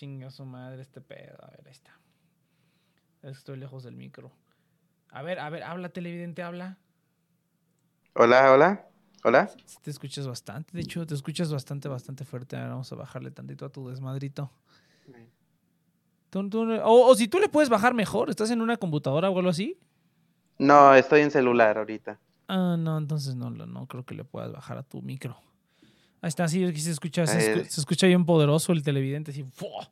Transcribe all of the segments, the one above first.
Chinga su madre este pedo. A ver, ahí está. Estoy lejos del micro. A ver, a ver, habla, televidente, habla. Hola, hola, hola. Te escuchas bastante, de hecho, te escuchas bastante, bastante fuerte. Ahora vamos a bajarle tantito a tu desmadrito. Tú- tú- o, o si tú le puedes bajar mejor, ¿estás en una computadora o algo así? No, estoy en celular ahorita. Ah, no, entonces no, no, no creo que le puedas bajar a tu micro. Ahí está, sí, aquí se escucha, se, escu- se escucha bien poderoso el televidente, así. ¡fua!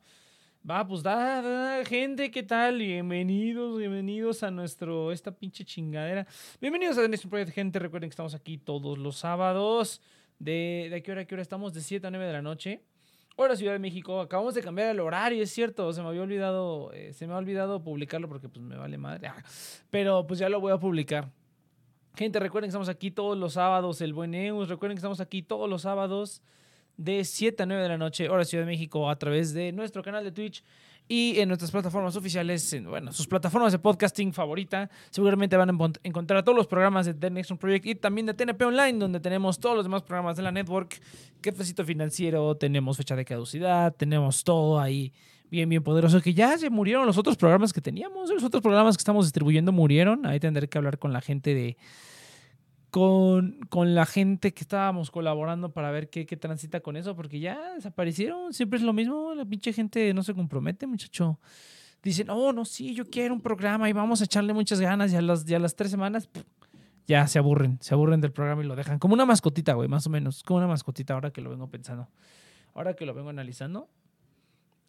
Va, pues da, da, gente, ¿qué tal? Bienvenidos, bienvenidos a nuestro, esta pinche chingadera. Bienvenidos a nuestro proyecto, gente. Recuerden que estamos aquí todos los sábados. ¿De, de qué hora a qué hora estamos? De 7 a 9 de la noche. Hora Ciudad de México. Acabamos de cambiar el horario, es cierto. Se me había olvidado, eh, se me ha olvidado publicarlo porque pues me vale madre. Ah, Pero pues ya lo voy a publicar. Gente, recuerden que estamos aquí todos los sábados, el buen Eus. Recuerden que estamos aquí todos los sábados de 7 a 9 de la noche, hora Ciudad de México, a través de nuestro canal de Twitch y en nuestras plataformas oficiales, en, bueno, sus plataformas de podcasting favorita. Seguramente van a encontrar todos los programas de The Next Project y también de TNP Online, donde tenemos todos los demás programas de la network. Cafecito financiero, tenemos fecha de caducidad, tenemos todo ahí bien, bien poderoso. Que ya se murieron los otros programas que teníamos. Los otros programas que estamos distribuyendo murieron. Ahí tendré que hablar con la gente de. Con, con la gente que estábamos colaborando para ver qué, qué transita con eso, porque ya desaparecieron. Siempre es lo mismo. La pinche gente no se compromete, muchacho. Dicen, oh, no, sí, yo quiero un programa y vamos a echarle muchas ganas. Y a las, y las tres semanas, ya se aburren. Se aburren del programa y lo dejan. Como una mascotita, güey, más o menos. Como una mascotita ahora que lo vengo pensando. Ahora que lo vengo analizando.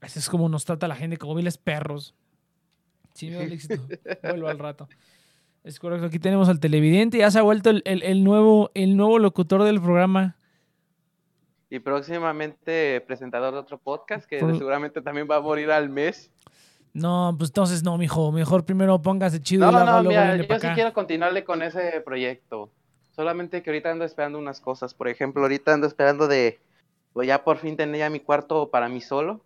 Así es como nos trata la gente, como viles perros. Sí, me el éxito. Vuelvo al rato. Es correcto. Aquí tenemos al televidente. Ya se ha vuelto el, el- el nuevo, el nuevo locutor del programa. Y próximamente presentador de otro podcast que Por- seguramente también va a morir al mes. No, pues entonces no, mijo. Mejor primero póngase chido No, y luego, no, mira, yo sí acá. quiero continuarle con ese proyecto. Solamente que ahorita ando esperando unas cosas. Por ejemplo, ahorita ando esperando de pues ya por fin tener ya mi cuarto para mí solo.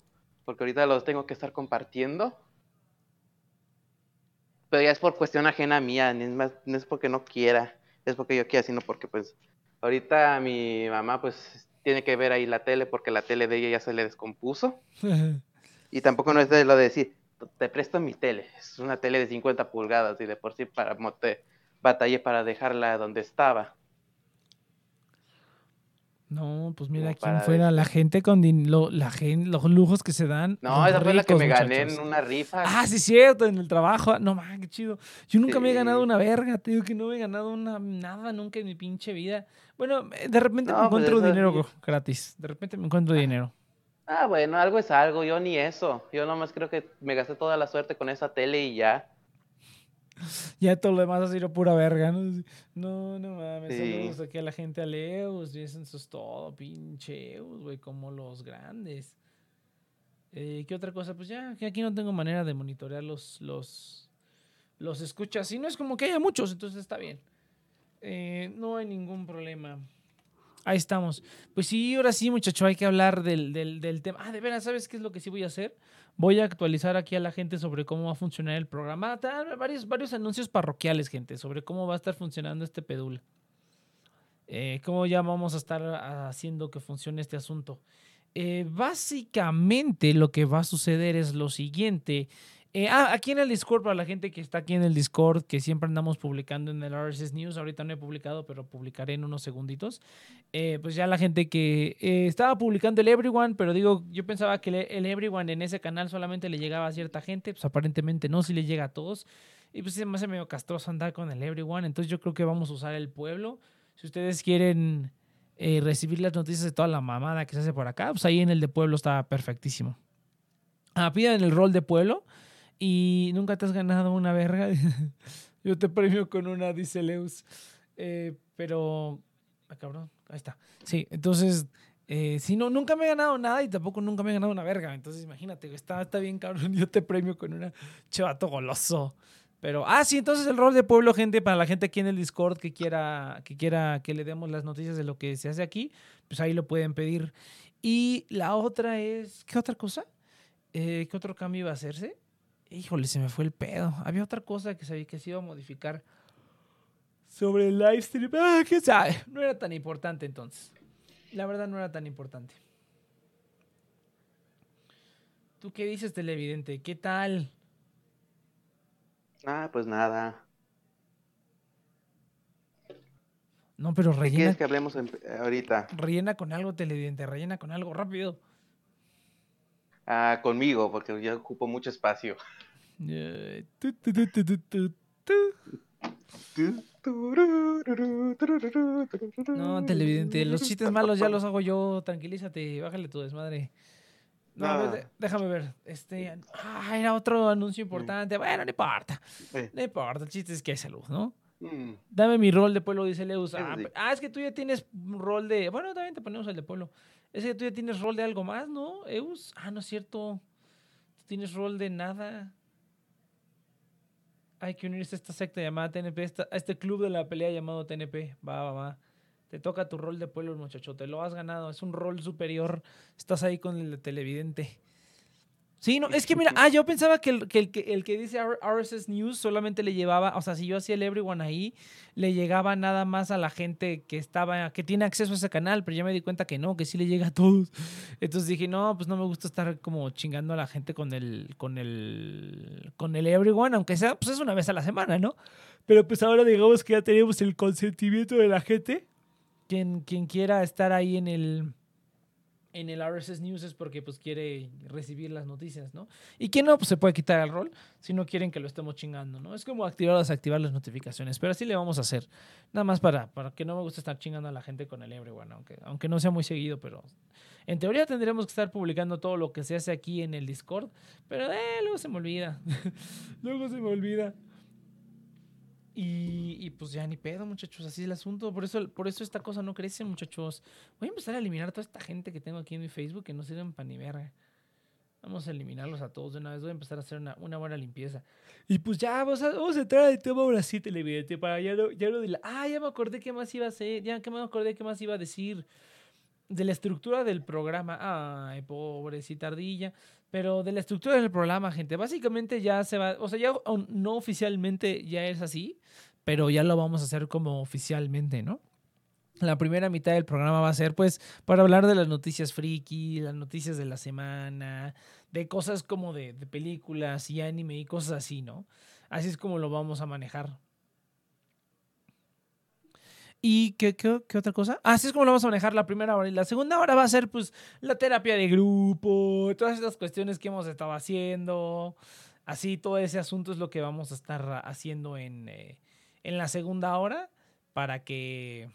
Porque ahorita los tengo que estar compartiendo. Pero ya es por cuestión ajena mía, ni es más, no es porque no quiera, es porque yo quiera, sino porque pues ahorita mi mamá pues tiene que ver ahí la tele porque la tele de ella ya se le descompuso. Y tampoco no es de lo de decir, te presto mi tele. Es una tele de 50 pulgadas y de por sí para mote, batallé para dejarla donde estaba. No, pues mira quién fuera la gente con din- lo- la gen- los lujos que se dan. No, esa fue la que ricos, me gané en una rifa. Ah, sí, cierto, en el trabajo. No, man, qué chido. Yo nunca me he ganado una verga, te digo que no me he ganado una, nada nunca en mi pinche vida. Bueno, eh, de repente me No, pues encuentro dinero gratis. De repente me encuentro dinero. Ah, bueno, algo es algo, yo ni eso. Yo nomás creo que me gasté toda la suerte con esa tele y ya. Ya todo lo demás ha sido pura verga, ¿no? No, no mames. Sí. Saludos aquí a la gente a Leus. Y eso es todo, pinche Eus, güey, como los grandes. Eh, ¿Qué otra cosa? Pues ya, que aquí no tengo manera de monitorear los, los, los escuchas. Y no es como que haya muchos, entonces está bien. Eh, no hay ningún problema. Ahí estamos. Pues sí, ahora sí, muchacho, hay que hablar del, del, tema. Ah, de veras, ¿sabes qué es lo que sí voy a hacer? Voy a actualizar aquí a la gente sobre cómo va a funcionar el programa. Tal, Varios, varios anuncios parroquiales, gente, sobre cómo va a estar funcionando este pedul. Eh, cómo ya vamos a estar haciendo que funcione este asunto. Eh, básicamente lo que va a suceder es lo siguiente. Eh, ah, aquí en el Discord, para la gente que está aquí en el Discord, que siempre andamos publicando en el RSS News, ahorita no he publicado, pero publicaré en unos segunditos. Eh, pues ya la gente que eh, estaba publicando el Everyone, pero digo, yo pensaba que el Everyone en ese canal solamente le llegaba a cierta gente, pues aparentemente no, si le llega a todos. Y pues se me hace medio castroso andar con el Everyone, entonces yo creo que vamos a usar el pueblo. Si ustedes quieren eh, recibir las noticias de toda la mamada que se hace por acá, pues ahí en el de pueblo está perfectísimo. Ah, pidan el rol de pueblo y nunca te has ganado una verga. Yo te premio con una, dice Leus. Eh, pero, ah, cabrón, ahí está. Sí, entonces, eh, si no, nunca me he ganado nada y tampoco nunca me he ganado una verga. Entonces, imagínate, está, está bien, cabrón. Yo te premio con una chavato goloso. Pero, ah, sí, entonces el rol de pueblo, gente, para la gente aquí en el Discord que quiera, que quiera que le demos las noticias de lo que se hace aquí, pues ahí lo pueden pedir. Y la otra es, ¿qué otra cosa? Eh, ¿Qué otro cambio iba a hacerse? Híjole, se me fue el pedo. Había otra cosa que sabía que se iba a modificar sobre el live stream. Ah, ¿qué sabe? No era tan importante entonces. La verdad no era tan importante. ¿Tú qué dices, televidente? ¿Qué tal? Ah, pues nada. No, pero ¿Qué rellena, quieres que hablemos en- ahorita? rellena con algo, televidente. Rellena con algo rápido. Ah, conmigo, porque yo ocupo mucho espacio. Eh. No, televidente, los chistes malos ya los hago yo. Tranquilízate, bájale tu desmadre. No, déjame ver. Este, ah, era otro anuncio importante. Bueno, no importa. Eh, No importa, el chiste es que hay salud, ¿no? mm, Dame mi rol de pueblo, dice Leus. Ah, sí. ah, es que tú ya tienes rol de. Bueno, también te ponemos el de pueblo. Ese que tú ya tienes rol de algo más, ¿no? Eus. Ah, no es cierto. Tú tienes rol de nada. Hay que unirse a esta secta llamada TNP, a este club de la pelea llamado TNP. Va, va, va. Te toca tu rol de pueblo, muchacho. Te lo has ganado. Es un rol superior. Estás ahí con el televidente. Sí, no, es que mira, ah, yo pensaba que el que, el, el que dice RSS News solamente le llevaba, o sea, si yo hacía el Everyone ahí, le llegaba nada más a la gente que estaba, que tiene acceso a ese canal, pero ya me di cuenta que no, que sí le llega a todos. Entonces dije, no, pues no me gusta estar como chingando a la gente con el, con el, con el Everyone, aunque sea, pues es una vez a la semana, ¿no? Pero pues ahora digamos que ya tenemos el consentimiento de la gente. Quien, quien quiera estar ahí en el, en el RSS News es porque pues quiere recibir las noticias, ¿no? Y quien no, pues se puede quitar el rol si no quieren que lo estemos chingando, ¿no? Es como activar o desactivar las notificaciones, pero así le vamos a hacer. Nada más para, para que no me guste estar chingando a la gente con el Everyone, aunque, aunque no sea muy seguido, pero en teoría tendríamos que estar publicando todo lo que se hace aquí en el Discord, pero eh, luego se me olvida. luego se me olvida. Y, y pues ya ni pedo, muchachos, así es el asunto. Por eso, por eso esta cosa no crece, muchachos. Voy a empezar a eliminar a toda esta gente que tengo aquí en mi Facebook que no sirven para ni verga. Vamos a eliminarlos a todos de una vez. Voy a empezar a hacer una, una buena limpieza. Y pues ya, vamos a, vamos a entrar al tema ahora sí, televidente. Para ya no, ya no de la- Ah, ya me acordé qué más iba a hacer. Ya que me acordé qué más iba a decir. De la estructura del programa. Ay, pobrecita ardilla. Pero de la estructura del programa, gente. Básicamente ya se va. O sea, ya no oficialmente ya es así. Pero ya lo vamos a hacer como oficialmente, ¿no? La primera mitad del programa va a ser, pues, para hablar de las noticias friki, las noticias de la semana, de cosas como de, de películas y anime y cosas así, ¿no? Así es como lo vamos a manejar. ¿Y qué, qué, qué otra cosa? Ah, Así es como lo vamos a manejar la primera hora. Y la segunda hora va a ser, pues, la terapia de grupo, todas estas cuestiones que hemos estado haciendo. Así, todo ese asunto es lo que vamos a estar haciendo en, eh, en la segunda hora para que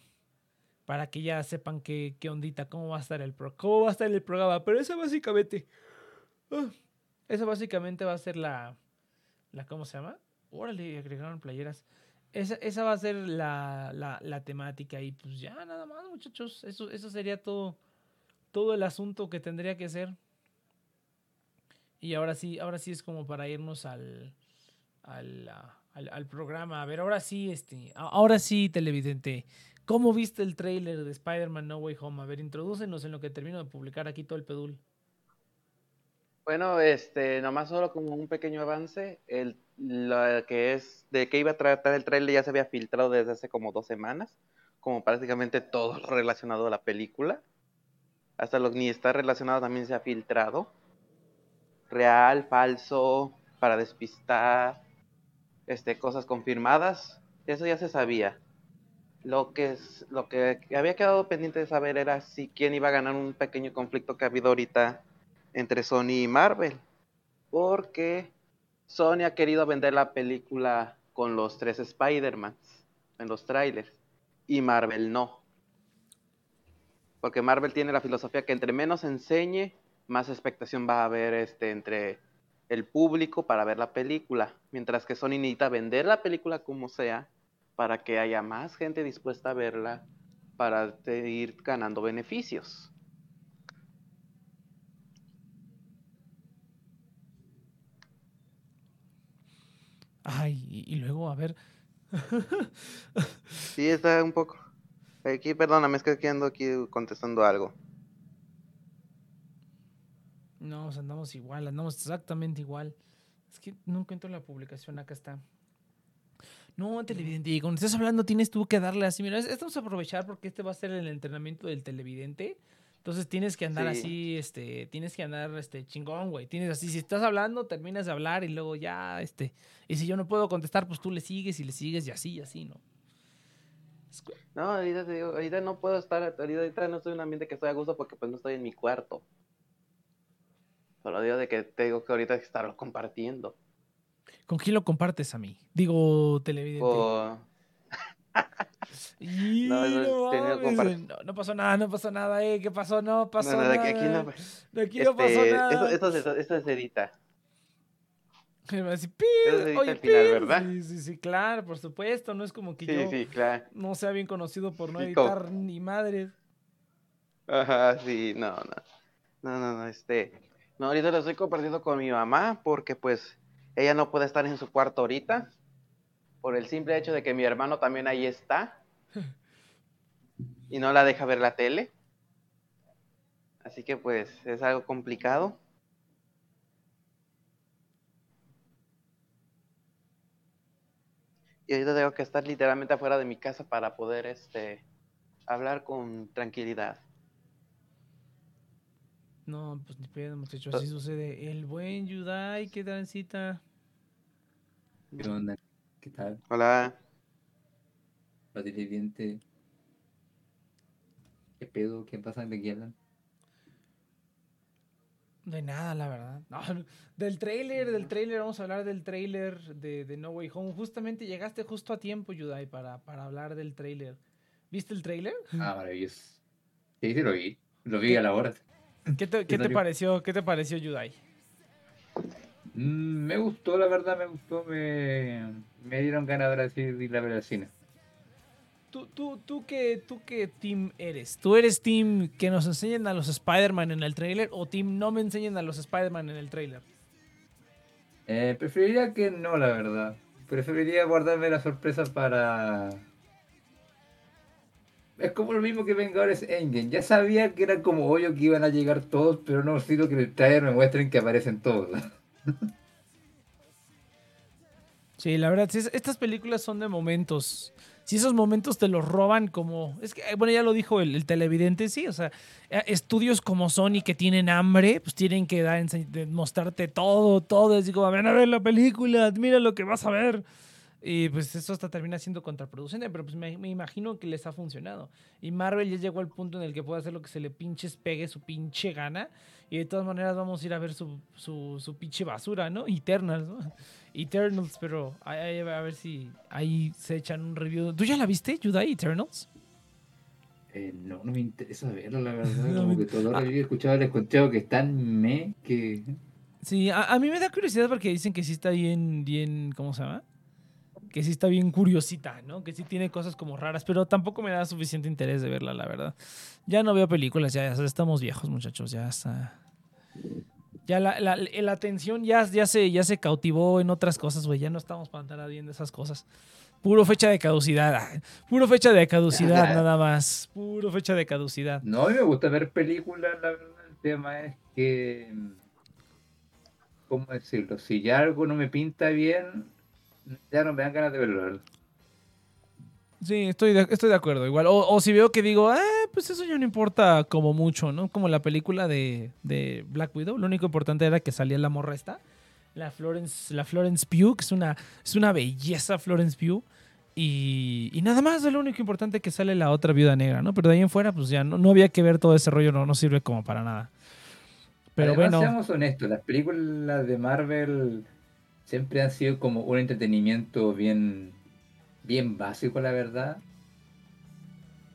para que ya sepan qué, qué ondita, cómo va a estar el pro, cómo va a estar el programa. Pero eso básicamente, ah, eso básicamente va a ser la, la ¿cómo se llama? Órale, agregaron playeras. Esa, esa va a ser la, la, la temática y pues ya nada más, muchachos. Eso, eso sería todo, todo el asunto que tendría que ser. Y ahora sí, ahora sí es como para irnos al, al, ah, al, programa. A ver, ahora sí, este, ahora sí, televidente. ¿Cómo viste el tráiler de Spider-Man No Way Home? A ver, introdúcenos en lo que termino de publicar aquí todo el pedul. Bueno, este, nomás solo como un pequeño avance, el, lo que es de qué iba a tratar el trailer ya se había filtrado desde hace como dos semanas, como prácticamente todo lo relacionado a la película, hasta lo que ni está relacionado también se ha filtrado, real, falso, para despistar, este, cosas confirmadas, eso ya se sabía. Lo que, es, lo que había quedado pendiente de saber era si quién iba a ganar un pequeño conflicto que ha habido ahorita entre Sony y Marvel. Porque Sony ha querido vender la película con los tres Spider-Mans en los trailers. Y Marvel no. Porque Marvel tiene la filosofía que entre menos enseñe, más expectación va a haber este, entre el público para ver la película. Mientras que Sony necesita vender la película como sea para que haya más gente dispuesta a verla para ir ganando beneficios. Ay, y, y luego, a ver. Sí, está un poco. Aquí, perdóname, es que aquí ando aquí contestando algo. No, pues andamos igual, andamos exactamente igual. Es que no encuentro la publicación, acá está. No, televidente, y cuando estés hablando tienes tú que darle así. Mira, es- esto vamos a aprovechar porque este va a ser el entrenamiento del televidente. Entonces tienes que andar Sí. así, este, tienes que andar este chingón, güey. Tienes así, si estás hablando, terminas de hablar y luego ya, este. Y si yo no puedo contestar, pues tú le sigues y le sigues y así, y así, ¿no? No, ahorita, te digo, ahorita no puedo estar, ahorita, ahorita no estoy en un ambiente que estoy a gusto porque pues no estoy en mi cuarto. Solo digo de que te digo que ahorita hay que estarlo compartiendo. ¿Con quién lo compartes a mí? Digo, televidente. O- Y No, pasó nada, no pasó nada, eh. ¿Qué pasó? No pasó nada. de aquí no, De aquí no pasó este, nada. Esto, esto, esto se edita. Me va a decir, "Pi, Eso se edita oye, al final, pi". ¿verdad? Sí, sí, sí, claro, por supuesto. No es como que Sí, yo sí, claro. no sea bien conocido por no editar ni madres. Ajá, sí, no, no. No, no, no, este. No, ahorita lo estoy compartiendo con mi mamá porque pues ella no puede estar en su cuarto ahorita. Por el simple hecho de que mi hermano también ahí está. Y no la deja ver la tele. Así que pues es algo complicado. Y ahorita tengo que estar literalmente afuera de mi casa para poder este hablar con tranquilidad. No, pues ni pedo, muchachos, así sucede. El buen Yudai, qué transita. ¿Qué onda? ¿Qué tal? Hola. ¿Los televidente? ¿Qué pedo? ¿Qué pasa? ¿De qué hablan? De nada, la verdad. No, del trailer, del trailer, vamos a hablar del trailer de, de No Way Home. Justamente llegaste justo a tiempo, Yudai, para, para hablar del trailer. ¿Viste el trailer? Ah, maravilloso. Sí, sí lo vi. Lo vi a la hora. ¿Qué te, qué te pareció? ¿Qué te pareció, Yudai? Mm, me gustó, la verdad, me gustó. Me, me dieron ganas de ir a ver al cine. ¿Tú, tú, tú, qué, ¿Tú qué team eres? ¿Tú eres team que nos enseñen a los Spider-Man en el trailer o team no me enseñen a los Spider-Man en el trailer? Eh, preferiría que no, la verdad. Preferiría guardarme la sorpresa para. Es como lo mismo que Vengadores Endgame. Ya sabía que era como obvio que iban a llegar todos, pero no sido que en el trailer me muestren que aparecen todos. Sí, la verdad, sí, es- estas películas son de momentos. Si esos momentos te los roban como... Es que, bueno, ya lo dijo el, el televidente, sí, o sea, eh, estudios como Sony que tienen hambre, pues tienen que dar, mostrarte todo, todo, así como, ven a ver la película, mira lo que vas a ver. Y pues eso hasta termina siendo contraproducente, pero pues me, me imagino que les ha funcionado. Y Marvel ya llegó al punto en el que puede hacer lo que se le pinches pegue su pinche gana. Y de todas maneras vamos a ir a ver su, su, su pinche basura, ¿no? Eternals, ¿no? Eternals, pero ahí- a ver si ahí se echan un review. ¿Tú ya la viste, Yudai, Eternals? Eh, no, no me interesa verlo, la verdad. No Como me- que todo lo que he escuchado les escuchado que están me, que... Sí, a, a mí me da curiosidad porque dicen que sí está bien, bien, ¿cómo se llama? Que sí está bien curiosita, ¿no? Que sí tiene cosas como raras, pero tampoco me da suficiente interés de verla, la verdad. Ya no veo películas, ya, ya estamos viejos, muchachos, ya está. Ya la, la, la atención ya, ya, se, ya se cautivó en otras cosas, güey. Ya no estamos para andar viendo esas cosas. Puro fecha de caducidad. ah, Puro fecha de caducidad, nada más. Puro fecha de caducidad. No, a mí me gusta ver películas, la verdad. El tema es que... ¿Cómo decirlo? Si ya algo no me pinta bien, ya no me dan ganas de verlo. Sí, estoy de, estoy de acuerdo. Igual. O, o si veo que digo, ah, pues eso ya no importa como mucho, ¿no? Como la película de, de Black Widow. Lo único importante era que salía la morra esta. La Florence, la Florence Pugh, que es una, es una belleza Florence Pugh. Y, y nada más, es lo único importante que sale la otra viuda negra, ¿no? Pero de ahí en fuera, pues ya no, no había que ver todo ese rollo, no, no sirve como para nada. Pero Además, bueno. seamos honestos, las películas de Marvel siempre han sido como un entretenimiento bien, bien básico, la verdad.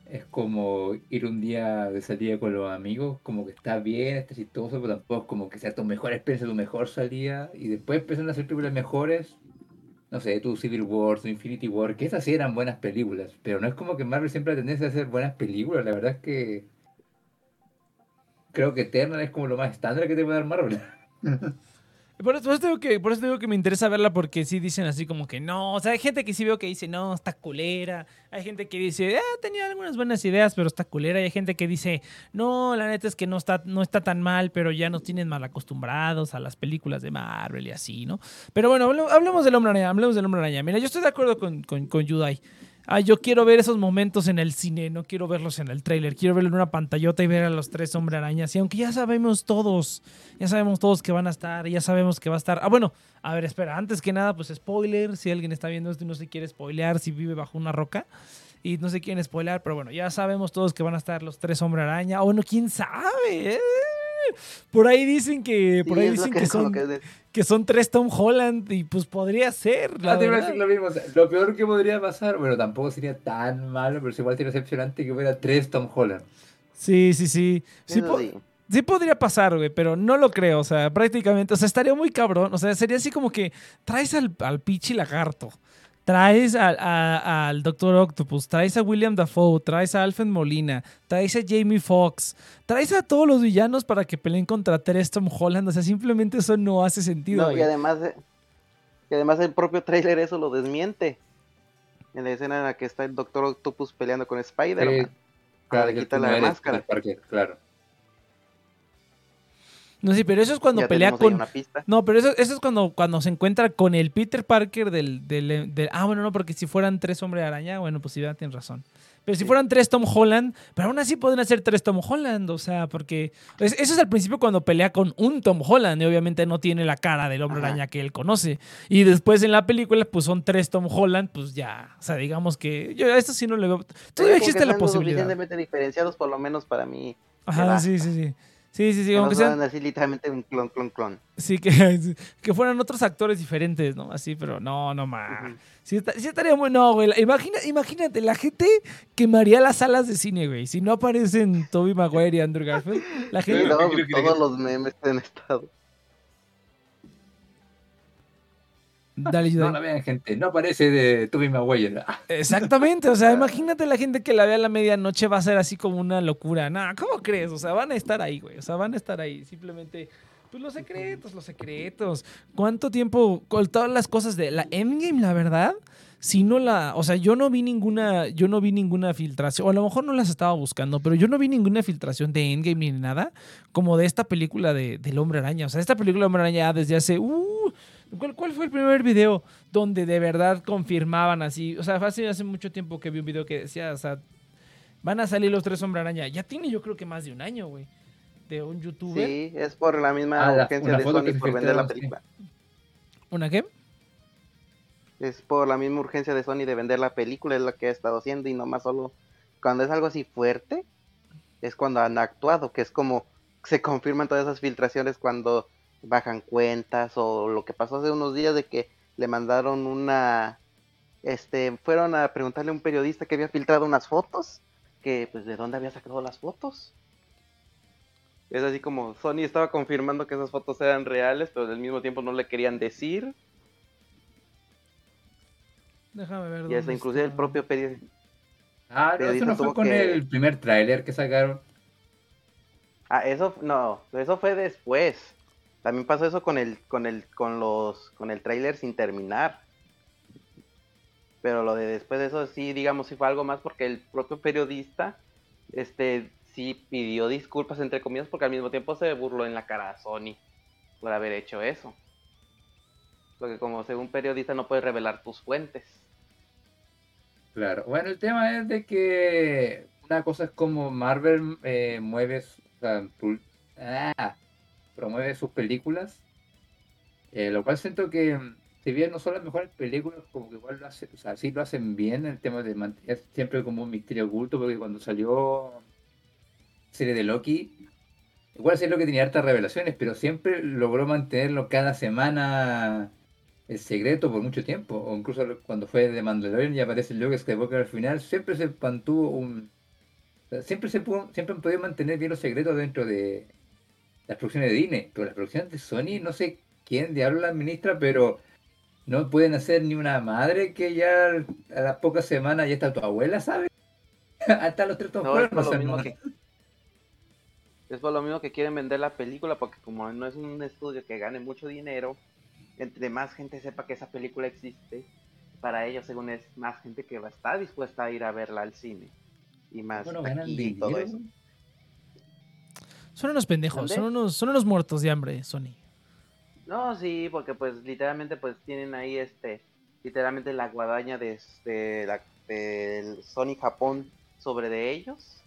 Es como ir un día de salida con los amigos, como que está bien, está chistoso, pero tampoco como que sea tu mejor experiencia, tu mejor salida. Y después empiezan a hacer películas mejores. No sé, tu Civil War, tu Infinity War, que esas sí eran buenas películas. Pero no es como que Marvel siempre tendencia a hacer buenas películas. La verdad es que creo que Eternal es como lo más estándar que te puede dar Marvel. Por eso, digo que, por eso digo que me interesa verla porque sí dicen así como que no. O sea, hay gente que sí veo que dice, no, está culera. Hay gente que dice, ah, tenía algunas buenas ideas, pero está culera. Y hay gente que dice, no, la neta es que no está, no está tan mal, pero ya nos tienen mal acostumbrados a las películas de Marvel y así, ¿no? Pero bueno, hablemos del Hombre Araña, hablemos del Hombre Araña. Mira, yo estoy de acuerdo con, con, con Yudai. Ah, yo quiero ver esos momentos en el cine, no quiero verlos en el tráiler. Quiero verlo en una pantallota y ver a los tres Hombre Arañas. Y aunque ya sabemos todos, ya sabemos todos que van a estar, ya sabemos que va a estar. Ah, bueno, a ver, espera, antes que nada, pues spoiler. Si alguien está viendo esto y no se quiere spoilear, si vive bajo una roca y no se quieren spoilear, pero bueno, ya sabemos todos que van a estar los tres Hombre Araña. O bueno, quién sabe. eh. Por ahí dicen que, por Sí, ahí dicen que, son, que son tres Tom Holland y pues podría ser. La Ah, te iba a verdad. decir lo mismo. o sea, lo peor que podría pasar, bueno, tampoco sería tan malo, pero es igual sería decepcionante que hubiera tres Tom Holland. Sí, sí, sí. Sí, po- podría pasar, güey, pero no lo creo. O sea, prácticamente, o sea, estaría muy cabrón. O sea, sería así como que traes al, al pichi lagarto, traes a- a- al Doctor Octopus, traes a William Dafoe, traes a Alfred Molina, traes a Jamie Foxx, traes a todos los villanos para que peleen contra Tres Tom Holland. O sea, simplemente eso no hace sentido. No, y además, y además el propio trailer eso lo desmiente. En la escena en la que está el Doctor Octopus peleando con Spider-Man. Para que quitar tú la máscara. Claro. No, sí, pero eso es cuando ya pelea con. una pista. No, pero eso, eso es cuando, cuando se encuentra con el Peter Parker del, del, del- Ah, bueno, no, porque si fueran tres Hombre Araña, bueno, pues sí, ya tienes razón. Pero si Sí. fueran tres Tom Holland, pero aún así pueden ser tres Tom Holland, o sea, porque es- eso es al principio cuando pelea con un Tom Holland y obviamente no tiene la cara del Hombre Ajá. Araña que él conoce. Y después en la película, pues son tres Tom Holland, pues ya, o sea, digamos que yo a esto sí no le veo... Todavía existe la posibilidad. suficientemente diferenciados, por lo menos para mí. Ajá, sí, sí, sí. Sí, sí, sí, que no aunque sean... sean así literalmente un clon, clon, clon. Sí, que, que fueran otros actores diferentes, ¿no? Así, pero no, no más. Ujú. Sí, sí estaría muy. No, güey. Imagina, imagínate, la gente quemaría las salas de cine, güey. Si no aparecen Toby Maguire y Andrew Garfield, la gente. Que- todos los memes han estado. Dale, No la vean, gente. No parece de Tobey Maguire. Ah, Exactamente, o sea, imagínate la gente que la vea a la medianoche va a ser así como una locura. Nah, ¿cómo crees? O sea, van a estar ahí, güey. O sea, van a estar ahí. Simplemente, pues los secretos, los secretos. ¿Cuánto tiempo? Con todas las cosas de la Endgame, la verdad. Si no la, o sea, yo no vi ninguna, yo no vi ninguna filtración, o a lo mejor no las estaba buscando, pero yo no vi ninguna filtración de Endgame ni nada, como de esta película de, del Hombre Araña. O sea, esta película del Hombre Araña desde hace, uh, ¿cuál, cuál fue el primer video donde de verdad confirmaban así? O sea, fue hace, hace mucho tiempo que vi un video que decía, o sea, van a salir los tres Hombre Araña. Ya tiene yo creo que más de un año, güey, de un youtuber. Sí, es por la misma Ah, la- urgencia una de Sony por vender la película. ¿Una qué? Es por la misma urgencia de Sony de vender la película, es lo que ha estado haciendo y no más solo cuando es algo así fuerte, es cuando han actuado, que es como se confirman todas esas filtraciones cuando bajan cuentas o lo que pasó hace unos días de que le mandaron una, este, fueron a preguntarle a un periodista que había filtrado unas fotos, que pues de dónde había sacado las fotos. Es así como Sony estaba confirmando que esas fotos eran reales, pero al mismo tiempo no le querían decir. Déjame ver. Y hasta inclusive el propio periodista. Ah, no, Pero eso no fue con que- el primer tráiler que sacaron. Ah, eso no, eso fue después. También pasó eso con el, con el, con los, con el tráiler sin terminar. Pero lo de después de eso sí, digamos, sí fue algo más porque el propio periodista, este, sí pidió disculpas entre comillas porque al mismo tiempo se burló en la cara a Sony por haber hecho eso. Porque como según periodista no puedes revelar tus fuentes. Claro. Bueno, el tema es de que una cosa es como Marvel eh, mueve, o sea, ah, promueve sus películas, eh, lo cual siento que mm, si bien no son las mejores películas, como que igual lo hacen, o lo hacen bien el tema de mantener siempre como un misterio oculto, porque cuando salió la serie de Loki, igual sí lo que tenía hartas revelaciones, pero siempre logró mantenerlo cada semana el secreto por mucho tiempo, o incluso cuando fue de Mandalorian y aparece Luke Skywalker al final, siempre se mantuvo un... siempre se pudo, siempre han podido mantener bien los secretos dentro de las producciones de Disney, pero las producciones de Sony, no sé quién diablo la administra, pero no pueden hacer ni una madre que ya a las pocas semanas ya está tu abuela, ¿sabes? Hasta los tres Tom No, es por no lo mismo que es por lo mismo que quieren vender la película porque como no es un estudio que gane mucho dinero, entre más gente sepa que esa película existe, para ellos según es más gente que va a estar dispuesta a ir a verla al cine y más Bueno, ganan y todo dinero. eso. Son unos pendejos, son unos, son unos muertos de hambre, Sony. No, sí, porque pues literalmente pues tienen ahí este literalmente la guadaña de, de la del Sony Japón sobre de ellos.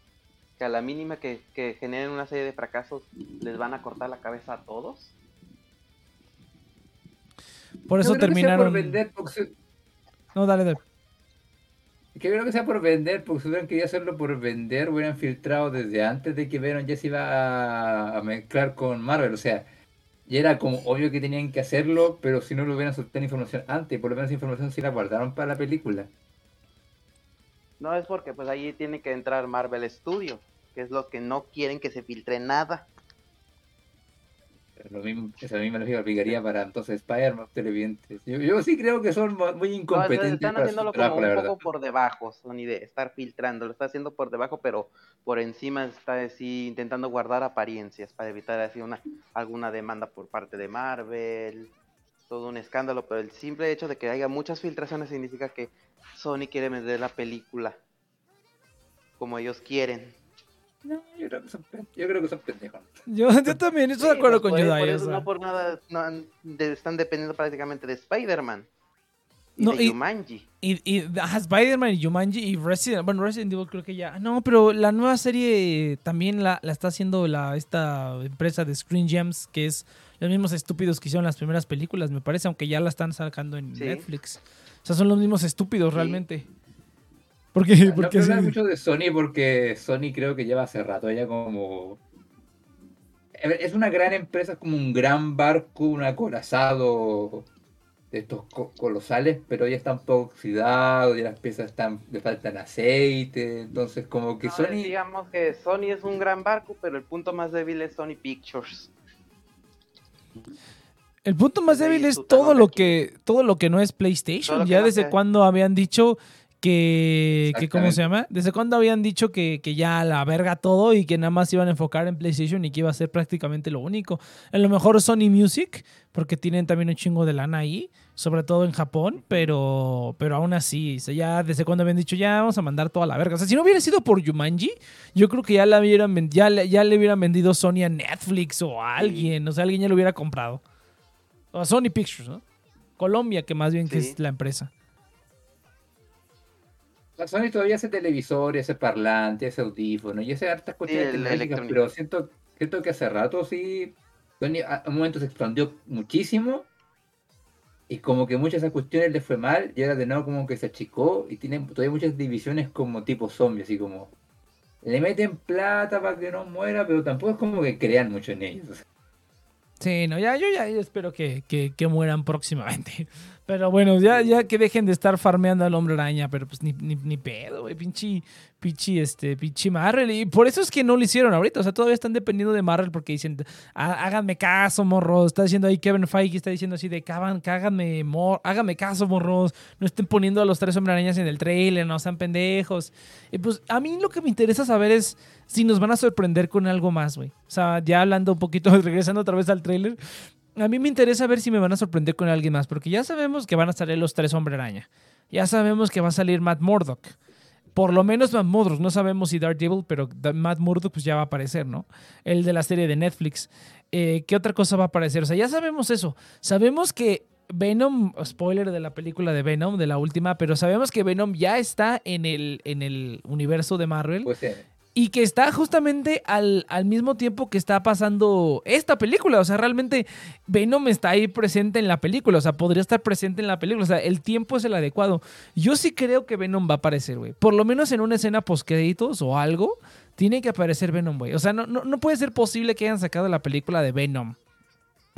Que a la mínima que, que generen una serie de fracasos les van a cortar la cabeza a todos. Por eso terminaron. por vender, porque se- No, dale, dale. Que creo que sea por vender, porque si hubieran querido hacerlo por vender, hubieran filtrado desde antes de que Venom ya se iba a, mezclar con Marvel. O sea, ya era como obvio que tenían que hacerlo, pero si no lo hubieran soltado información antes, por lo menos información sí la guardaron para la película. No es porque pues ahí tiene que entrar Marvel Studios, que es lo que no quieren que se filtre nada. Lo mismo, esa misma lógica aplicaría para entonces Spider-Man, televidentes. Yo, yo sí creo que son mu- muy No, incompetentes. están para su haciéndolo trabajo, como un verdad. poco por debajo, Sony, de estar filtrando. Lo está haciendo por debajo, pero por encima está así intentando guardar apariencias para evitar así una alguna demanda por parte de Marvel. Todo un escándalo, pero el simple hecho de que haya muchas filtraciones significa que Sony quiere vender la película como ellos quieren. No, yo creo que son, yo creo que son pendejos. Yo, yo también estoy de acuerdo pues, con o sea. no por nada no han- de- están dependiendo prácticamente de Spider-Man y No, de y- Jumanji. Y, Spider-Man y Jumanji y Resident Bueno, Resident Evil creo que ya. No, pero la nueva serie también la, la está haciendo la, esta empresa de Screen Gems, que es los mismos estúpidos que hicieron las primeras películas, me parece, aunque ya la están sacando en Sí. Netflix. O sea, son los mismos estúpidos Sí. realmente. Porque, No porque sí. mucho de Sony porque Sony creo que lleva hace rato ya como... Es una gran empresa, es como un gran barco, un acorazado de estos co- colosales, pero ya está un poco oxidado, ya las piezas están, le faltan aceite, entonces como que No, Sony... Digamos que Sony es un gran barco, pero el punto más débil es Sony Pictures. El punto más débil es todo lo que todo lo que no es PlayStation. Ya desde cuando habían dicho que, que ¿cómo se llama? Desde cuando habían dicho que, que ya la verga todo y que nada más iban a enfocar en PlayStation y que iba a ser prácticamente lo único. A lo mejor Sony Music, porque tienen también un chingo de lana ahí, sobre todo en Japón, pero, pero aún así, o sea, ya desde cuando habían dicho ya vamos a mandar toda la verga. O sea, si no hubiera sido por Jumanji, yo creo que ya, la hubieran, ya, le- ya le hubieran vendido Sony a Netflix o a alguien, o sea, alguien ya lo hubiera comprado. O a Sony Pictures, ¿no? Colombia, que más bien que es la empresa. La Sony todavía hace televisores, hace parlantes, hace audífonos y hace hartas cuestiones el tecnológicas, pero siento, siento que hace rato sí, Sony a a un momento se expandió muchísimo y como que muchas de esas cuestiones le fue mal y ahora de nuevo como que se achicó y tiene todavía muchas divisiones como tipo zombie, así como le meten plata para que no muera, pero tampoco es como que crean mucho en ellos. Sí, no, ya, yo ya espero que, que- que mueran próximamente. Pero bueno, ya, ya que dejen de estar farmeando al hombre araña, pero pues ni, ni, ni pedo, güey, pinche, pinche, este, pinche Marvel. Y por eso es que no lo hicieron ahorita, o sea, todavía están dependiendo de Marvel porque dicen, "Há- háganme caso, morros. Está diciendo ahí Kevin Feige, está diciendo así de, "Cagan- cáganme, mor háganme caso, morros. No estén poniendo a los tres hombre arañas en el trailer, no sean pendejos. Y pues a mí lo que me interesa saber es si nos van a sorprender con algo más, güey. O sea, ya hablando un poquito, regresando otra vez al trailer, a mí me interesa ver si me van a sorprender con alguien más, porque ya sabemos que van a salir los tres hombre araña. Ya sabemos que va a salir Matt Murdock. Por lo menos Matt Murdock, no sabemos si Daredevil, pero Matt Murdock pues ya va a aparecer, ¿no? El de la serie de Netflix. Eh, ¿Qué otra cosa va a aparecer? O sea, ya sabemos eso. Sabemos que Venom, spoiler de la película de Venom, de la última, pero sabemos que Venom ya está en el, en el universo de Marvel Pues, eh, y que está justamente al, al mismo tiempo que está pasando esta película. O sea, realmente Venom está ahí presente en la película. O sea, podría estar presente en la película. O sea, el tiempo es el adecuado. Yo sí creo que Venom va a aparecer, güey. Por lo menos en una escena postcréditos o algo, tiene que aparecer Venom, güey. O sea, no, no, no puede ser posible que hayan sacado la película de Venom.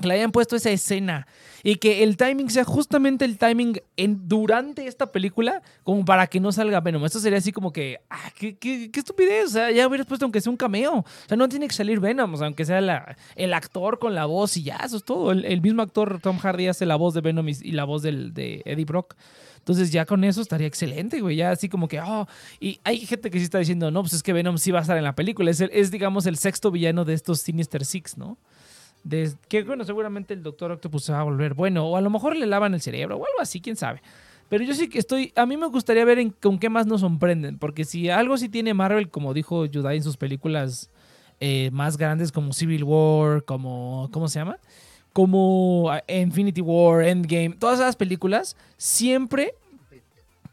Que le hayan puesto esa escena y que el timing sea justamente el timing en, durante esta película como para que no salga Venom. Esto sería así como que, ah, qué, qué- qué estupidez. O sea, ya hubieras puesto aunque sea un cameo. O sea, no tiene que salir Venom, o sea, aunque sea el actor con la voz y ya, eso es todo. El, mismo actor, Tom Hardy, hace la voz de Venom y, la voz de Eddie Brock. Entonces ya con eso estaría excelente, güey. Ya así como que, oh, y hay gente que sí está diciendo, no, pues es que Venom sí va a estar en la película. Es, el- es digamos, el sexto villano de estos Sinister Six, ¿no? Que bueno, seguramente el Doctor Octopus se va a volver bueno, o a lo mejor le lavan el cerebro o algo así, quién sabe. Pero yo sí que estoy, a mí me gustaría ver en- con qué más nos sorprenden, porque si algo sí tiene Marvel, como dijo Yudai en sus películas eh, más grandes como Civil War, como, ¿cómo se llama? Como ah, Infinity War, Endgame, todas esas películas siempre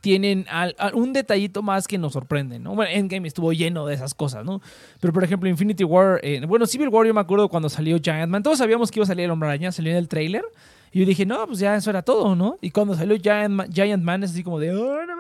tienen un detallito más que nos sorprende, ¿no? Bueno, Endgame estuvo lleno de esas cosas, ¿no? Pero, por ejemplo, Infinity War, eh, bueno, Civil War yo me acuerdo cuando salió Giant Man, todos sabíamos que iba a salir el Hombre Araña, salió en el trailer, y yo dije, no, pues ya eso era todo, ¿no? Y cuando salió Giant Man, Giant Man es así como de, oh, no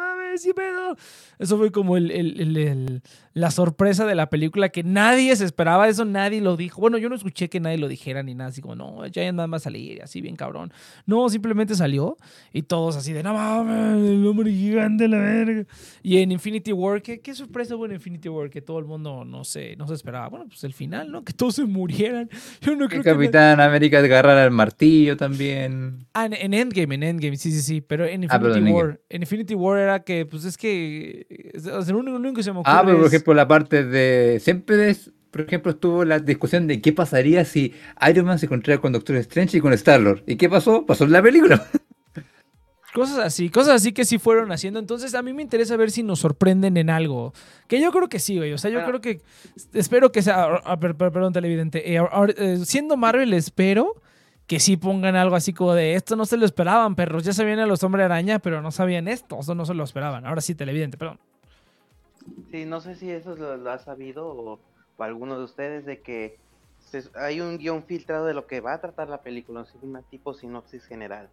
pedo. Eso fue como el, el- el- el- la sorpresa de la película que nadie se esperaba. Eso nadie lo dijo. Bueno, yo no escuché que nadie lo dijera ni nada. Así como, no, Giant Man va a salir, así bien cabrón. No, simplemente salió y todos así de, no mames, el hombre gigante, la verga. Y en Infinity War, ¿qué, qué sorpresa hubo en Infinity War que todo el mundo no se, no se esperaba? Bueno, pues el final, ¿no? Que todos se murieran. Yo no Que creo que... Capitán América agarrara el martillo también. Ah, en, en Endgame, en Endgame, sí, sí, sí. Pero en Infinity Ah, en War, en Infinity War era que, pues es que. O sea, lo único, lo único que se me ocurre Ah, pero por es- ejemplo, la parte de. Siempre, es- por ejemplo, estuvo la discusión de qué pasaría si Iron Man se encontrara con Doctor Strange y con Star-Lord. ¿Y qué pasó? Pasó en la película. Cosas así, cosas así que sí fueron haciendo. Entonces, a mí me interesa ver si nos sorprenden en algo. Que yo creo que sí, güey. O sea, yo Bueno. creo que. Espero que sea. ah, per- per- perdón, televidente. Eh, eh, siendo Marvel, espero que sí pongan algo así como de esto no se lo esperaban, perros. Ya sabían a los hombres araña, pero no sabían esto. Eso no se lo esperaban. Ahora sí, televidente, perdón. Sí, no sé si eso lo, lo ha sabido o, alguno de ustedes de que se- hay un guion filtrado de lo que va a tratar la película, una tipo sinopsis general.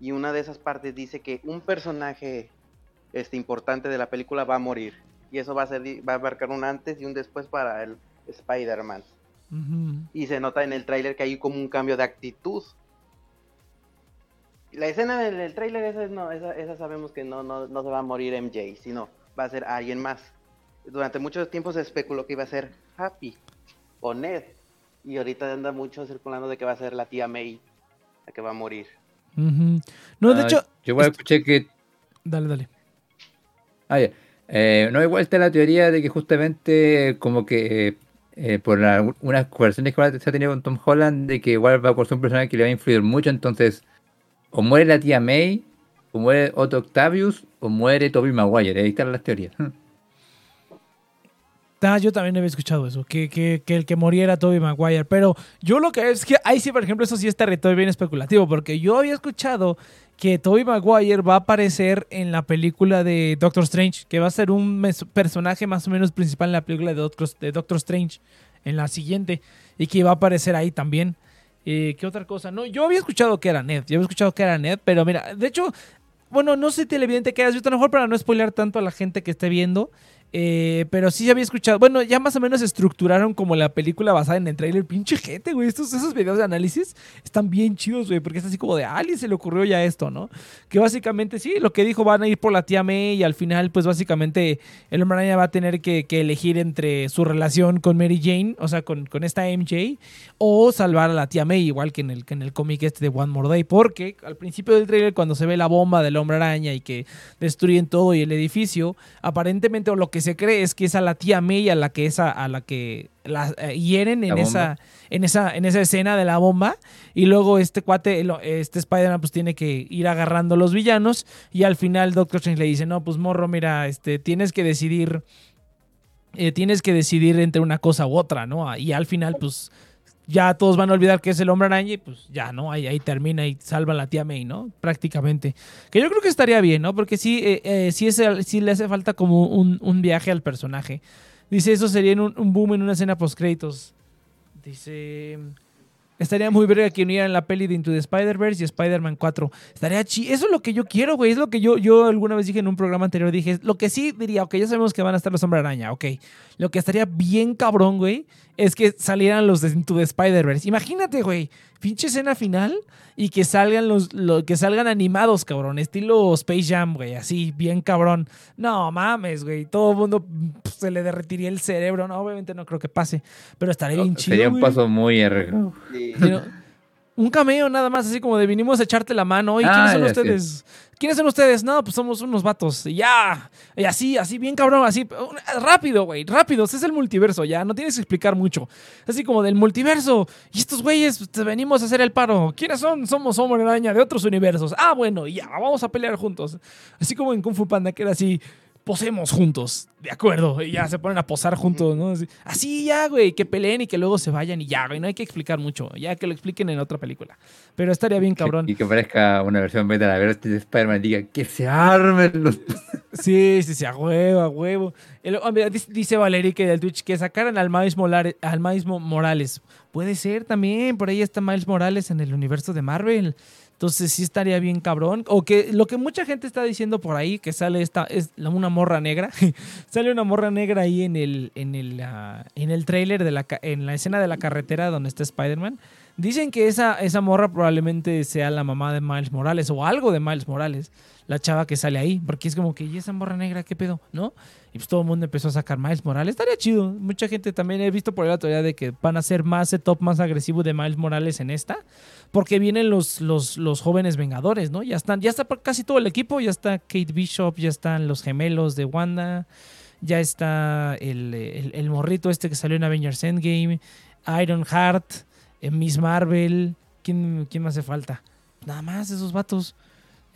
Y una de esas partes dice que un personaje este, importante de la película va a morir. Y eso va a, ser, va a marcar un antes y un después para el Spider-Man. Y se nota en el tráiler que hay como un cambio de actitud. La escena del, del tráiler, esa, no, esa, esa sabemos que no, no, no se va a morir MJ, sino va a ser alguien más. Durante mucho tiempo se especuló que iba a ser Happy o Ned. Y ahorita anda mucho circulando de que va a ser la tía May la que va a morir. No, de Ah, hecho. Yo igual escuché que. Dale, dale. Ah, ya. Eh, no, igual está la teoría de que justamente, como que. Eh, por la- unas conversaciones que se ha tenido con Tom Holland, de que igual va a ser un personaje que le va a influir mucho, entonces. O muere la tía May, o muere Otto Octavius, o muere Tobey Maguire. Ahí están las teorías. Ah, yo también había escuchado eso, que, que, que el que muriera Toby Maguire. Pero yo lo que es que ahí sí, por ejemplo, eso sí es territorio bien especulativo, porque yo había escuchado que Toby Maguire va a aparecer en la película de Doctor Strange, que va a ser un personaje más o menos principal en la película de Doctor, Strange, en la siguiente, y que va a aparecer ahí también. Eh, ¿Qué otra cosa? No, yo había escuchado que era Ned, yo había escuchado que era Ned, pero mira, de hecho, bueno, no sé televidente que hayas visto, a lo mejor para no spoilear tanto a la gente que esté viendo, eh, pero sí había escuchado. Bueno, ya más o menos estructuraron como la película basada en el trailer. Pinche gente, güey. Estos, esos videos de análisis están bien chidos, güey. Porque es así como de, a alguien se le ocurrió ya esto, ¿no? Que básicamente, sí, lo que dijo, van a ir por la tía May y al final, pues básicamente el hombre araña va a tener que, que elegir entre su relación con Mary Jane, o sea, con, con esta MJ, o salvar a la tía May, igual que en el, que en el cómic este de One More Day. Porque al principio del trailer, cuando se ve la bomba del hombre araña y que destruyen todo y el edificio, aparentemente o lo que se cree es que es a la tía May a la que esa a la que la eh, hieren en La esa en esa en esa escena de la bomba. Y luego este cuate este Spider-Man pues tiene que ir agarrando a los villanos. Y al final Doctor Strange le dice, "No, pues morro, mira, este tienes que decidir eh, tienes que decidir entre una cosa u otra, ¿no? Y al final pues ya todos van a olvidar que es el hombre araña y pues ya, ¿no? Ahí, termina y salva a la tía May, ¿no? Prácticamente. Que yo creo que estaría bien, ¿no? Porque sí, eh, eh, sí, es le hace falta como un, un viaje al personaje. Dice, eso sería un, boom en una escena post-créditos. Dice... Estaría muy verga que unieran la peli de Into the Spider-Verse y Spider-Man 4. Estaría chi. Eso es lo que yo quiero, güey. Es lo que yo, yo alguna vez dije en un programa anterior. Dije, lo que sí diría, ok, ya sabemos que van a estar los Hombre Araña, ok. Lo que estaría bien cabrón, güey, es que salieran los de Into the Spider-Verse. Imagínate, güey, pinche escena final y que salgan los, lo- que salgan animados, cabrón, estilo Space Jam, güey, así, bien cabrón. No mames, güey, todo el mundo se le derretiría el cerebro. No, obviamente no creo que pase, pero estaría bien chido. Sería un paso muy Pero, un cameo nada más, así como de vinimos a echarte la mano. ¿Y quiénes Ah, son ya, sí. ustedes? ¿Quiénes son ustedes? No, pues somos unos vatos. Y ya. Y así, así, bien cabrón, así. Rápido, güey, rápido. Es el multiverso, ya. No tienes que explicar mucho. Así como del multiverso. Y estos güeyes, pues, te venimos a hacer el paro. ¿Quiénes son? Somos Hombre Araña de otros universos. Ah, bueno, ya, vamos a pelear juntos. Así como en Kung Fu Panda, que era así. Posemos juntos, de acuerdo, y ya se ponen a posar juntos, ¿no? Así, así ya, güey, que peleen y que luego se vayan y ya, güey, no hay que explicar mucho, ya que lo expliquen en otra película. Pero estaría bien cabrón. Y que parezca una versión beta de la de Spider-Man diga que se armen los. Sí, sí, sí, a huevo, a huevo. El- mira, dice, dice Valerique del Twitch que sacaran al Miles, Molare- al Miles Mo- Morales. Puede ser también, por ahí está Miles Morales en el universo de Marvel. Entonces sí estaría bien cabrón. O que lo que mucha gente está diciendo por ahí, que sale esta, es una morra negra. sale una morra negra ahí en el, en el, ah, en el trailer, de la, en la escena de la carretera donde está Spider-Man. Dicen que esa, esa morra probablemente sea la mamá de Miles Morales o algo de Miles Morales, la chava que sale ahí, porque es como que, ¿y esa morra negra qué pedo? ¿No? Y pues todo el mundo empezó a sacar Miles Morales. Estaría chido. Mucha gente también he visto por ahí la teoría de que van a ser más setup más agresivo de Miles Morales en esta, porque vienen los, los, los jóvenes Vengadores, ¿no? Ya están, ya está casi todo el equipo, ya está Kate Bishop, ya están los gemelos de Wanda, ya está el, el, el morrito este que salió en Avengers Endgame, Iron Heart, Miss Marvel, ¿quién, ¿quién me hace falta? Nada más esos vatos.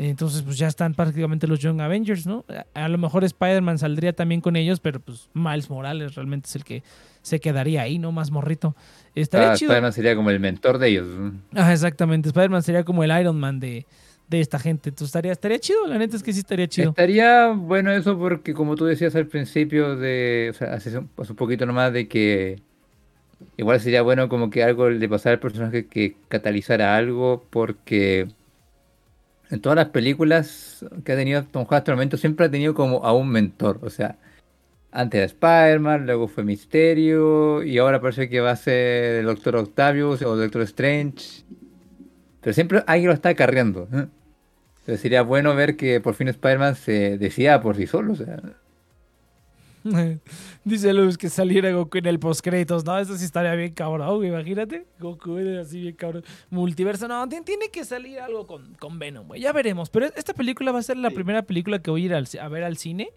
Entonces, pues ya están prácticamente los Young Avengers, ¿no? A, a lo mejor Spider-Man saldría también con ellos, pero pues Miles Morales realmente es el que se quedaría ahí, ¿no? Más morrito. Estaría Ah, chido. Spider-Man sería como el mentor de ellos. ¿no? Ah, exactamente. Spider-Man sería como el Iron Man de, de esta gente. Entonces estaría, estaría chido, la neta es que sí estaría chido. Estaría bueno eso porque como tú decías al principio de, o sea, hace un, hace un poquito nomás de que igual sería bueno como que algo le pasara al personaje que catalizara algo porque en todas las películas que ha tenido Tom Holland hasta el momento siempre ha tenido como a un mentor, o sea, antes era Spider-Man, luego fue Misterio y ahora parece que va a ser el Doctor Octavius o Doctor Strange, pero siempre alguien lo está acarreando. ¿eh? Entonces sería bueno ver que por fin Spider-Man se decida por sí solo. O sea, Dice Luz que saliera Goku en el postcréditos. No, eso sí estaría bien cabrón, güey. Imagínate. Goku era así bien cabrón. Multiverso. No, ti- tiene que salir algo con, con Venom, güey. Ya veremos. Pero esta película va a ser la Sí. primera película que voy a ir al a ver al cine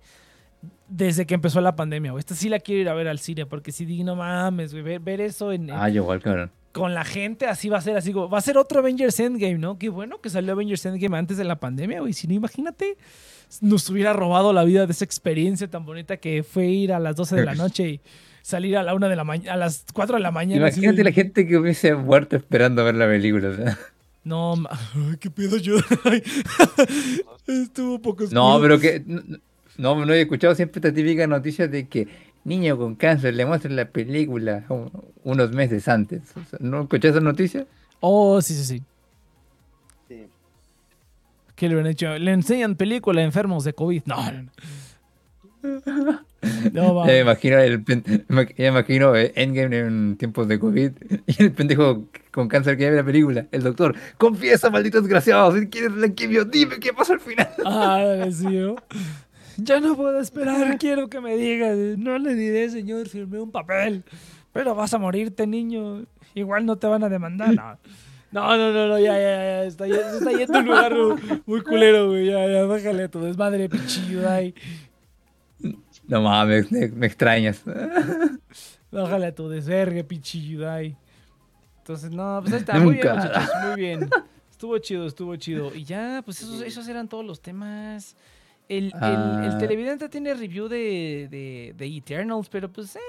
desde que empezó la pandemia, güey. Esta sí la quiero ir a ver al cine porque si digo, no mames, güey. Ver, ver eso en, ah, yo igual, cabrón. con la gente así va a ser así. Va a ser otro Avengers Endgame, ¿no? Qué bueno que salió Avengers Endgame antes de la pandemia, güey. Si no, imagínate, nos hubiera robado la vida de esa experiencia tan bonita que fue ir a las 12 de la noche y salir a la una de la mañana, a las 4 de la mañana. Imagínate de- la gente que hubiese muerto esperando ver la película. No, ma- ay, qué pedo yo. Estuvo poco No, oscuro. pero que. No, no he escuchado siempre esta típica noticia de que niño con cáncer le muestran la película un- unos meses antes. O sea, ¿No escuchaste esa noticia? Oh, sí, sí. Sí. ¿Qué le hecho? Le enseñan película a enfermos de COVID. No, no, va. Ya me imagino, el, ya me imagino eh, Endgame en tiempos de COVID y el pendejo con cáncer que ve la película. El doctor, confiesa, maldito desgraciado, si quieres la quimio, dime qué pasa al final. Ah, sí, ¿no? Ya no puedo esperar, quiero que me digas. No le diré, señor, firmé un papel. Pero vas a morirte, niño. Igual no te van a demandar. No, no, no, no, no, ya, ya, ya. Está, ya- se está yendo un lugar muy, culero, güey. Ya, ya, bájale tu desmadre, pichillo, ay. No mames, me, me extrañas. Bájale a tu desvergue, pichillo, ay. Entonces, no, pues ahí está. Muy bien, muchachos, muy bien. Estuvo chido, estuvo chido. Y ya, pues esos, esos eran todos los temas. El, el- el Ah. televidente tiene review de, de, de Eternals, pero pues, eh.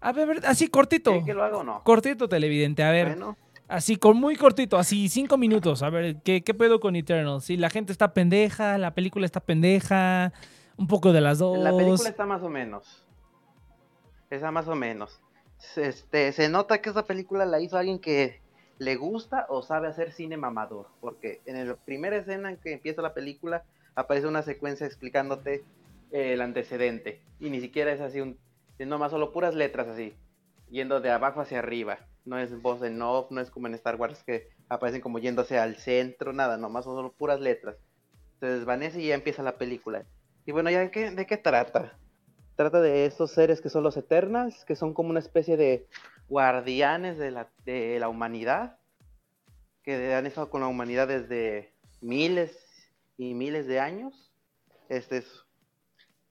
A ver, a ver, así cortito. ¿Quieren que lo haga o no? Cortito, televidente. A ver, Bueno, así, con muy cortito, así, cinco minutos. A ver, ¿qué, qué pedo con Eternals? Si la gente está pendeja, la película está pendeja, un poco de las dos. la película está más o menos. Está más o menos. Se- Este, se nota que esa película la hizo alguien que le gusta o sabe hacer cine mamador. Porque en la primera escena en que empieza la película aparece una secuencia explicándote el antecedente. Y ni siquiera es así un... Nomás solo puras letras así. Yendo de abajo hacia arriba. No es voz en off, no es como en Star Wars que aparecen como yéndose al centro, nada, nomás son solo puras letras. Se desvanece y ya empieza la película. Y bueno, ¿ya de qué, de qué trata? Trata de estos seres que son los Eternals, que son como una especie de guardianes de la, de la humanidad, que han estado con la humanidad desde miles y miles de años. Este es,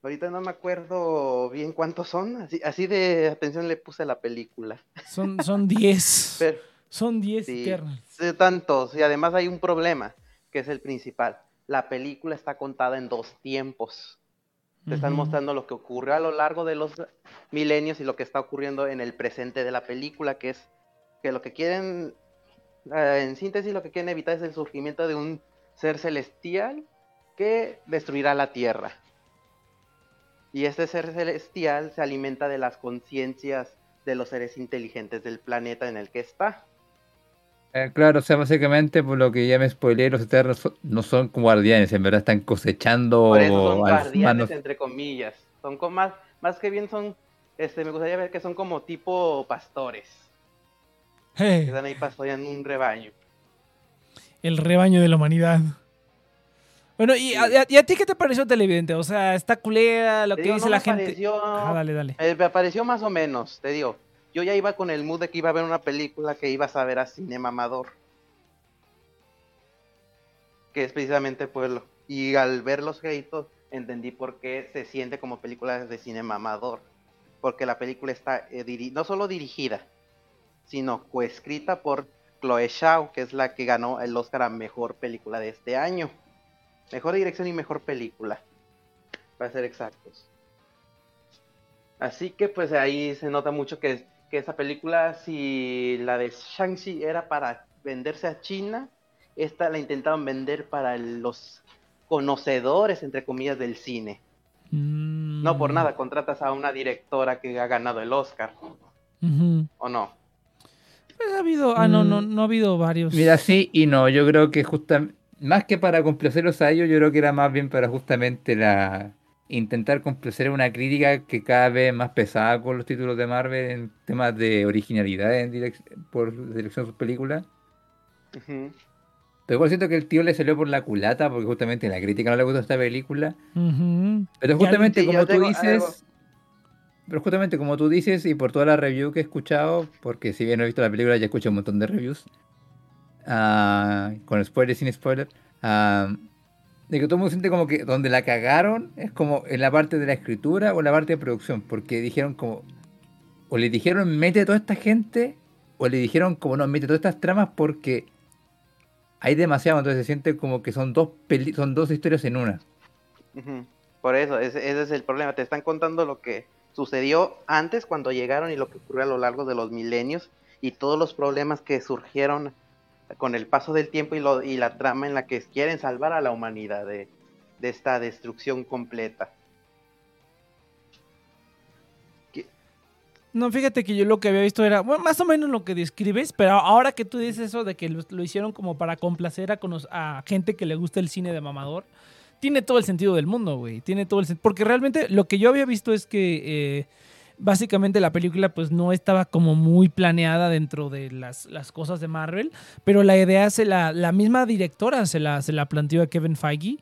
ahorita no me acuerdo bien cuántos son, así, así de atención le puse a la película. Son, son diez. Pero, son diez Sí. Tantos, y además hay un problema, que es el principal. La película está contada en dos tiempos. Te están mostrando lo que ocurrió a lo largo de los milenios y lo que está ocurriendo en el presente de la película, que es que lo que quieren, eh, en síntesis, lo que quieren evitar es el surgimiento de un ser celestial que destruirá la Tierra. Y este ser celestial se alimenta de las conciencias de los seres inteligentes del planeta en el que está. Eh, claro, o sea, básicamente por lo que ya me spoileé, los Eternos son- no son guardianes, en verdad están cosechando Por eso son guardianes, entre comillas. Son como más, más que bien son, este, me gustaría ver que son como tipo pastores. Que Eh, están ahí pastoreando un rebaño. el rebaño de la humanidad. Bueno, ¿y a, Sí. y a- y a ti qué te pareció televidente? O sea, está culera lo Te que digo, dice no la me gente. pareció- Ajá, dale, dale. eh, me pareció más o menos, te digo. Yo ya iba con el mood de que iba a ver una película que ibas a ver a Cinema Amador. Que es precisamente Pueblo. Y al ver los créditos entendí por qué se siente como película de Cinema Amador. Porque la película está eh, no solo dirigida, sino coescrita por Chloe Zhao, que es la que ganó el Oscar a Mejor Película de este año. Mejor dirección y mejor película, para ser exactos. Así que pues ahí se nota mucho que, que esa película, si la de Shang-Chi era para venderse a China, esta la intentaron vender para los conocedores, entre comillas, del cine. No por Mm, nada, contratas a una directora que ha ganado el Oscar. ¿o no? Pues ha habido. Ah, no, no, Mm. no ha habido varios. Mira, sí y no, yo creo que justamente, más que para complacerlos a ellos, yo creo que era más bien para justamente la intentar complacer una crítica que cada vez más pesada con los títulos de Marvel en temas de originalidad en direc- por dirección de sus películas. Pero igual siento que el tío le salió por la culata porque justamente la crítica no le gustó esta película. Pero justamente como tú tengo dices, algo. pero justamente como tú dices y por toda la review que he escuchado, porque si bien no he visto la película ya escuché un montón de reviews, ah, con spoiler sin spoiler, de que todo el mundo siente como que donde la cagaron es como en la parte de la escritura o en la parte de producción, porque dijeron como, o le dijeron mete toda esta gente, o le dijeron como no, mete todas estas tramas porque hay demasiado, entonces se siente como que son dos peli- son dos historias en una. Por eso, ese es el problema. Te están contando lo que sucedió antes cuando llegaron y lo que ocurrió a lo largo de los milenios y todos los problemas que surgieron con el paso del tiempo y, la trama en la que quieren salvar a la humanidad de, esta destrucción completa. No, fíjate que yo lo que había visto era bueno, más o menos lo que describes, pero ahora que tú dices eso de que lo, hicieron como para complacer a gente que le gusta el cine de mamador, tiene todo el sentido del mundo, güey. Tiene todo el sentido. Porque realmente lo que yo había visto es que eh, básicamente la película pues no estaba como muy planeada dentro de las, las cosas de Marvel, pero la idea se la, la misma directora se la, se la planteó a Kevin Feige.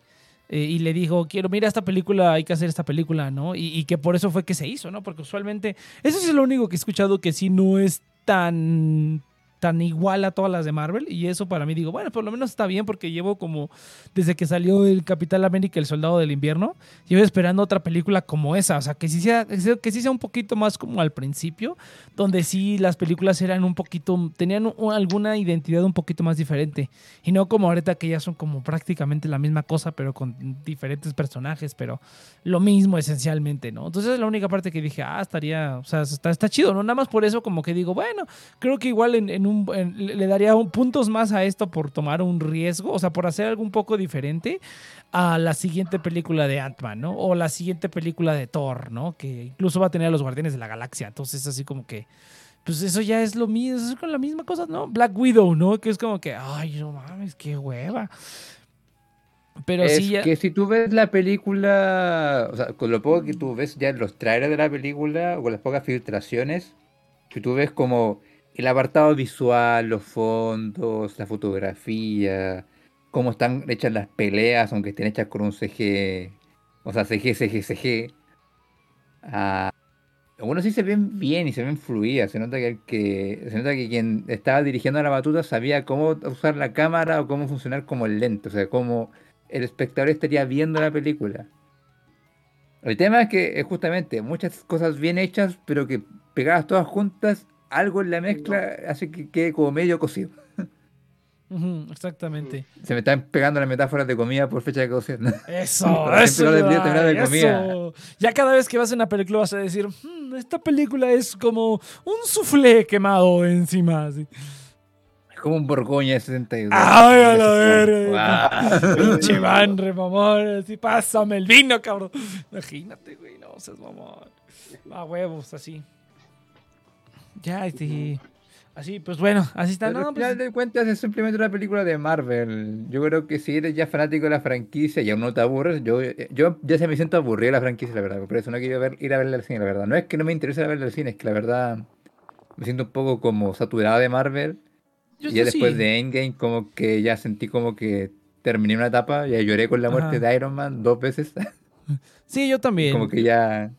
eh, y le dijo, quiero, mira esta película, hay que hacer esta película, ¿no? Y, y que por eso fue que se hizo, ¿no? Porque usualmente, eso es lo único que he escuchado que sí no es tan tan igual a todas las de Marvel y eso para mí digo, bueno, por lo menos está bien porque llevo como desde que salió el Capitán América el Soldado del Invierno, llevo esperando otra película como esa, o sea, que sí sea que sí sea un poquito más como al principio, donde sí las películas eran un poquito tenían un- alguna identidad un poquito más diferente y no como ahorita que ya son como prácticamente la misma cosa pero con diferentes personajes, pero lo mismo esencialmente, ¿no? Entonces es la única parte que dije, ah, estaría, o sea, está, está chido, ¿no? Nada más por eso como que digo, bueno, creo que igual en un, le daría un- puntos más a esto por tomar un riesgo, o sea, por hacer algo un poco diferente a la siguiente película de Ant-Man, ¿no? O la siguiente película de Thor, ¿no? Que incluso va a tener a los Guardianes de la Galaxia, entonces así como que... Pues eso ya es lo mismo, es con la misma cosa, ¿no? Black Widow, ¿no? Que es como que, ay, no mames, qué hueva. Pero es sí, ya... que si tú ves la película, o sea, con lo poco que tú ves ya en los trailers de la película o con las pocas filtraciones, si tú ves como el apartado visual, los fondos, la fotografía, cómo están hechas las peleas, aunque estén hechas con un CG, o sea, CG, CG, CG. Ah, bueno, sí se ven bien y se ven fluidas. Se nota que, se nota que quien estaba dirigiendo la batuta sabía cómo usar la cámara o cómo funcionar como el lente, o sea, cómo el espectador estaría viendo la película. El tema es que es justamente muchas cosas bien hechas, pero que pegadas todas juntas, algo en la mezcla hace que quede como medio cocido. Exactamente. Se me están pegando las metáforas de comida por fecha de caducidad. Eso, eso. Ya cada vez que vas a una película vas a decir, "Hmm, esta película es como un soufflé quemado encima. así. Es como un Borgoña de 62. Ay, a la verga. Guau. Pinche van, mamón. Así, pásame el vino, cabrón. Imagínate, güey, no seas mamón. A huevos, así. Ya, este. Así, pues bueno, así está. Pero No, al pues, final de cuentas es simplemente una película de Marvel. Yo creo que si eres ya fanático de la franquicia y aún no te aburres, yo, yo ya se me siento aburrido de la franquicia, la verdad. Por eso no quiero ver, ir a verla al cine, la verdad. No es que no me interese verla al cine, es que la verdad me siento un poco como saturado de Marvel. yo y ya sí. después de Endgame como que ya sentí como que terminé una etapa, ya lloré con la muerte Ajá. de Iron Man dos veces. Sí, yo también. como que ya...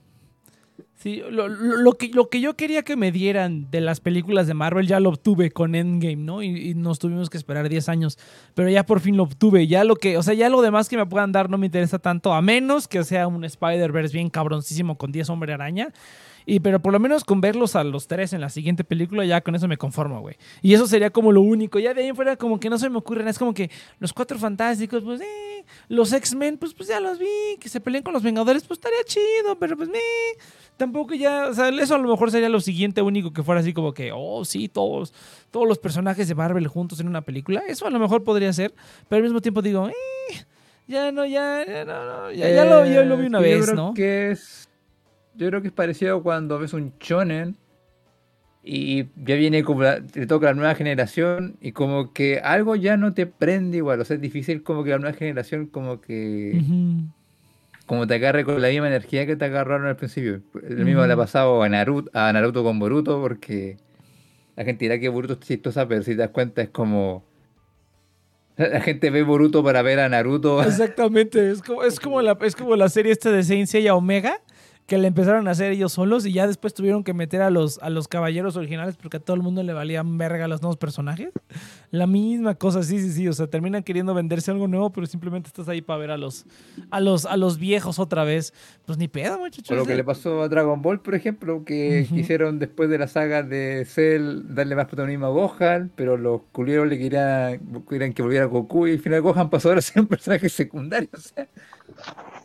Sí, lo, lo- que, lo que yo quería que me dieran de las películas de Marvel ya lo obtuve con Endgame, ¿no? Y, y nos tuvimos que esperar 10 años, pero ya por fin lo obtuve. Ya lo que, o sea, ya lo demás que me puedan dar no me interesa tanto, a menos que sea un Spider-Verse bien cabroncísimo con 10 hombre araña. Y pero por lo menos con verlos a los tres en la siguiente película, ya con eso me conformo, güey. Y eso sería como lo único. Ya de ahí en fuera como que no se me ocurren. Es como que los cuatro fantásticos, pues, eh. Los X-Men, pues, pues ya los vi. Que se peleen con los Vengadores, pues estaría chido, pero pues, eh. Tampoco ya, o sea, eso a lo mejor sería lo siguiente único que fuera así como que, oh, sí, todos, todos los personajes de Marvel juntos en una película. Eso a lo mejor podría ser, pero al mismo tiempo digo, eh, ya no, ya, ya no, no, ya, ya lo, ya lo vi una Eh, yo vez, creo ¿no? Que es, yo creo que es parecido cuando ves un shonen y ya viene como la- te toca la nueva generación y como que algo ya no te prende igual, o sea, es difícil como que la nueva generación como que. Como te agarre con la misma energía que te agarraron al principio. Lo mismo le ha pasado a Naruto, a Naruto con Boruto porque la gente dirá que Boruto es chistosa, pero si te das cuenta es como la gente ve Boruto para ver a Naruto. Exactamente, es como, es como la, es como la serie esta de Saint Seiya Omega, que la empezaron a hacer ellos solos y ya después tuvieron que meter a los, a los caballeros originales porque a todo el mundo le valían verga los nuevos personajes. La misma cosa, sí, sí, sí, o sea, terminan queriendo venderse algo nuevo, pero simplemente estás ahí para ver a los, a los, a los viejos otra vez. Pues ni pedo, muchachos. O lo que le pasó a Dragon Ball, por ejemplo, que Ujú. quisieron después de la saga de Cell darle más protagonismo a Gohan, pero los culieros le querían, querían que volviera Goku y al final Gohan pasó ahora a ser un personaje secundario. O sea,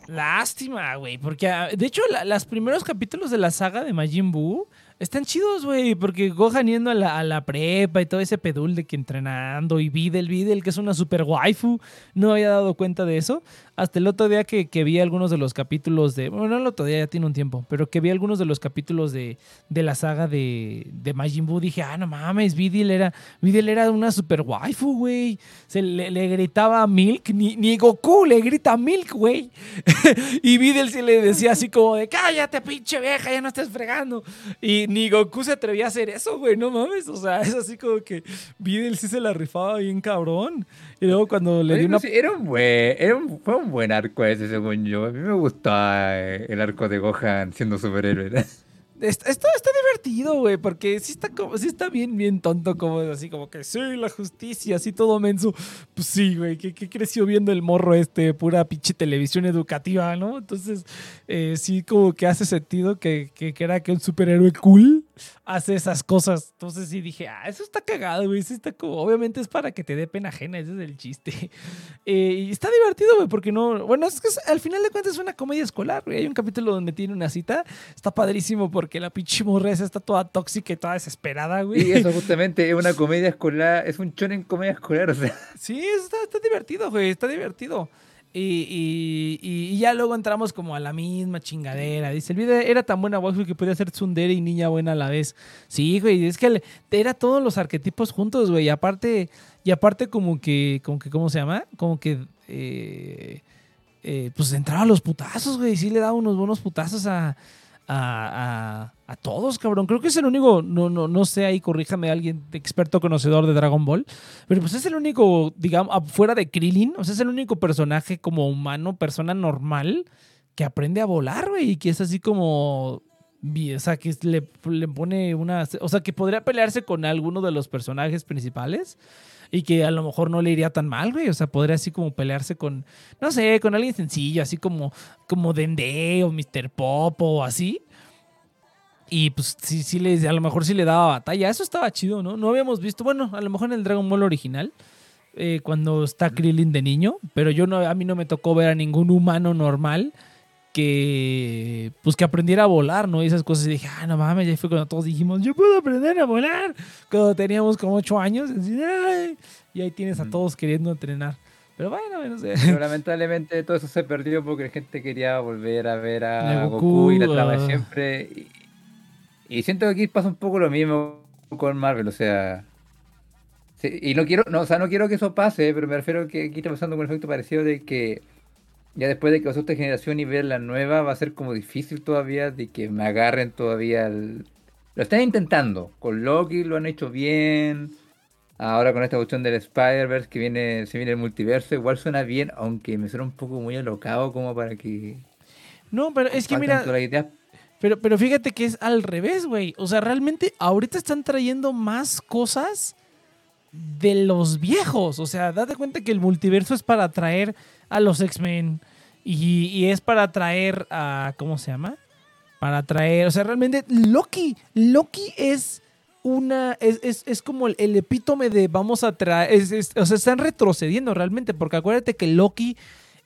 Lástima, güey, porque ah, de hecho los primeros capítulos de la saga de Majin Buu están chidos, güey, porque Gohan yendo a la, a la prepa y todo ese pedul de que entrenando y Videl, Videl, que es una super waifu, no había dado cuenta de eso. Hasta el otro día que, que vi algunos de los capítulos de, bueno, no el otro día, ya tiene un tiempo, pero que vi algunos de los capítulos de, de la saga de, de Majin Buu, dije, ah, no mames, Videl era, Videl era una super waifu, güey. Se le, le gritaba Milk, ni, ni Goku le grita Milk, güey. y Videl sí le decía así como de, cállate, pinche vieja, ya no estés fregando. Y ni Goku se atrevía a hacer eso, güey, no mames. O sea, es así como que Videl sí se la rifaba bien cabrón. Y luego cuando le dio no una... era un buen, era un, fue un buen arco ese, según yo. A mí me gustó eh, el arco de Gohan siendo superhéroe. Está, está divertido, güey, porque sí está, como, sí está bien, bien tonto, como así, como que sí, la justicia, así todo menso. Pues sí, güey, que, que creció viendo el morro este, pura pinche televisión educativa, ¿no? Entonces, eh, sí, como que hace sentido que, que, que era que un superhéroe cool hace esas cosas. Entonces sí dije, ah, eso está cagado, güey, eso está como, obviamente es para que te dé pena ajena, ese es el chiste. Eh, y está divertido, güey, porque no, bueno, es que es- al final de cuentas es una comedia escolar, güey. Hay un capítulo donde tiene una cita, está padrísimo porque la pinche morra está toda tóxica y toda desesperada, güey. Y eso justamente es una comedia escolar, es un shonen comedia escolar, o sea. Sí, está, está divertido, güey, está divertido. Y, y- ya luego entramos como a la misma chingadera. Dice, el video era tan buena waifu que podía ser tsundere y niña buena a la vez. Sí, güey, es que le- era todos los arquetipos juntos, güey. Y aparte, y aparte como que, como que, ¿cómo se llama? Como que, eh, eh, pues entraba a los putazos, güey. Sí le daba unos buenos putazos a, a, a- todos, cabrón. Creo que es el único, no, no, no sé, ahí corríjame alguien experto conocedor de Dragon Ball. Pero pues es el único, digamos, fuera de Krillin, o sea, es el único personaje como humano, persona normal, que aprende a volar, güey, y que es así como... O sea, que le, le pone una... O sea, que podría pelearse con alguno de los personajes principales y que a lo mejor no le iría tan mal, güey. O sea, podría así como pelearse con, no sé, con alguien sencillo, así como, como Dende o Mr. Pop o así. Y pues sí, sí les, a lo mejor sí le daba batalla. Eso estaba chido, ¿no? No habíamos visto, bueno, a lo mejor en el Dragon Ball original, eh, cuando está Krillin de niño, pero yo no, a mí no me tocó ver a ningún humano normal que pues que aprendiera a volar, ¿no? Y esas cosas. Y dije, ah, no mames, ya fue cuando todos dijimos, yo puedo aprender a volar. Cuando teníamos como ocho años, así, "Ay", y ahí tienes a Mm. todos queriendo entrenar. Pero bueno, no sé. Pero lamentablemente todo eso se perdió porque la gente quería volver a ver a Goku, Goku, y la trama de ah. siempre. Y, y siento que aquí pasa un poco lo mismo con Marvel, o sea. sí, y no quiero, no, o sea, no quiero que eso pase, pero me refiero a que aquí está pasando con el efecto parecido de que ya después de que pasó esta generación y ver la nueva, va a ser como difícil todavía de que me agarren todavía el... Lo están intentando, con Loki lo han hecho bien, ahora con esta cuestión del Spider-Verse que viene, se viene el multiverso, igual suena bien, aunque me suena un poco muy alocado como para que... No, pero es que mira. Pero, pero fíjate que es al revés, güey. O sea, realmente ahorita están trayendo más cosas de los viejos. O sea, date cuenta que el multiverso es para traer a los X-Men y, y es para traer a. ¿Cómo se llama? Para traer. O sea, realmente Loki. Loki es una. Es, es- es como el, el epítome de vamos a traer. es- o sea, están retrocediendo realmente. Porque acuérdate que Loki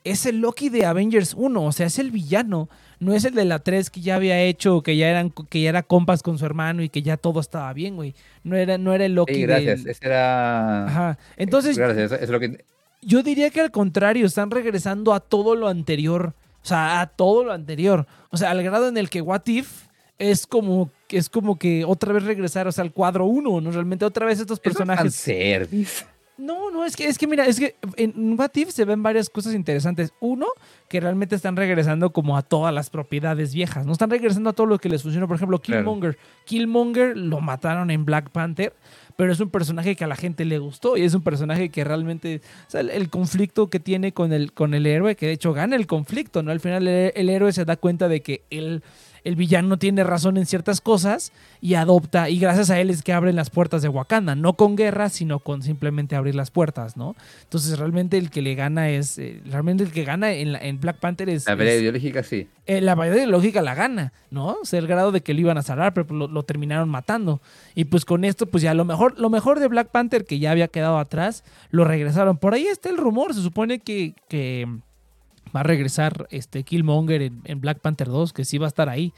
es el Loki de Avengers 1. O sea, es el villano. No es el de la 3 que ya había hecho, que ya eran, que ya era compas con su hermano y que ya todo estaba bien, güey. No era, no era el Loki Sí, gracias, del- ese era... Ajá. Entonces, Gracias, es lo que... yo diría que al contrario, están regresando a todo lo anterior. O sea, a todo lo anterior. O sea, al grado en el que What If es como, es como que otra vez regresar, o sea, al cuadro 1, ¿no? Realmente otra vez estos personajes. Fanservice. No, no, es que, es que mira, es que en What If se ven varias cosas interesantes. Uno, que realmente están regresando como a todas las propiedades viejas. No están regresando a todo lo que les funcionó. Por ejemplo, Claro. Killmonger. Killmonger lo mataron en Black Panther, pero es un personaje que a la gente le gustó y es un personaje que realmente, o sea, el, conflicto que tiene con el, con el héroe, que de hecho gana el conflicto, ¿no? Al final el, el héroe se da cuenta de que él, el villano tiene razón en ciertas cosas y adopta, y gracias a él es que abren las puertas de Wakanda, no con guerra, sino con simplemente abrir las puertas, ¿no? Entonces realmente el que le gana es, eh, realmente el que gana en, la- en Black Panther es... La pelea es- ideológica sí. eh, la variedad ideológica la gana, ¿no? O sea, el grado de que lo iban a salvar, pero lo, lo terminaron matando. Y pues con esto, pues ya lo mejor, lo mejor de Black Panther que ya había quedado atrás, lo regresaron. Por ahí está el rumor, se supone que, que va a regresar este Killmonger en, en Black Panther 2, que sí va a estar ahí.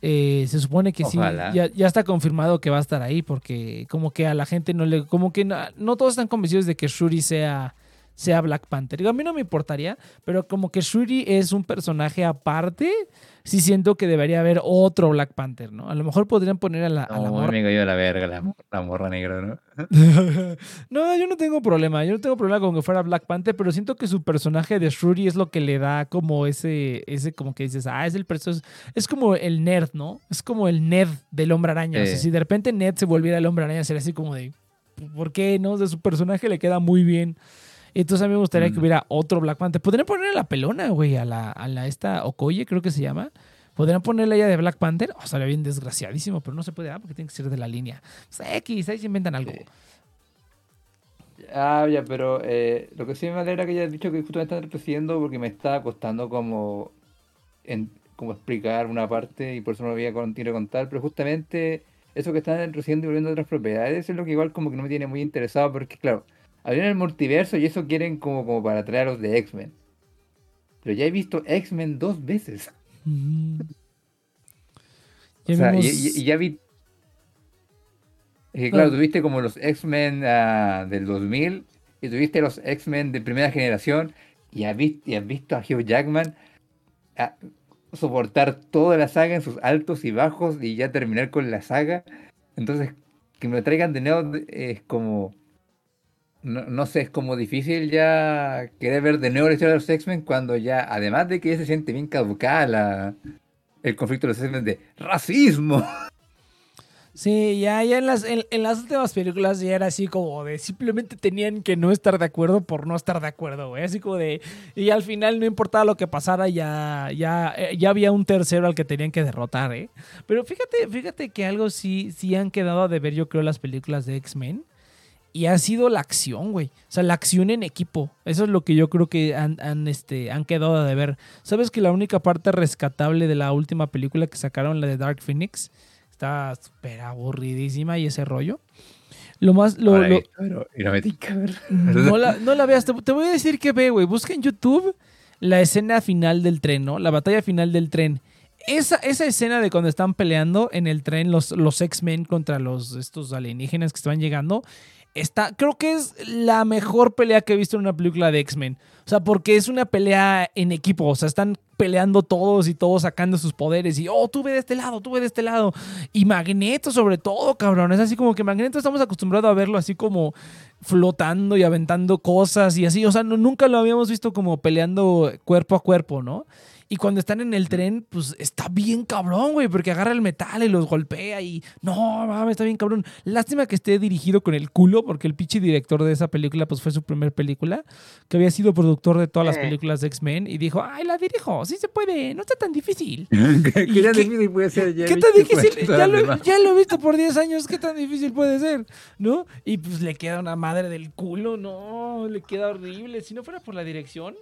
Eh, se supone que Ojalá. sí, ya, ya está confirmado que va a estar ahí, porque como que a la gente no le, como que no, no todos están convencidos de que Shuri sea, sea Black Panther. Digo, a mí no me importaría, pero como que Shuri es un personaje aparte, sí siento que debería haber otro Black Panther, ¿no? A lo mejor podrían poner a la, a la No, morra- me cayó la verga, la, mor- la morra negra, ¿no? no, yo no tengo problema. Yo no tengo problema con que fuera Black Panther, pero siento que su personaje de Shuri es lo que le da como ese, ese como que dices, ah, es el personaje. Es como el nerd, ¿no? Es como el Ned del hombre araña. O sea, Sí. si de repente Ned se volviera el hombre araña, sería así como de, ¿por qué no? De su personaje le queda muy bien. Entonces a mí me gustaría que Mm. hubiera otro Black Panther. Podrían poner a la pelona, güey, a la, a la esta Okoye, creo que se llama. Podrían ponerla ella de Black Panther. Oh, estaría bien desgraciadísimo, pero no se puede, ah, porque tiene que ser de la línea. Pues, X, ahí se inventan algo. Sí. Ah, ya, pero eh, lo que sí me alegra que hayas dicho que justo me están retrocediendo porque me está costando como, en, como explicar una parte y por eso no lo voy a continuar a contar, pero justamente eso que están retrocediendo y volviendo a otras propiedades es lo que igual como que no me tiene muy interesado porque claro, abrieron el multiverso y eso quieren como, como para traer a los de X-Men. Pero ya he visto X-Men dos veces. Mm. O Ya sea, y, vimos- y- y ya vi. Es que, Claro. claro, tuviste como los X-Men ah, del 2000 y tuviste los X-Men de primera generación y has, vis- y has visto a Hugh Jackman ah, soportar toda la saga en sus altos y bajos y ya terminar con la saga. Entonces, que me lo traigan de nuevo es como. No, sé, es como difícil ya querer ver de nuevo la historia de los X-Men cuando ya, además de que ya se siente bien caducada el conflicto de los X-Men de racismo. Sí, ya, ya en las, en las últimas películas ya era así como de simplemente tenían que no estar de acuerdo por no estar de acuerdo, güey. Así como de. Y al final no importaba lo que pasara, ya, ya, eh, ya había un tercero al que tenían que derrotar, ¿eh? Pero fíjate, fíjate que algo sí, sí han quedado a deber, yo creo, las películas de X-Men. Y ha sido la acción, güey. O sea, la acción en equipo. Eso es lo que yo creo que han, han, este, han quedado a deber. ¿Sabes que la única parte rescatable de la última película que sacaron, la de Dark Phoenix, está súper aburridísima y ese rollo? Lo más, lo, Ahora lo- pero- no me tinca ver. no la, no la veas. Te, te voy a decir que ve, güey. Busca en YouTube la escena final del tren, ¿no? La batalla final del tren. Esa, esa escena de cuando están peleando en el tren los, los X-Men contra los, estos alienígenas que estaban llegando, está, creo que es la mejor pelea que he visto en una película de X-Men. O sea, porque es una pelea en equipo. O sea, están peleando todos y todos sacando sus poderes. Y, oh, tú ve de este lado, tú ve de este lado. Y Magneto, sobre todo, cabrón. Es así como que Magneto estamos acostumbrados a verlo así como flotando y aventando cosas y así. O sea, no- nunca lo habíamos visto como peleando cuerpo a cuerpo, ¿no? Y cuando están en el tren, pues está bien cabrón, güey, porque agarra el metal y los golpea y no, mames, está bien cabrón. Lástima que esté dirigido con el culo, porque el pinche director de esa película, pues fue su primer película, que había sido productor de todas las películas de X-Men y dijo, ay, la dirijo, sí se puede, no está tan difícil. ¿Qué ¿Y tan difícil puede ser? Ya ¿Qué viste tan difícil? cuántas Ya lo, demás. ya lo he visto por 10 años. ¿Qué tan difícil puede ser? ¿No? Y pues le queda una madre del culo. No, le queda horrible. Si no fuera por la dirección.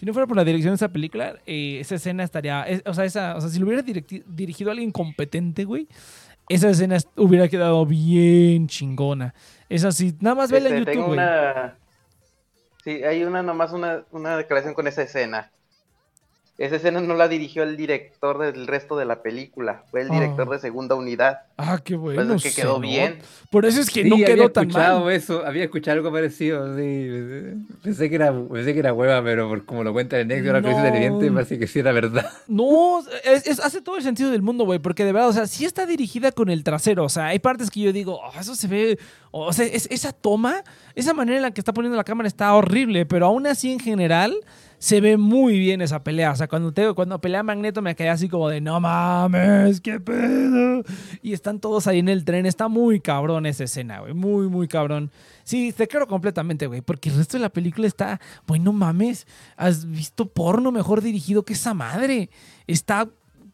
Si no fuera por la dirección de esa película, eh, esa escena estaría. es- o, sea, esa, o sea, si lo hubiera dirigido a alguien competente, güey, esa escena hubiera quedado bien chingona. Esa sí, nada más vela en Este, YouTube, tengo güey. una. Sí, hay una nomás una, una declaración con esa escena. Esa escena no la dirigió el director del resto de la película, fue el Ah. director de segunda unidad. Ah, qué Pues bueno. es que quedó bien. Por eso es que Sí, no había quedó tan escuchado mal. eso, había escuchado algo parecido, sí. Pensé que era, pensé que era hueva, pero por como lo cuenta el Nexo, ahora que lo dice No. televidente, parece que sí era verdad. No, es, es- hace todo el sentido del mundo, güey, porque de verdad, o sea, sí está dirigida con el trasero, o sea, hay partes que yo digo, "Oh, eso se ve, o sea, es- esa toma, esa manera en la que está poniendo la cámara está horrible, pero aún así en general se ve muy bien esa pelea, o sea, cuando, te, cuando pelea Magneto me quedé así como de, no mames, qué pedo, y están todos ahí en el tren, está muy cabrón esa escena, güey, muy, muy cabrón. Sí, te creo completamente, güey, porque el resto de la película está, bueno, mames, has visto porno mejor dirigido que esa madre. Está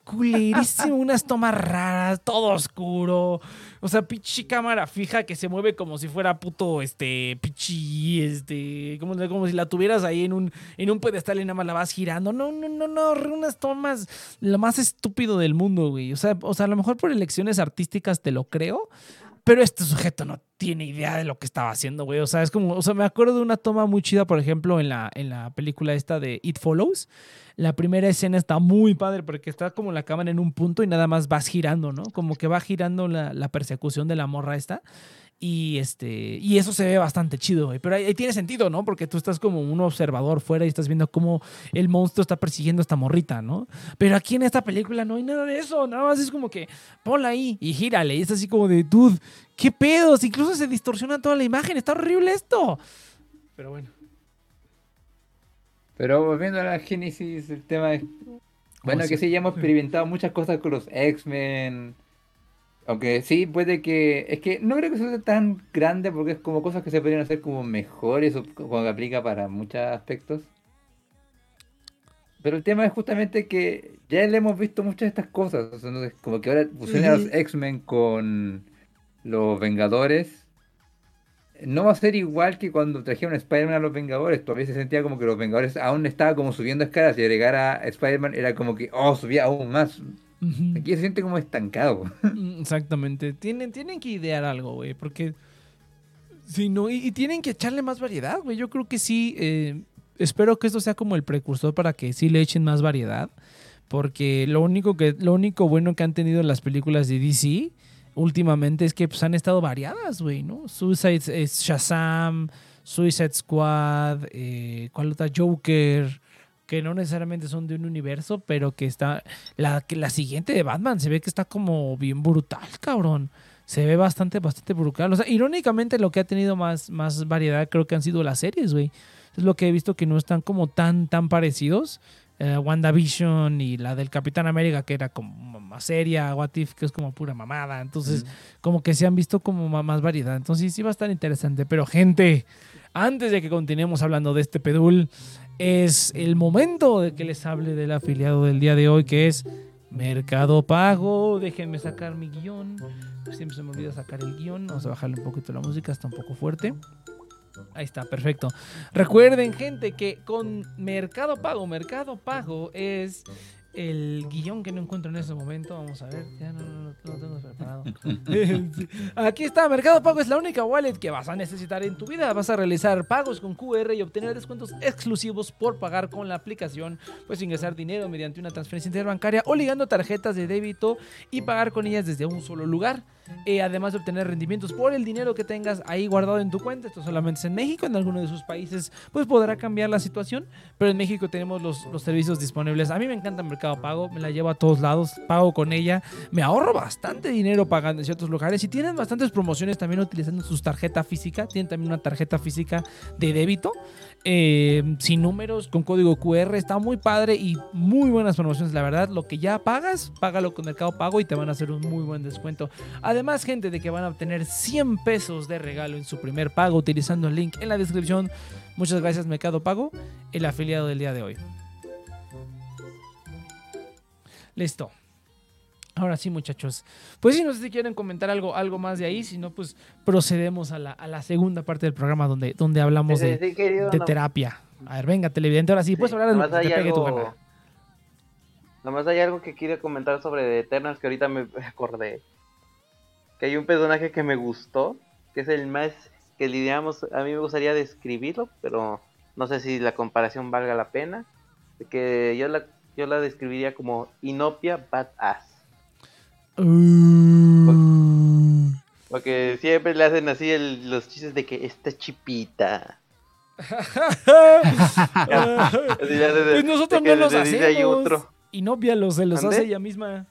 culerísimo, unas tomas raras, todo oscuro. O sea, pinche cámara fija que se mueve como si fuera puto, este, pichi, este, como, como si la tuvieras ahí en un, en un pedestal y nada más la vas girando. No, no, no, no, unas tomas lo más estúpido del mundo, güey. O sea, o sea, a lo mejor por elecciones artísticas te lo creo, pero este sujeto no tiene idea de lo que estaba haciendo, güey. O sea, es como, o sea, me acuerdo de una toma muy chida, por ejemplo, en la, en la película esta de It Follows. La primera escena está muy padre porque está como la cámara en un punto y nada más vas girando, ¿no? Como que va girando la, persecución de la morra esta. Y este y eso se ve bastante chido. Pero ahí, ahí tiene sentido, ¿no? Porque tú estás como un observador fuera y estás viendo cómo el monstruo está persiguiendo a esta morrita, ¿no? Pero aquí en esta película no hay nada de eso. Nada más es como que ponla ahí y gírale. Y es así como de, dude, ¿qué pedos? Incluso se distorsiona toda la imagen. Está horrible esto. Pero bueno. Pero volviendo a la génesis, el tema es. Bueno, que sí. ya hemos experimentado muchas cosas con los X-Men. Aunque sí, puede que. Es que no creo que sea tan grande porque es como cosas que se podrían hacer como mejores o cuando aplica para muchos aspectos. Pero el tema es justamente que ya le hemos visto muchas de estas cosas. o sea, como que ahora fusionar a los. X-Men con los Vengadores. No va a ser igual que cuando trajeron a Spider-Man a los Vengadores. Todavía se sentía como que los Vengadores aún estaba como subiendo escalas y agregar a Spider-Man era como que, oh, subía aún más. Aquí se siente como estancado. Mm, Exactamente. Tienen, tienen que idear algo, güey, porque... Sí, no, y, y tienen que echarle más variedad, güey. Yo creo que sí. eh, espero que esto sea como el precursor para que sí le echen más variedad. Porque lo único, que, lo único bueno que han tenido las películas de DC últimamente es que pues, han estado variadas, güey, ¿no? Suicide es Shazam, Suicide Squad, eh, ¿cuál otra? Joker, que no necesariamente son de un universo, pero que está... La, que la siguiente de Batman se ve que está como bien brutal, cabrón. Se ve bastante, bastante brutal. O sea, irónicamente lo que ha tenido más, más variedad creo que han sido las series, güey. Es lo que he visto que no están como tan, tan parecidos. Eh, WandaVision y la del Capitán América, que era como más seria, What If, que es como pura mamada. Entonces, como que se han visto como más variedad. Entonces, sí va a estar interesante. Pero, gente, antes de que continuemos hablando de este pedul, es el momento de que les hable del afiliado del día de hoy, que es Mercado Pago. Déjenme sacar mi guion. Siempre se me olvida sacar el guion. Vamos a bajarle un poquito la música, está un poco fuerte. Ahí está, perfecto. Recuerden, gente, que con Mercado Pago, Mercado Pago es el guion que no encuentro en ese momento. Vamos a ver, ya no, no, no, tengo preparado. Sí. Aquí está, Mercado Pago es la única wallet que vas a necesitar en tu vida. Vas a realizar pagos con QR y obtener descuentos exclusivos por pagar con la aplicación. Puedes ingresar dinero mediante una transferencia interbancaria o ligando tarjetas de débito y pagar con ellas desde un solo lugar. Eh, además de obtener rendimientos por el dinero que tengas ahí guardado en tu cuenta. Esto solamente es en México, en alguno de sus países pues podrá cambiar la situación, pero en México tenemos los, los servicios disponibles. A mí me encanta Mercado Pago, me la llevo a todos lados, pago con ella, me ahorro bastante dinero pagando en ciertos lugares y tienen bastantes promociones también utilizando sus tarjeta física, tienen también una tarjeta física de débito. Eh, sin números, con código QR, está muy padre y muy buenas promociones, la verdad. Lo que ya pagas, págalo con Mercado Pago y te van a hacer un muy buen descuento. Además, gente, de que van a obtener 100 pesos de regalo en su primer pago utilizando el link en la descripción. Muchas gracias, Mercado Pago, el afiliado del día de hoy. Listo. Ahora sí, muchachos. Pues sí, no sé si quieren comentar algo, algo más de ahí, si no, pues procedemos a la, a la segunda parte del programa donde, donde hablamos Sí, de, sí, querido, de no- terapia. A ver, venga, televidente, ahora sí, puedes hablar de lo que te pegue tu algo- gana. Nomás hay algo que quiero comentar sobre Eternals que ahorita me acordé. Que hay un personaje que me gustó, que es el más que lidiamos, a mí me gustaría describirlo, pero no sé si la comparación valga la pena. Que yo la, yo la describiría como Inopia Badass. Uh. Porque siempre le hacen así el- los chistes de que esta chipita. Pues nosotros de que no los hacemos. otro. Y Novia los, se los hace ella misma.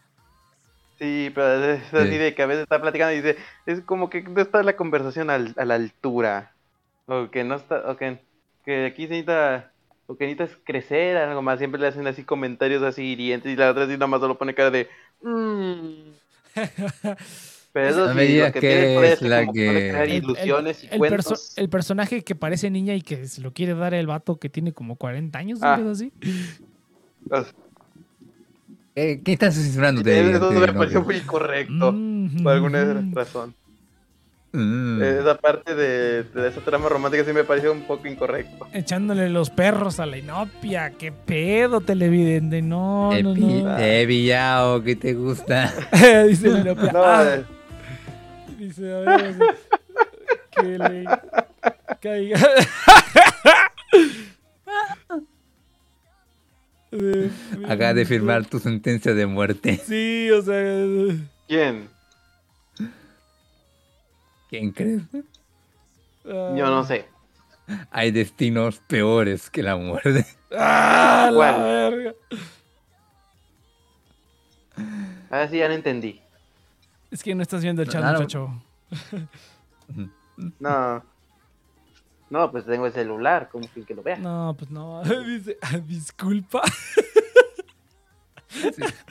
Sí, pero es así Sí. de que a veces está platicando y dice, es como que no está la conversación al- a la altura. O que no está, o que, que aquí se necesita, o que necesitas crecer, algo más. Siempre le hacen así comentarios así hirientes y la otra así nada más solo pone cara de... "Mm". Pero eso No sí, me lo digas que que es la que crear El- el- ilusiones y el, perso- cuentos. el personaje que parece niña y que se lo quiere dar el vato que tiene como 40 años, Ah. ¿no? así. Eh, ¿Qué estás censurando? Eso me pareció muy correcto, Mm, por alguna razón. Mm. Esa parte de, de esa trama romántica sí me pareció un poco incorrecto. Echándole los perros a la inopia. ¿Qué pedo, televidente? No, Te, no, no. te he pillado, ¿qué te gusta? Dice la inopia. No, "Ah". eh, Dice, a ver, que le caiga. Eh, Acabas de firmar tu sentencia de muerte. Sí, o sea. ¿Quién? ¿Quién crees? ah, Yo no sé. Hay destinos peores que la muerte. ¡Ah, la ¿Cuál? verga! Ahora sí ya no entendí. Es que no estás viendo el chat, Claro. muchacho. No. No, pues tengo el celular, como que, que lo vea. No, pues no. Dice, ah, disculpa.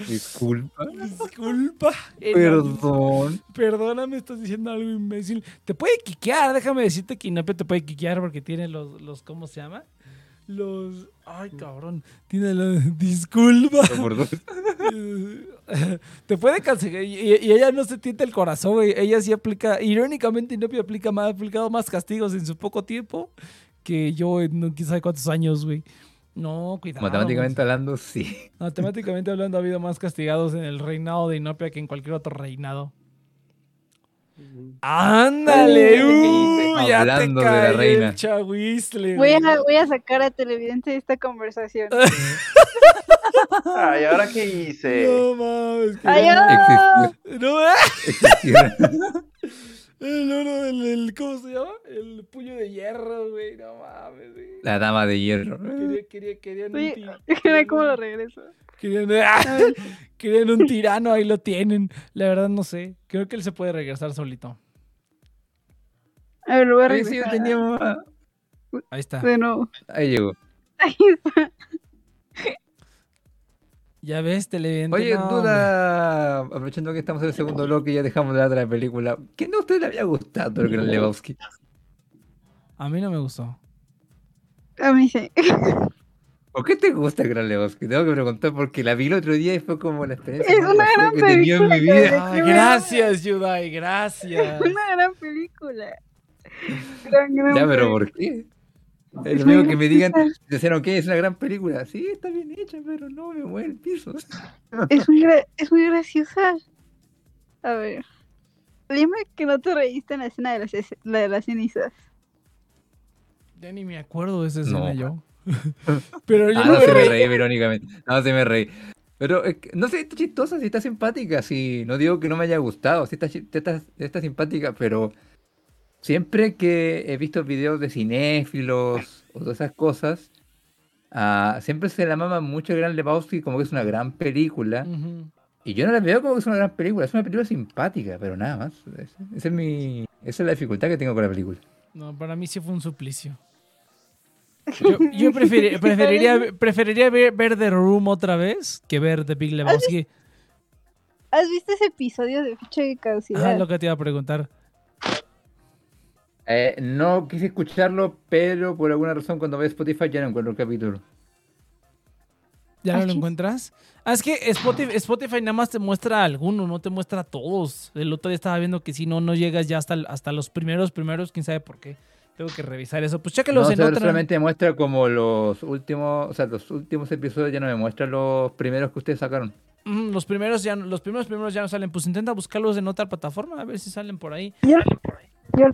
Disculpa. Disculpa. El- Perdón. Perdóname, estás diciendo algo imbécil. Te puede quiquear, déjame decirte que Inopia te puede quiquear porque tiene los, los ¿cómo se llama? Los... Ay, cabrón. Tiene los... Disculpa. Te puede cancelar. Y, y ella no se tienta el corazón, güey. Ella sí aplica... Irónicamente, Inopia aplica más, ha aplicado más castigos en su poco tiempo que yo en no, quién sabe cuántos años, güey. No, cuidado. Matemáticamente hablando, sí. Matemáticamente hablando, ha habido más castigados en el reinado de Inopia que en cualquier otro reinado. ¡Ándale! Uy, ¡Uh! ya hablando te de la reina. el Voy a, voy a sacar a televidente de esta conversación. Ay, ¿ahora qué hice? No mames. que- ¡Ay, ah! Existió. No, ¡ah! Existió. El oro del, el- ¿Cómo se llama? El puño de hierro, güey. No mames, güey. La dama de hierro. Quería, quería, querían un Oye, Mira cómo lo regreso. Querían, ¡ah! querían un tirano, ahí lo tienen. La verdad no sé. Creo que él se puede regresar solito. A ver, lo voy a Oye, sí, yo regresar. tenía. Ahí está. De nuevo. Ahí llegó. Ahí está. Ya ves, televidente. Oye, no, duda, aprovechando que estamos en el segundo bloque y ya dejamos de hablar de la película, ¿quién de ustedes le había gustado el Gran Lebowski? A mí no me gustó. A mí sí. ¿Por qué te gusta el Gran Lebowski? Tengo que preguntar porque la vi el otro día y fue como la experiencia Es una gran que tenido en mi película, vida. Ah, qué gracias, Yudai, gracias. Una gran película. Gran, gran Ya, pero película. ¿por qué? Es lo único que me digan, dicen, ok, es una gran película. Sí, está bien hecha, pero no me mueve el piso. Es muy, gra- es muy graciosa. A ver. Dime que no te reíste en la escena de las, la de las cenizas. Ya ni me acuerdo de esa escena No. yo. Pero yo Ah, no no, me se me reí. irónicamente. No, se me reí. Pero que, no sé, está chistosa, sí está simpática, sí. No digo que no me haya gustado, sí está, está, está simpática, pero siempre que he visto videos de cinéfilos o todas esas cosas, ah, siempre se la mama mucho el Gran Lebowski como que es una gran película. Y yo no la veo como que es una gran película, es una película simpática, pero nada más. Es- Esa es, mi, esa es la dificultad que tengo con la película. No, para mí sí fue un suplicio. Yo, yo preferi- preferiría, preferiría ver, ver The Room otra vez que ver The Big Lebowski. ¿Has visto ese episodio de fecha de Ajá, caducidad? es lo que te iba a preguntar. Eh, no quise escucharlo, pero por alguna razón cuando veo Spotify ya no encuentro el capítulo. ¿Ya no lo Achis. encuentras? Ah, es que Spotify, Spotify nada más te muestra alguno, no te muestra todos. El otro día estaba viendo que si no, no llegas ya hasta, hasta los primeros, primeros, quién sabe por qué. Tengo que revisar eso. Pues chécalos No, en solo- otra. solamente muestra como los últimos, o sea, los últimos episodios ya no me muestran los primeros que ustedes sacaron. Mm, los primeros ya no- los primeros primeros ya no salen. Pues intenta buscarlos en otra plataforma, a ver si salen por ahí. Yo, yo-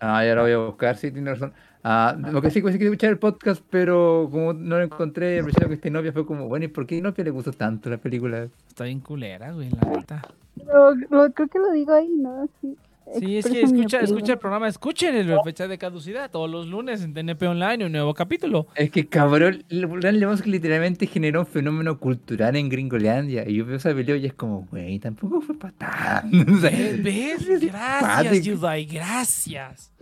Ah, ya lo voy a buscar, sí, tiene razón. Ah, lo que sí que sí quería escuchar el podcast, pero como no lo encontré, el que este novia fue como, bueno, ¿y por qué novia le gustó tanto la película? Está bien culera, güey, la neta. lo- creo que lo digo ahí, ¿no? Sí, Sí, es que escucha, escucha el programa, escuchen el fecha de caducidad todos los lunes en TNP Online, un nuevo capítulo. Es que cabrón, Lebowski literalmente generó un fenómeno cultural en Gringolandia. Y yo veo esa video y es como, güey, tampoco fue para tanto. O sea, ¿Ves? ¿Ves? es Gracias. Yudai, gracias.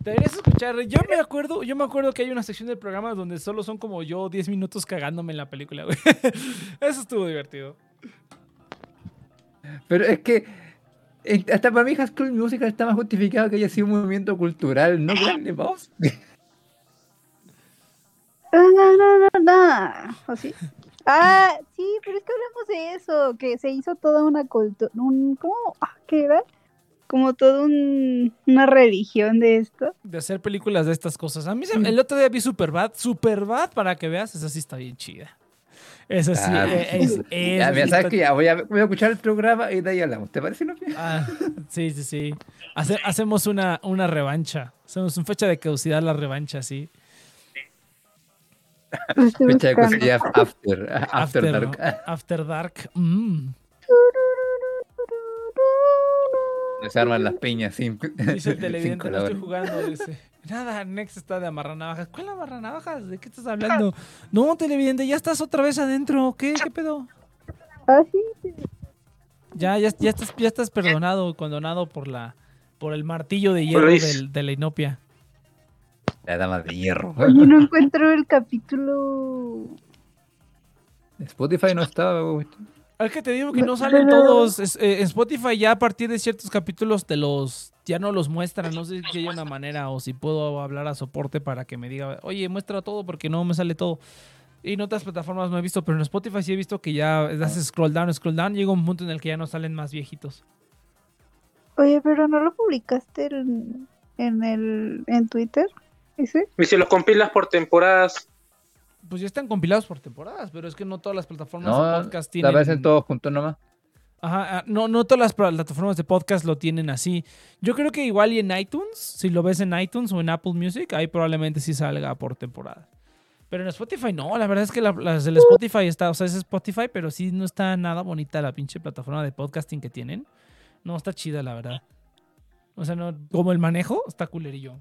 Deberías escuchar. Yo me acuerdo, yo me acuerdo que hay una sección del programa donde solo son como yo 10 minutos cagándome en la película, güey. Eso estuvo divertido. Pero es que eh, hasta para mí School Musical está más justificado que haya sido un movimiento cultural, no Gran Lebowski. Ah, no, no, no, no. ¿O sí? Ah, sí, pero es que hablamos de eso, que se hizo toda una cultura, un, ¿cómo? Ah, ¿Qué era? Como toda un- una religión de esto. De hacer películas de estas cosas. A mí se- el otro día vi Superbad. Superbad, para que veas, esa sí está bien chida. Esa sí, Ah, eh, pues, es, Ya, mira, sí sabes que ya voy a, voy a escuchar el programa y de ahí hablamos. ¿Te parece, Novia? Ah, sí, sí, sí. Hace- hacemos una, una revancha. Hacemos una fecha de caducidad la revancha, sí. Fecha de cosillas After, After, Dark. After Dark. mm. Se arman las peñas sin, Dice el televidente, no estoy jugando. Dice, nada, Next está de amarranavajas. ¿Cuál amarranavajas? ¿De qué estás hablando? No, televidente, ya estás otra vez adentro. ¿Qué? ¿Qué pedo? Ah, sí. Ya, ya, ya estás, ya estás perdonado, condonado por la, por el martillo de hierro del- de la inopia. La dama de hierro. Oye, no encuentro el capítulo. Spotify no estaba, güey. Es que te digo que no salen todos. Es- eh, en Spotify ya a partir de ciertos capítulos te los ya no los muestran. No sé si hay una manera o si puedo hablar a soporte para que me diga, oye, muestra todo porque no me sale todo. Y en otras plataformas no he visto, pero en Spotify sí he visto que ya haces scroll down, scroll down. Llega un punto en el que ya no salen más viejitos. Oye, pero no lo publicaste en, en el en Twitter, ese. Y si los compilas por temporadas, Pues ya están compilados por temporadas, pero es que no todas las plataformas No, de podcast la tienen. aparecen todos juntos nomás. Ajá, ah, no, no todas las plataformas de podcast lo tienen así. Yo creo que igual y en iTunes, si lo ves en iTunes o en Apple Music, ahí probablemente sí salga por temporada. Pero en Spotify no, la verdad es que la, del Spotify está, o sea, es Spotify, pero sí no está nada bonita la pinche plataforma de podcasting que tienen. No, está chida, la verdad. O sea, no, como el manejo, está culerillo.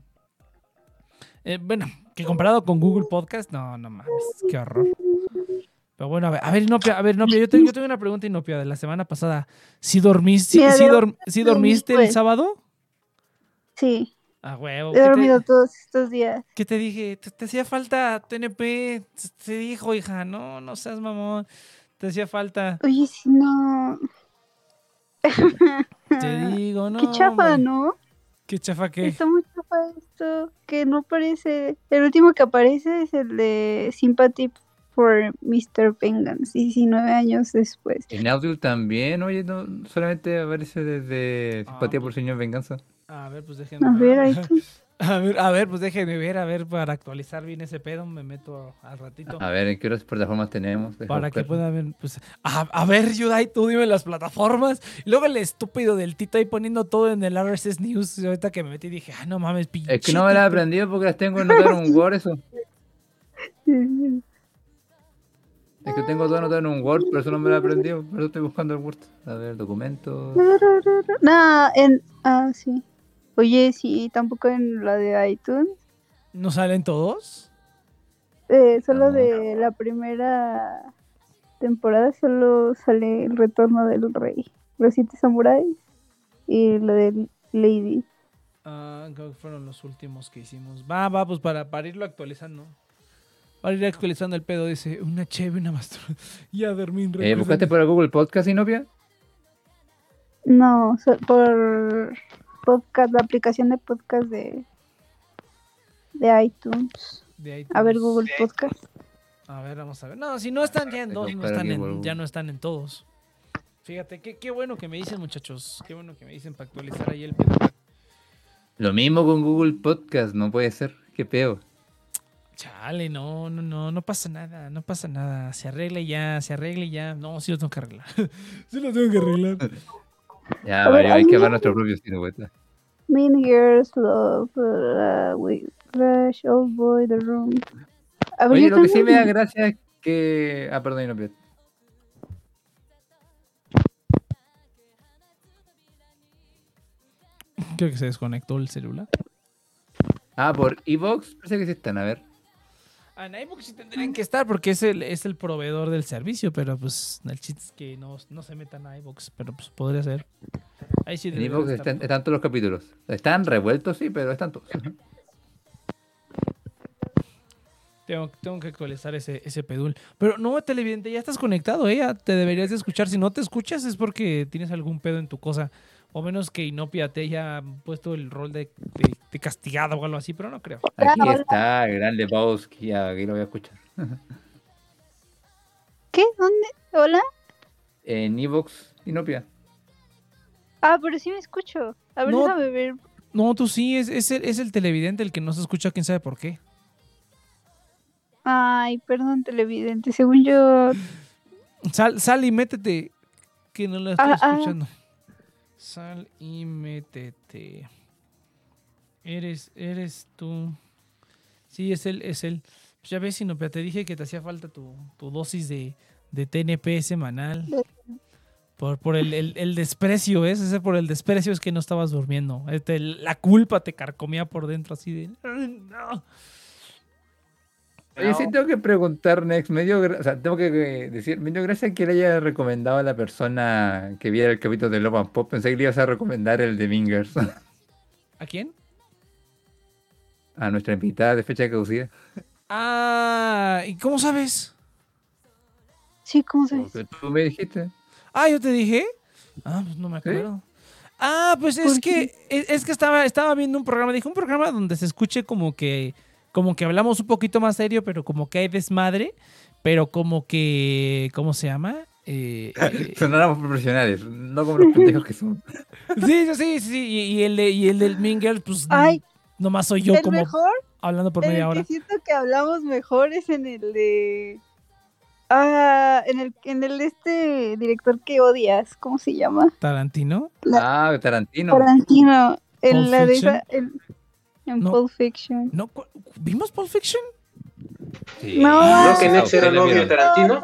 Eh, bueno, que comparado con Google Podcast, no, no mames, qué horror. Pero bueno, a ver, a ver, Inopia, a ver, Inopia, yo, te- yo tengo una pregunta, Inopia, de la semana pasada. ¿Sí, dormiste, sí, dorm- dormí, dormiste el pues. sábado? Sí, Ah, huevo. he ¿Qué dormido te, todos estos días. qué te dije? Te, te hacía falta TNP. Te, te dijo, hija, no, no seas mamón. Te hacía falta. Oye, si no. Te digo, no. Qué chafa. ¿no? ¿Qué chafa qué? Está muy esto. Que no parece. El último que aparece es el de Sympathy for Mr. Penguins, 19 años después. En audio también, oye, no solamente aparece desde Simpatía Ah, por Señor Venganza. A ver, pues déjenme. A ver, ahí está. A ver, a ver, pues déjenme ver, a ver, para actualizar bien ese pedo, me meto al ratito. A ver, ¿en qué otras plataformas tenemos? Deja Para que pueda ver, pues, a, a ver, Yudai, tú dime las plataformas. Y luego el estúpido del Tito ahí poniendo todo en el RSS News. y Ahorita que me metí dije, ah, no mames, pinche. Es que no me las he Tito". aprendido porque las tengo en un Word, eso. Sí, Es que tengo todo anotado en un Word, pero eso no me lo he aprendido. Por eso estoy buscando el Word. A ver, documentos. No, en. Ah, sí. Oye, sí, tampoco en la de iTunes. ¿No salen todos? Eh, solo No. de la primera temporada solo sale el retorno del rey. Los siete samuráis y lo de Lady. Ah, creo que fueron los últimos que hicimos. Va, va, pues para, para irlo actualizando. Para ir actualizando el pedo, dice, una cheve, una mastura. y a dormir. Eh, ¿Buscaste por el Google Podcast, Inopia? No, so- por podcast, la aplicación de podcast de, de iTunes. de A ver. Google Podcast. A ver, vamos a ver. No, si no están ya en dos, no están en, ya no están en todos. Fíjate, qué, qué bueno que me dicen, muchachos. Qué bueno que me dicen para actualizar ahí el pedo. Lo mismo con Google Podcast, no puede ser. Qué peo. Chale, no, no, no, no pasa nada, no pasa nada. Se arregla y ya, se arregla y ya. No, sí lo tengo que arreglar. sí lo tengo que arreglar. Ya, A ver, Mario, hay hay que ver nuestro propio sitio, güey. Mean Girls, Love, uh, wait, Crash, Old Boy, The Room. A ver, Oye, lo que sí me da gracia es que. Ah, perdón, Inopia. Creo que se desconectó el celular. Ah, por Evox, parece que sí están, a ver. Ah, en iVoox sí tendrían que estar porque es el, es el proveedor del servicio, pero pues el chiste es que no, no se metan a iVoox, pero pues podría ser. Ahí sí En están, están todos los capítulos. Están revueltos, sí, pero están todos. Tengo, tengo que actualizar ese, ese pedul. Pero no, televidente, ya estás conectado, ¿eh? Ya te deberías de escuchar. Si no te escuchas es porque tienes algún pedo en tu cosa. O menos que Inopia te haya puesto el rol de, de- de castigado o algo así, pero no creo. Aquí está, el gran Lebowski, aquí lo voy a escuchar. ¿Qué? ¿Dónde? ¿Hola? En Evox, Inopia. Ah, pero sí me escucho. A ver, No. déjame ver. No, tú sí, es, es, el, es el televidente el que no se escucha, quién sabe por qué. Ay, perdón, televidente. Según yo. Sal, sal y métete. Que no lo estoy Ah, ah. Sal y métete. Eres, eres tú. Sí, es él, es él. Ya ves, Sinopia, te dije que te hacía falta tu, tu dosis de, de TNP semanal. Por, por el, el- desprecio, ¿ves? Ese por el desprecio es que no estabas durmiendo. Este, la culpa te carcomía por dentro así de... "Ay, no". Oye, sí tengo que preguntar, Next, medio, o sea, tengo que eh, decir, medio gracias que le haya recomendado a la persona que viera el capítulo de Love and Pop. Pensé que le ibas a recomendar el de Mingers ¿A quién? a nuestra invitada de fecha de caducidad. Ah, ¿y cómo sabes? Sí, ¿cómo sabes? Porque tú me dijiste. Ah, yo te dije. Ah, pues no me acuerdo. Ah, pues es ¿Por que es, es que estaba, estaba viendo un programa, dije un programa donde se escuche como que como que hablamos un poquito más serio, pero como que hay desmadre, pero como que ¿cómo se llama? Eh, eh, Sonáramos profesionales, no como los pendejos que son. sí, sí, sí, sí, y, y el de, y el del Girls, pues Ay, nomás soy yo el como mejor, hablando por media el hora. que siento que hablamos mejor es en el de. Ah, en el, en el de este director que odias, ¿cómo se llama? Tarantino. Ah, Tarantino. Tarantino. En la de esa, en No. Pulp Fiction. No, ¿cu- ¿vimos Pulp Fiction? Sí. No, ¿No que Nex era novio de. Tarantino?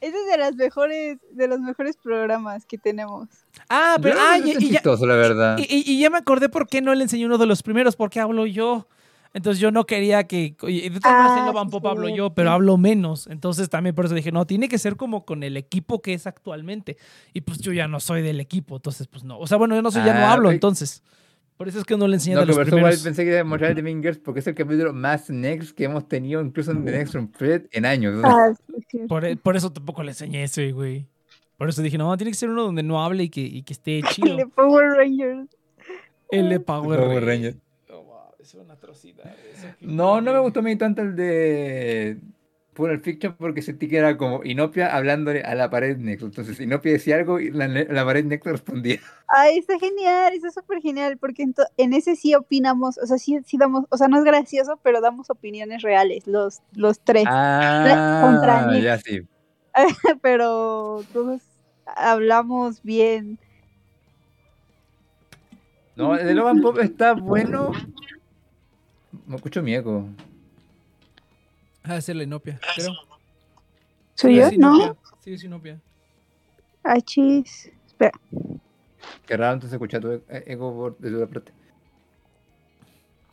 Ese es de las mejores, de los mejores programas que tenemos. Ah, pero ah, y, y ya, chistoso, la verdad. Y, y- y ya me acordé por qué no le enseñé uno de los primeros, porque hablo yo. Entonces yo no quería que. oye, de todas maneras en Ah, Pop hablo yo, pero hablo menos. Entonces también por eso dije, no, tiene que ser como con el equipo que es actualmente. Y pues yo ya no soy del equipo, entonces pues no. O sea, bueno, yo no soy, ya no Ah, hablo, entonces. Por eso es que no le enseñé No, que los por eso igual primeros. pensé que iba a mostrar el de Mingers porque es el capítulo más Next que hemos tenido incluso en The Next Room Fred en años. Ah, sí. Por, e- por eso tampoco le enseñé ese, güey. Por eso dije, no, tiene que ser uno donde no hable y que, y que esté chido. El de Power Rangers. El de Power, Power Rangers. Rangers. Oh, wow, es una atrocidad. eso No, no me gustó a mí tanto el de Pulp Fiction porque sentí que era como Inopia hablándole a la pared Nexo. Entonces Inopia decía algo y la, la pared Nexo respondía. Ay, está genial, está súper genial, porque en ese sí opinamos, o sea, sí, sí damos, o sea, no es gracioso, pero damos opiniones reales, los, los tres. contra Ah, ya sí. pero todos hablamos bien. No, el de Logan Pop está bueno. Me escucho mi eco. Ah, es la inopia, creo. ¿Soy Sí, yo? es ¿No? Sí, es inopia. Ay, chis. Espera. Qué raro entonces escuchar tu e- eco por, de tu parte.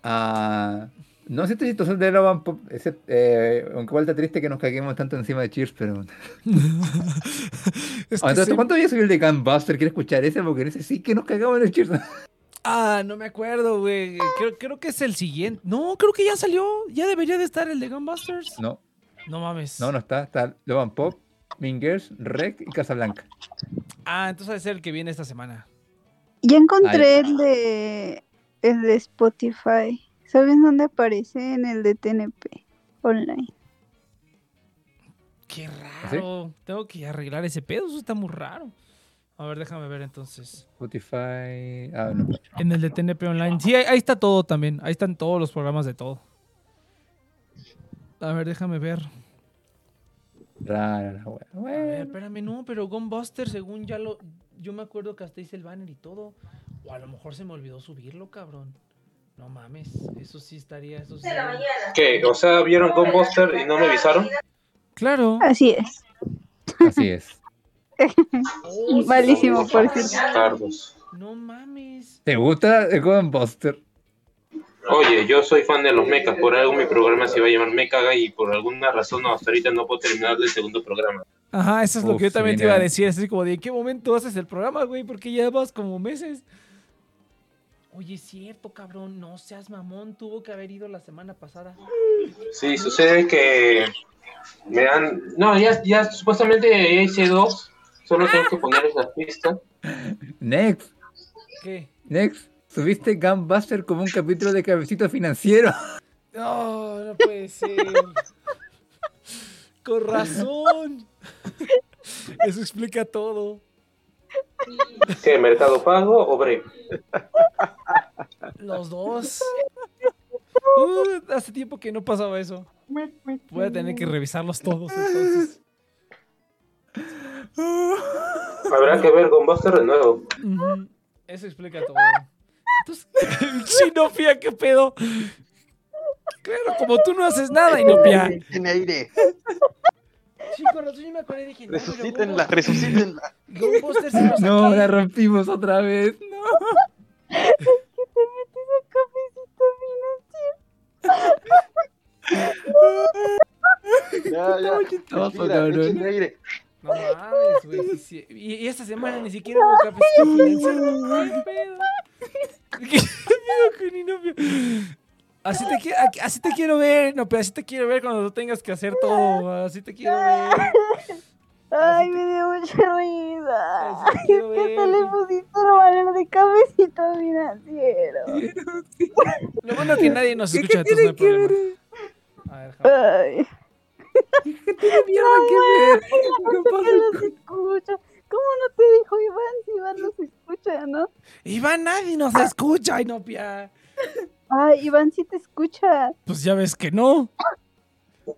Ah, no sé esta situación de Logan Pop, ese- eh, aunque está triste que nos caguemos tanto encima de Cheers, pero... Es Ah, que entonces, sí- ¿cuánto había subido el de Gunbuster? ¿Quieres escuchar ese? Porque en ese sí que nos cagamos en el Cheers. Ah, no me acuerdo, güey. Creo, creo que es el siguiente. No, creo que ya salió. Ya debería de estar el de Gunbusters. No, No mames. no, no está. Está Logan Pop, Mingers, Rec y Casablanca. Ah, entonces ser el que viene esta semana. Ya encontré el de el de Spotify. ¿Sabes dónde aparece? En el de TNP online. Qué raro. Tengo que arreglar ese pedo. Eso está muy raro. A ver, déjame ver entonces. Spotify. Ah, no. En el de TNP Online. Sí, ahí, ahí está todo también. Ahí están todos los programas de todo. A ver, déjame ver. Rara la wea. A ver, Bueno. espérame, no, pero Gunbuster, según ya lo. Yo me acuerdo que hasta hice el banner y todo. O a lo mejor se me olvidó subirlo, cabrón. No mames. Eso sí estaría. Eso sí estaría- ¿Qué? O sea, vieron Gunbuster y no me avisaron. Claro. Así es. Así es. Oh, sí, Malísimo, por cierto. Carlos. No mames. ¿Te gusta el Gunbuster? Oye, yo soy fan de los mechas, por algo mi programa se iba a llamar Mecaga y por alguna razón hasta ahorita no puedo terminar el segundo programa. Ajá, eso es lo que yo también te iba a decir. Así como de, ¿en qué momento haces el programa, güey? Porque ya vas como meses. Oye, es cierto, cabrón. No seas mamón. Tuvo que haber ido la semana pasada. Sí, sucede que me han... No, ya, ya supuestamente ya hice dos, solo tengo que poner esa pista. Next, ¿Qué? next. Subiste Gunbuster como un capítulo de cabecito financiero. No, no puede ser. Con razón. Eso explica todo. ¿Qué? ¿Mercado Pago o Breve? Los dos. Uh, hace tiempo que no pasaba eso. Voy a tener que revisarlos todos entonces. Habrá que ver Gunbuster de nuevo. Eso explica todo. Entonces, Inopia, ¿qué pedo? Claro, como tú no haces nada, Inopia. Tiene aire. Sí, con razón yo me acordé y dije, no, Resucítenla, resucítenla. Sí lo No, la rompimos otra vez. No. Ya, ya. chistoso, Respira, cabrón. No mames, güey. sí, sí. Y, y esta semana ni siquiera hubo financiero. ¿Qué pedo? ¿Qué pedo con Inopia? Así te, así te quiero ver, no, pero así te quiero ver cuando tú tengas que hacer todo. Así te quiero ver. Ay, me dio mucha risa. Así Es hasta le pusiste el banner de cabecito financiero. Lo bueno que nadie nos escucha, entonces no hay problema. A ver. Ay, ¿Qué mierda que ver? ¿Qué que pasa? los escucha. ¿Cómo no te dijo Iván si Iván los escucha, no? Iván, nadie nos escucha, Inopia. Ay, Iván sí te escucha. Pues ya ves que no.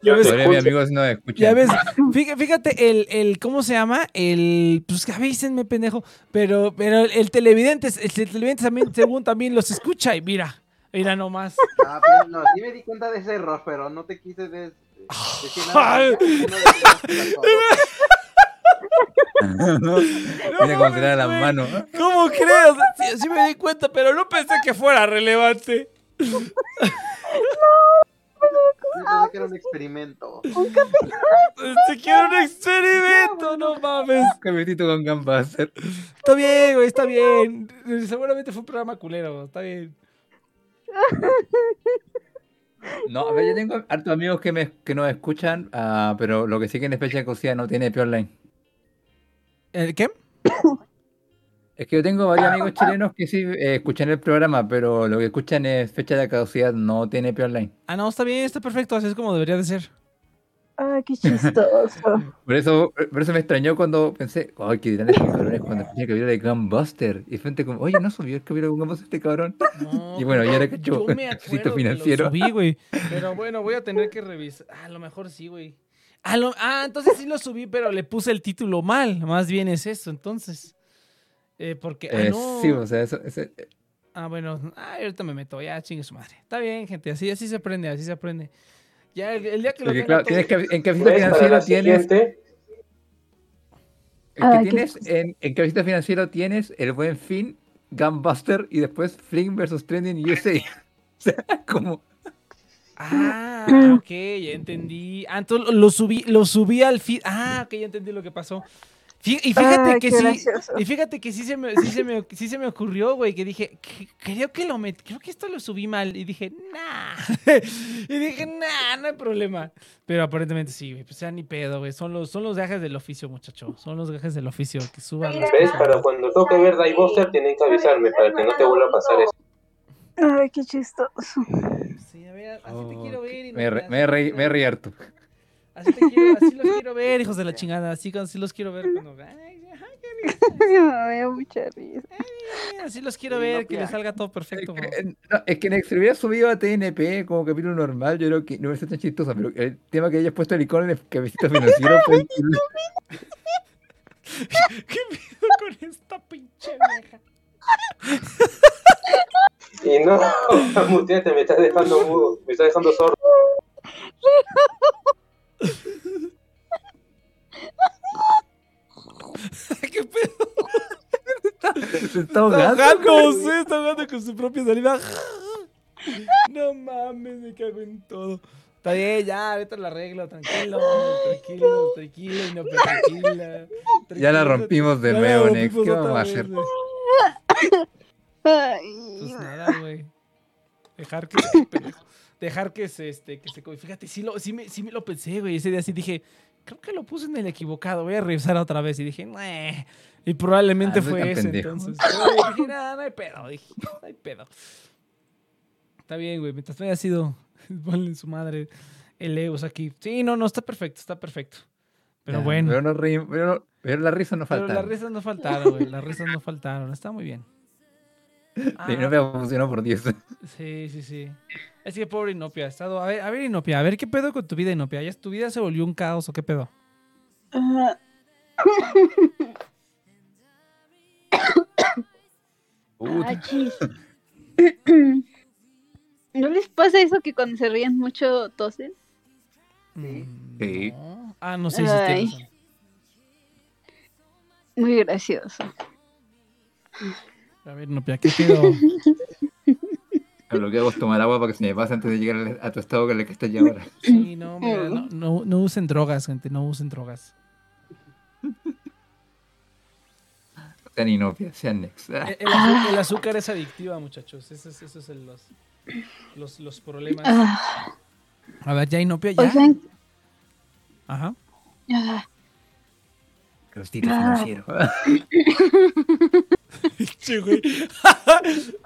Yo ves- mi amigos no escuchan. Ya ves, fíjate, el, el, ¿cómo se llama? El, pues avísenme, pendejo. Pero, pero el televidente, el televidente también, según también los escucha y mira, mira nomás. Ah, pero no, sí me di cuenta de ese error, pero no te quise de- no. Tiene como tirar las manos. ¿Cómo crees? Sí, sí me di cuenta, pero no pensé que fuera relevante. Yo pensé que era un experimento. Se quiere un experimento, no mames. Cabecito con Gunbuster. Está bien, güey, está bien. Seguramente fue un programa culero, está bien. No, a ver, yo tengo hartos amigos que, me, que nos escuchan, ah, pero lo que sí que en fecha de cocida no tiene P online. ¿El qué? Es que yo tengo varios amigos chilenos que sí eh, escuchan el programa, pero lo que escuchan es fecha de caducidad, no tiene P online. Ah, no, está bien, está perfecto, así es como debería de ser. Ay, qué chistoso. Por eso, por eso me extrañó cuando pensé, ay, qué dirán estos cabrones cuando escuché que había de Gunbuster. Y frente como, oye, no subió el capítulo de Gunbuster este cabrón. No, Y bueno, ya era que yo- yo me éxito acuerdo que financiero. Lo subí, güey. Pero bueno, voy a tener que revisar. Ah, a lo mejor sí, güey. A lo- Ah, entonces sí lo subí, pero le puse el título mal. Más bien es eso, entonces. Eh, porque. Ah, Eh, no. Sí, o sea, eso, ese- Ah, bueno. Ah, ahorita me meto. Ya, chingue su madre. Está bien, gente. Así, así se aprende, así se aprende. Ya, el, el día que lo tenga claro, todo- tienes que, en ¿Ves? Para Financiero tienes, el que Ay, qué tienes en, en Capítulo Financiero tienes el buen fin, Gunbuster y después Fling versus Trending USA. O sea, como, Ah, ok, ya entendí. Ah, entonces lo- lo subí, lo subí al feed. Ah, ok, ya entendí lo que pasó. Y fíjate Ay, que sí, gracioso. y fíjate que sí se me, sí se me, sí se me ocurrió, güey, que dije, "Que- creo que lo met- creo que esto lo subí mal. Y dije, nah. y dije, nah, no hay problema. Pero aparentemente sí, güey, pues ya ni pedo, güey. Son los, son los gajes del oficio, muchacho. Son los gajes del oficio que suban ¿Ves? cosas. Para cuando toque ver Die Buster tienen que avisarme para que no te vuelva a pasar eso. Ay, qué chistoso. Sí, a ver, así te quiero ver. y me, no- me, me harto. Así, te quiero, así los quiero ver, hijos de la chingada. Así, así los quiero ver cuando. Ay, ajá, qué risa. Me mucha risa. Ay, Así los quiero Sí, ver, no que les salga todo Es perfecto. que, eh, no, es que en si hubiera subido a TNP como capítulo normal, yo creo que no hubiera sido tan chistoso, pero el tema que hayas puesto el icono en el capítulo financiero increíble. ¿Qué pido con esta pinche vieja? Y no, muteate, me estás dejando mudo, me estás dejando sordo. ¿Qué pedo? Se está Está ahogando. ahogando, sí, está ahogando con su propia saliva. No mames, me cago en todo. Está bien, ya, ahorita lo arreglo, tranquilo, tranquilo, tranquilo, y no, pero tranquila. Ya la rompimos de nuevo, Nex. ¿Qué vamos a hacer? Pues nada, güey. Dejar que. Dejar que se, este, que se, fíjate, sí, lo, sí, me, sí me lo pensé, güey. Ese día sí dije, creo que lo puse en el equivocado. Voy a revisar otra vez. Y dije, "Neh". Y probablemente Ah, fue ese, pendejo. entonces. Pero dije, no, no hay pedo. Dije, no hay pedo. Está bien, güey. Mientras no haya sido, ponle su madre el Eus aquí. Sí, no, no, está perfecto, está perfecto. Pero Ya, bueno. Pero, no reí- pero, no- pero la risa no Pero falta. las risas no faltaron, güey. Las risas no faltaron. Está muy bien. Sí, Ah, no me funcionó por 10. Sí, sí, sí. Es que pobre Inopia, ha estado. A ver, a ver, Inopia, a ver qué pedo con tu vida, Inopia. ¿Ya tu vida se volvió un caos o qué pedo? ah, ah, chis. ¿No les pasa eso que cuando se ríen mucho tosen? Mm, Sí. no. Ah, no sé si Ay. razón. Muy gracioso. A ver, Inopia, ¿qué pedo? Lo que hago es tomar agua para que se me pase antes de llegar a tu estado con el que estás ya ahora. Sí, no, mira, no, no, no usen drogas, gente, no usen drogas. Sean inopias, sean next. El, el azu- el azúcar es adictiva, muchachos. Esos es, eso es el- los, los, los problemas. Ah, A ver, ya Inopia, ya. oigan, Ajá. ah, Crostito financiero. Sí, güey.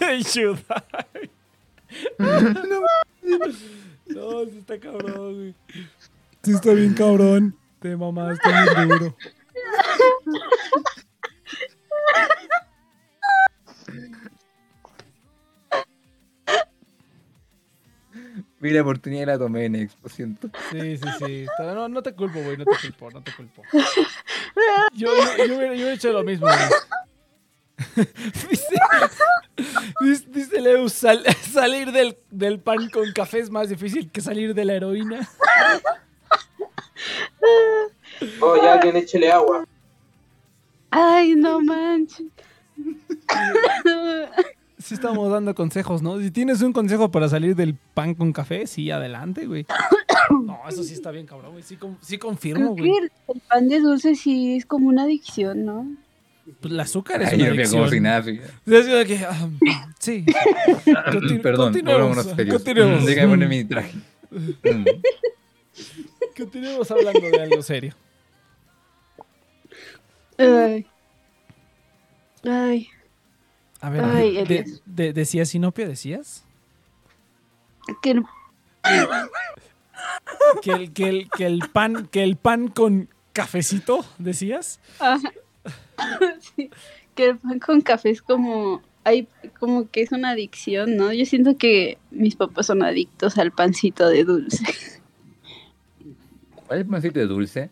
Ayuda. No, sí está cabrón, güey. Sí está bien duro. Vi la oportunidad y la tomé, Nex, lo siento. Sí, sí, sí. No, no te culpo, güey. No te culpo, no te culpo. Yo, yo, yo hubiera, yo hubiera hecho lo mismo, güey. dice, dice, dice Leo, sal- salir del, del pan con café es más difícil que salir de la heroína. Oh, ya alguien échele agua. Ay, no manches. Sí estamos dando consejos, ¿no? Si tienes un consejo para salir del pan con café, sí, adelante, güey. No, eso sí está bien, cabrón, güey. Sí, sí confirmo, Creo güey. que el, el pan de dulce sí es como una adicción, ¿no? Pues el azúcar es Ay, una como si adicción. nada. sí. Sí, así de que, ah, sí. Continu- Perdón, continuemos, continuemos. Déjame poner mi traje. Mm. Continuemos hablando de algo serio. Ay. Ay, A ver, Ay, de- de- ¿decías Sinopia? ¿Decías? que el- Que el, que, el, que el pan que el pan con cafecito, ¿decías? Ajá. Sí, que el pan con café es como, hay, como que es una adicción, ¿no? Yo siento que mis papás son adictos al pancito de dulce. ¿Cuál es el pancito de dulce?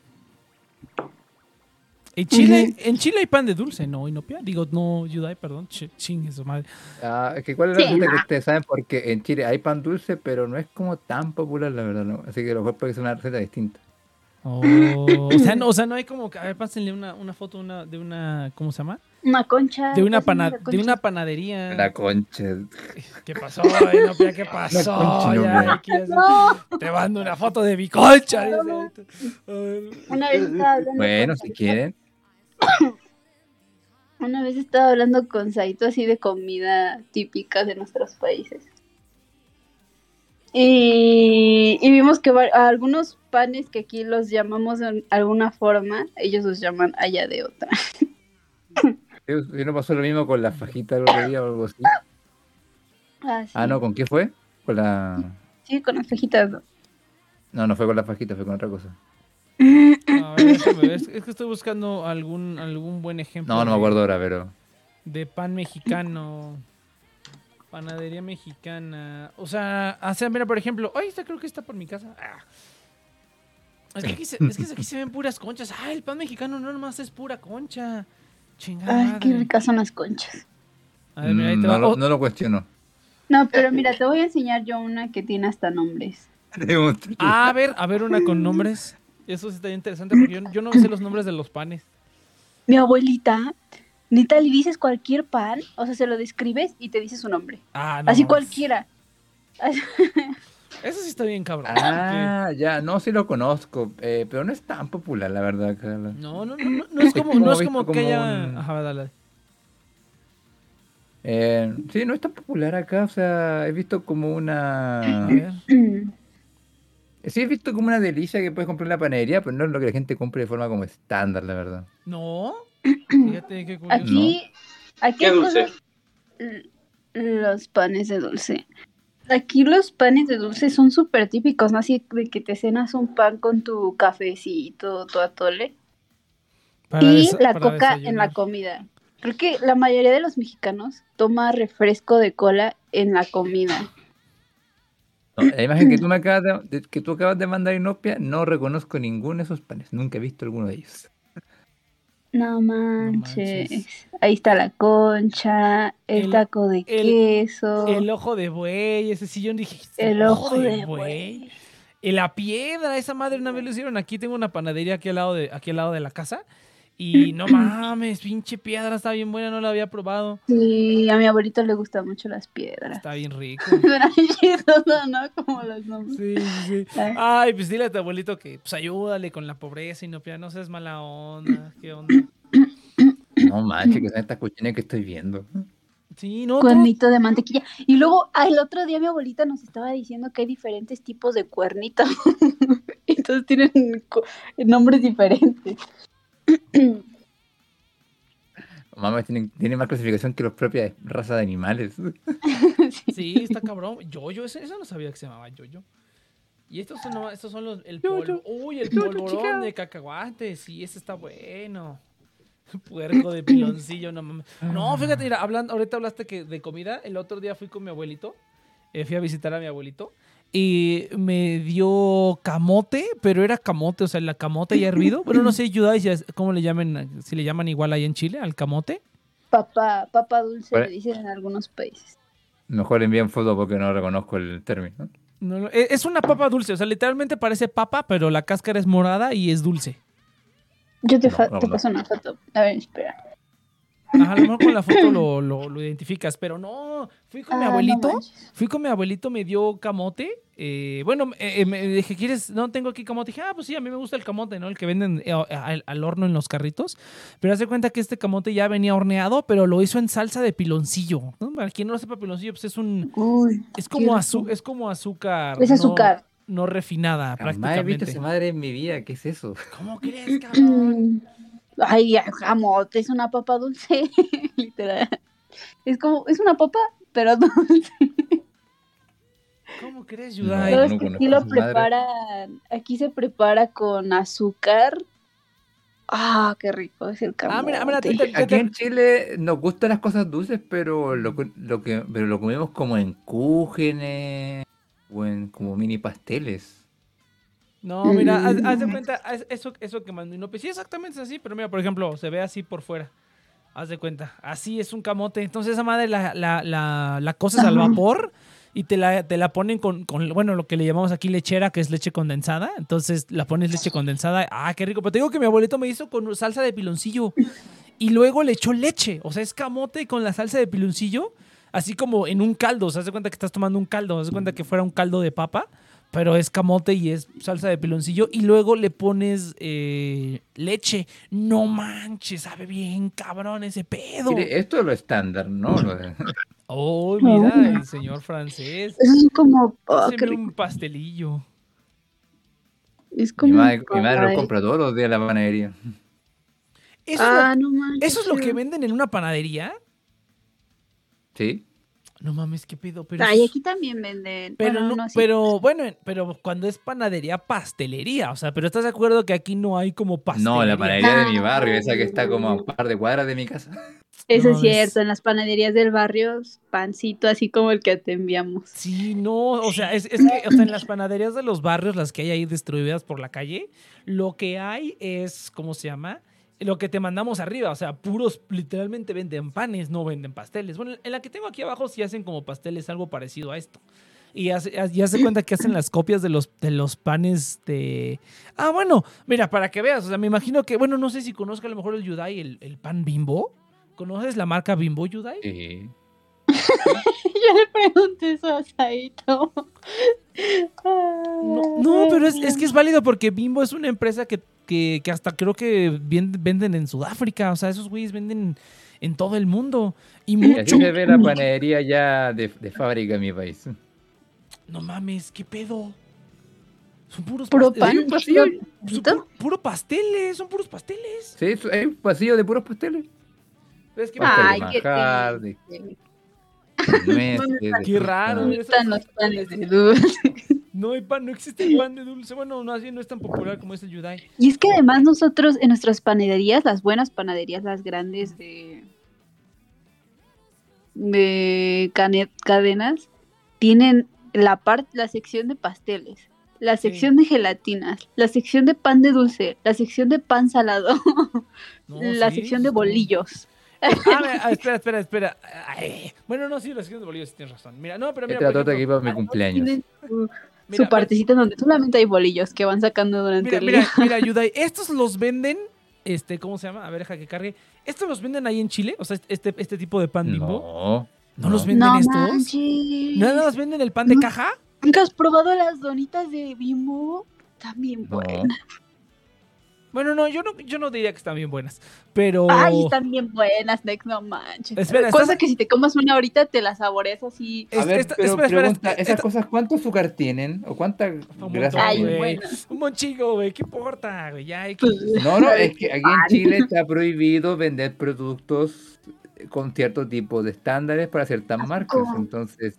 En Chile, en Chile hay pan de dulce, ¿no? Inopia. Digo, no, Yudai, perdón. Ch- Ching, eso madre. Ah, es que ¿Cuál es Sí, la receta no. que ustedes saben? Porque en Chile hay pan dulce, pero no es como tan popular, la verdad. ¿no? Así que a lo mejor puede ser una receta distinta. Oh, o, sea, no, o sea, no hay como. que- A ver, pásenle una, una foto una, de una. ¿Cómo se llama? Una concha. De una, pana- la de una panadería. La concha. ¿Qué pasó, Inopia? ¿Qué pasó? concha, no, Ya, no. Te mando una foto de mi concha. una vez Bueno, si quieren. Una vez estaba hablando con Saito así de comida típica de nuestros países. Y, y vimos que a algunos panes que aquí los llamamos de alguna forma, ellos los llaman allá de otra. ¿Y no pasó lo mismo con la fajita el otro día o algo así? Ah, sí. Ah, no, ¿con qué fue? Con la... Sí, con las fajitas. ¿no? No, no fue con la fajita, fue con otra cosa. A ver, déjame ver. Es, es que estoy buscando algún, algún buen ejemplo. No, no me de- acuerdo ahora, pero... De pan mexicano. Panadería mexicana. O sea, o sea, mira, por ejemplo, ay, esta creo que está por mi casa. Ah. Es que, aquí se, es que aquí se ven puras conchas. Ah, el pan mexicano no nomás es pura concha. Chingada. Ay, qué ricas son las conchas. A ver, mira, ahí Mm, te no, va. lo, Oh, no lo cuestiono. No, pero mira, te voy a enseñar yo una que tiene hasta nombres. ah, a ver, a ver una con nombres. Eso sí está interesante porque yo, yo no sé los nombres de los panes. Mi abuelita, neta, le dices cualquier pan, o sea, se lo describes y te dice su nombre. Ah, no. Así cualquiera. Eso sí está bien, cabrón. Ah, ya, no, sí lo conozco, eh, pero no es tan popular, la verdad. Carla. No, no, no, no, no es como, no es como que como haya. un- Ajá, dale. Eh, sí, no es tan popular acá, o sea, he visto como A una... Sí, he visto como una delicia que puedes comprar en la panadería, pero no es lo que la gente compre de forma como estándar, la verdad. No. Fíjate qué curioso. Aquí, aquí Qué dulce. cosas- Los panes de dulce. Aquí los panes de dulce son súper típicos, ¿no? Así de que te cenas un pan con tu cafecito, tu atole. Para y la coca en la comida. Creo que la mayoría de los mexicanos toma refresco de cola en la comida. No, la imagen que tú me acabas de, de- que tú acabas de mandar Inopia, no reconozco ninguno de esos panes, nunca he visto alguno de ellos. No manches. manches. Ahí está la concha, el, El- taco de el- queso, El ojo de buey, ese sillón dije. el ojo de buey. Y la piedra, esa madre una vez lo hicieron aquí. Tengo una panadería aquí al lado de, aquí al lado de la casa. Y no mames, pinche piedra, está bien buena, no la había probado. Sí, a mi abuelito le gustan mucho las piedras. Está bien rico. ¿no? Como los nombres. Sí, sí, sí. Ay. Pues dile a tu abuelito que pues ayúdale con la pobreza y no, no seas mala onda. ¿Qué onda? No manches, que son estas cuchillas que estoy viendo. Sí, no. Cuernito de mantequilla. Y luego, el otro día mi abuelita nos estaba diciendo que hay diferentes tipos de cuernitos. Entonces tienen nombres diferentes. Mamá tiene, tiene más clasificación que las propias razas de animales. Sí, está cabrón. Yoyo, ese no sabía que se llamaba Yoyo. Y estos son, nomás- estos son los, el polvo. Uy, el polvorón de cacahuate. Sí, ese está bueno. Puerco de piloncillo, no mames. No, fíjate, mira, hablando, ahorita hablaste que de comida. El otro día fui con mi abuelito. eh, fui a visitar a mi abuelito. Y me dio camote, pero era camote, o sea, la camote ya hervido. Bueno, no sé, ayuda cómo le llaman, si le llaman igual ahí en Chile, al camote. Papa, papa dulce le dicen en algunos países. Mejor envíen foto porque no reconozco el término. No, no, e- es una papa dulce, o sea, literalmente parece papa, pero la cáscara es morada y es dulce. Yo te, No, fa- no, te no. paso una foto. A ver, espera. Ajá, a lo mejor con la foto lo, lo- lo identificas, pero no, fui con mi Ah, abuelito, fui con mi abuelito, me dio camote, eh, bueno, eh, eh, me dije, ¿quieres? No, tengo aquí camote, dije, ah, pues sí, a mí me gusta el camote, ¿no? El que venden eh, al, al horno en los carritos, pero hace cuenta que este camote ya venía horneado, pero lo hizo en salsa de piloncillo, ¿no? Para quien no lo sepa, piloncillo, pues es un, Uy, es como, azu- es como azúcar. Es azúcar. no refinada Jamás he visto prácticamente. esa madre en mi vida. ¿Qué es eso? ¿Cómo crees, cabrón? Ay, jamote, es una papa dulce, literal. Es como, es una papa, pero dulce. ¿Cómo crees, No, Yudai? No que conozco aquí lo preparan, aquí se prepara con azúcar. Ah, qué rico es el camote. Ah, mira, mira, te- te- Aquí en Chile nos gustan las cosas dulces, pero lo, que- lo que pero lo comemos como en cúgenes o en como mini pasteles. No, mira, haz, haz de cuenta, haz- eso, eso que mandó sí, exactamente es así, pero mira, por ejemplo, se ve así por fuera. Haz de cuenta, así es un camote. Entonces esa madre la, la, la, la coces al vapor y te la, te la ponen con, con, bueno, lo que le llamamos aquí lechera, que es leche condensada. Entonces la pones leche condensada. Ah, qué rico. Pero te digo que mi abuelito me hizo con salsa de piloncillo y luego le echó leche. O sea, es camote con la salsa de piloncillo, así como en un caldo. O sea, haz de cuenta que estás tomando un caldo, haz de cuenta que fuera un caldo de papa pero es camote y es salsa de piloncillo y luego le pones eh, leche. No manches, sabe bien cabrón ese pedo. Mire, esto es lo estándar, ¿no? Oh, mira, el señor francés. Eso es como, rico. un pastelillo. Es mi, como. madre, mi madre lo compra todos los días en la panadería. ¿Eso, Ah, es, no manches. eso es lo que venden en una panadería? ¿Sí? No mames, qué pedo. Pero, Ay, aquí también venden. pero, bueno, no- no, sí. pero bueno, pero cuando es panadería, pastelería. O sea, pero ¿estás de acuerdo que aquí no hay como pastelería? No, la panadería de mi barrio, esa que está como a un par de cuadras de mi casa. Eso no, es cierto, es- en las panaderías del barrio, pancito así como el que te enviamos. Sí, no, o sea, es, es que o sea, en las panaderías de los barrios, las que hay ahí distribuidas por la calle, lo que hay es, ¿cómo se llama? Lo que te mandamos arriba, o sea, puros, literalmente venden panes, no venden pasteles. Bueno, en la que tengo aquí abajo sí hacen como pasteles, algo parecido a esto. Y hace- ya se cuenta que hacen las copias de los, de los panes de... Ah, bueno, mira, para que veas, o sea, me imagino que, bueno, no sé si conozco a lo mejor el Yudai, el, el pan bimbo. ¿Conoces la marca Bimbo, Yudai? Sí. Yo le pregunté eso a Saito. No, no, pero es, es que es válido porque Bimbo es una empresa que, que, que hasta creo que venden en Sudáfrica. O sea, esos güeyes venden en todo el mundo. Y mucho. se ve la panadería ya de, de fábrica en mi país. No mames, ¿qué pedo? Son puros Puro pasteles. pan. pasillo. Son puro, puro pasteles, son puros pasteles. Sí, hay un pasillo de puros pasteles. Es que Pastel Ay, qué de Qué raro. ¿Dónde están los panes de dulce? no hay pan, no existe el pan de dulce. Bueno, no, así no es tan popular como es el Yudai. Y es que además nosotros en nuestras panaderías, las buenas panaderías, las grandes de, de cane- cadenas, tienen la parte, la sección de pasteles, la Sí. sección de gelatinas, la sección de pan de dulce, la sección de pan salado, No, la sí, sección de bolillos. Ah, espera, espera, espera. Ay, bueno, no, sí, la sección de bolillos sí tienes razón. Mira, no, pero mira. Esta por torta que iba a mi cumpleaños. Su, mira, su partecita donde solamente hay bolillos que van sacando durante Mira, el mira, día. mira, Yudai, estos los venden, este, ¿cómo se llama? A ver, deja que cargue. ¿Estos los venden ahí en Chile? O sea, este, este tipo de pan bimbo. No. ¿No, los venden No estos? manches. ¿Nada más venden el pan de No. caja? ¿Nunca has probado las donitas de Bimbo? También No. Bueno, no, yo no, yo no diría que están bien buenas. Pero. Ay, están bien buenas, Nex, no manches. Espera, Cosa estás- que si te comas una ahorita te la saboreas así. A Es- ver, esta- pero espera, espera, pregunta, esta- ¿esas esta- cosas cuánto azúcar tienen? ¿O cuánta montón, grasa Ay, güey. Un buen chico, güey, ¿qué importa, güey? Ya hay que- Pues, No, no, es que aquí en Chile está prohibido vender productos con cierto tipo de estándares para ciertas marcas. poco? Entonces,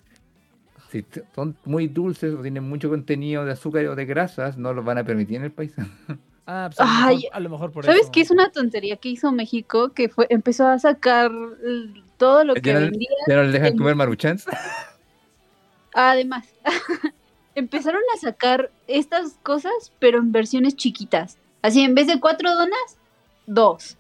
si son muy dulces o tienen mucho contenido de azúcar o de grasas, no los van a permitir en el país. Ah, pues a, lo Ay, mejor, a lo mejor por ¿Sabes eso. qué es una tontería que hizo México? Que fue empezó a sacar todo lo que Ya vendía. ya no les dejan comer maruchans. Además, empezaron a sacar estas cosas, pero en versiones chiquitas. Así, en vez de cuatro donas, dos.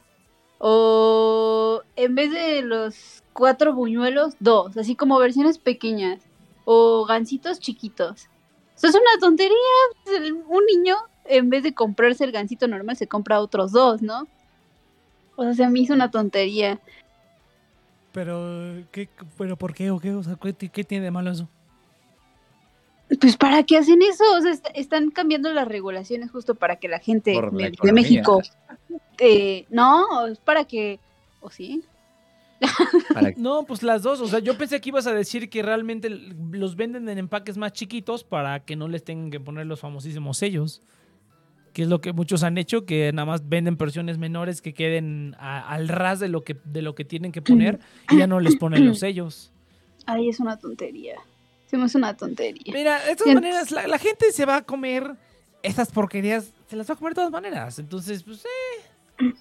O en vez de los cuatro buñuelos, dos. Así como versiones pequeñas. O gancitos chiquitos. Eso es una tontería. pues, Un niño, en vez de comprarse el gancito normal, se compra otros dos, ¿no? O sea, se me hizo una tontería. Pero, ¿qué, pero ¿por qué o qué? O sea, ¿qué, qué tiene de malo eso? Pues para qué hacen eso, o sea, est- están cambiando las regulaciones justo para que la gente la de-. México, eh, no, es para que, o sí, No, pues las dos. O sea, yo pensé que ibas a decir que realmente los venden en empaques más chiquitos para que no les tengan que poner los famosísimos sellos. Que es lo que muchos han hecho, que nada más venden versiones menores que queden a- al ras de lo que, de lo que tienen que poner y ya no les ponen los sellos. Ay, es una tontería. Hacemos una tontería. Mira, de todas maneras, la, la gente se va a comer estas porquerías, se las va a comer de todas maneras. Entonces, pues, eh.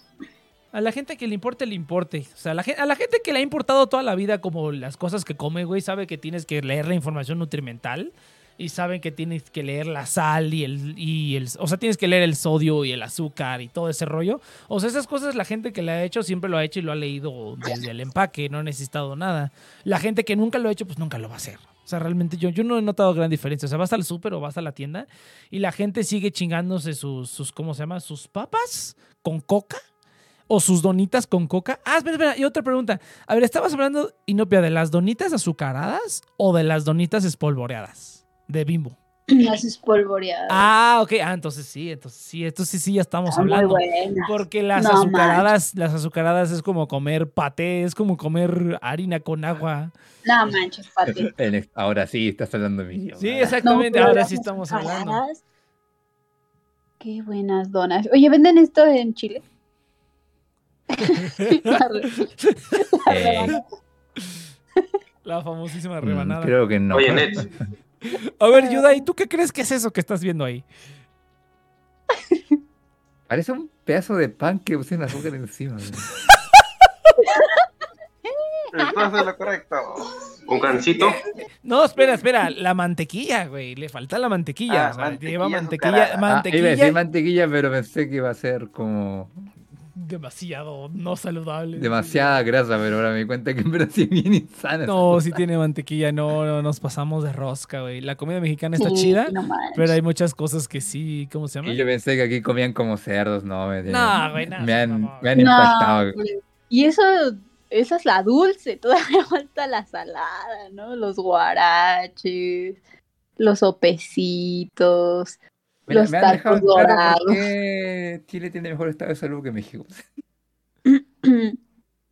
A la gente que le importe, le importe. O sea, a la, gen- a la gente que le ha importado toda la vida como las cosas que come, güey, sabe que tienes que leer la información nutrimental y saben que tienes que leer la sal y el, y el... O sea, tienes que leer el sodio y el azúcar y todo ese rollo. O sea, esas cosas la gente que le ha hecho siempre lo ha hecho y lo ha leído desde el empaque, no ha necesitado nada. La gente que nunca lo ha hecho, pues nunca lo va a hacer. O sea, realmente yo, yo no he notado gran diferencia. O sea, vas al súper o vas a la tienda y la gente sigue chingándose sus, sus ¿cómo se llama? Sus papas con coca o sus donitas con coca. Ah, espera, espera. Y otra pregunta. A ver, estabas hablando, Inopia, de las donitas azucaradas o de las donitas espolvoreadas de Bimbo. Las espolvoreadas. Ah, ok. Ah, entonces sí, entonces sí, entonces sí ya estamos Están muy hablando. Porque las No azucaradas, las azucaradas es como comer paté, es como comer harina con agua. No manches, Pati. en- Ahora sí, estás hablando mi idioma. Sí, exactamente. Ahora sí estamos hablando. Qué buenas donas. Oye, ¿venden esto en Chile? La re- la Eh. La famosísima mm, rebanada. Creo que no. Oye, Net, A ver, Yuda, ¿y tú qué crees que es eso que estás viendo ahí? Parece un pedazo de pan que pusieron azúcar encima. güey. Estás en lo correcto. un gancito. No, espera, espera. La mantequilla, güey. Le falta la mantequilla. Ah, o sea, mantequilla lleva mantequilla. azucarada. Ah, iba a Mantequilla decir mantequilla, pero pensé que iba a ser como demasiado no saludable. demasiada grasa, pero ahora me di cuenta que en verdad sí es bien insana. No, sí tiene mantequilla. No, no, nos pasamos de rosca, güey. La comida mexicana está Sí, chida, no pero hay muchas cosas que sí. ¿Cómo se llama? Y yo pensé que aquí comían como cerdos, no, me, No, güey, no, me han, no, me han No, impactado. güey. Y eso, esa es la dulce, todavía falta la salada, ¿no? Los guaraches, los sopecitos. Me, Los me han dejado tacos claro dorados. por qué Chile tiene mejor estado de salud que México.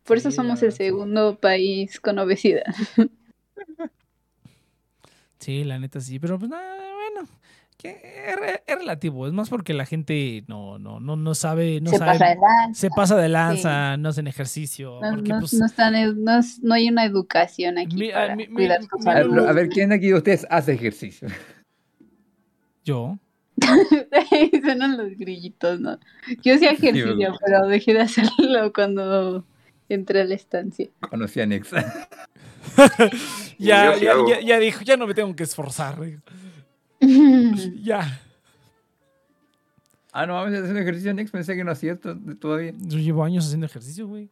Por eso Sí, somos el segundo país con obesidad. Sí, la neta sí. Pero pues nada, bueno. que es, re- es relativo. Es más porque la gente no, no, no, no sabe. No Se sabe pasa de lanza. se pasa de lanza, no hacen ejercicio. No, porque, no- pues, no están- no es- no hay una educación aquí Mi- para mi- ver, a ver, ¿quién aquí de ustedes hace ejercicio? yo. Suenan los grillitos, ¿no? Yo hacía ejercicio, pero dejé de hacerlo cuando entré a la estancia. Conocí a Nexa. Ya, ya, ya, ya dijo, ya no me tengo que esforzar. Ya. Ah, no, vamos a hacer ejercicio Nex, pensé que no hacía esto todavía. Yo llevo años haciendo ejercicio, güey.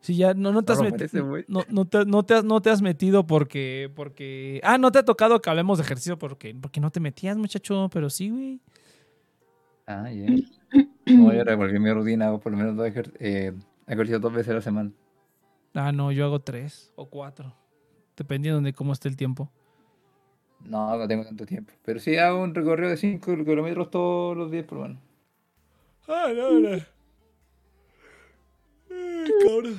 Si ya no, no te has metido. No, no, te, no, te has, no te has metido porque, porque. Ah, no te ha tocado que hablemos de ejercicio porque, porque no te metías, muchacho. Pero sí, güey. Ah, ya. No, yo revolví mi rutina, hago por lo menos dos ejer- eh, ejercicios dos veces a la semana. Ah, no, yo hago tres o cuatro. Dependiendo de cómo esté el tiempo. No, no tengo tanto tiempo. Pero sí hago un recorrido de 5 kilómetros todos los días por lo menos. Ah, no, no. Cabrón.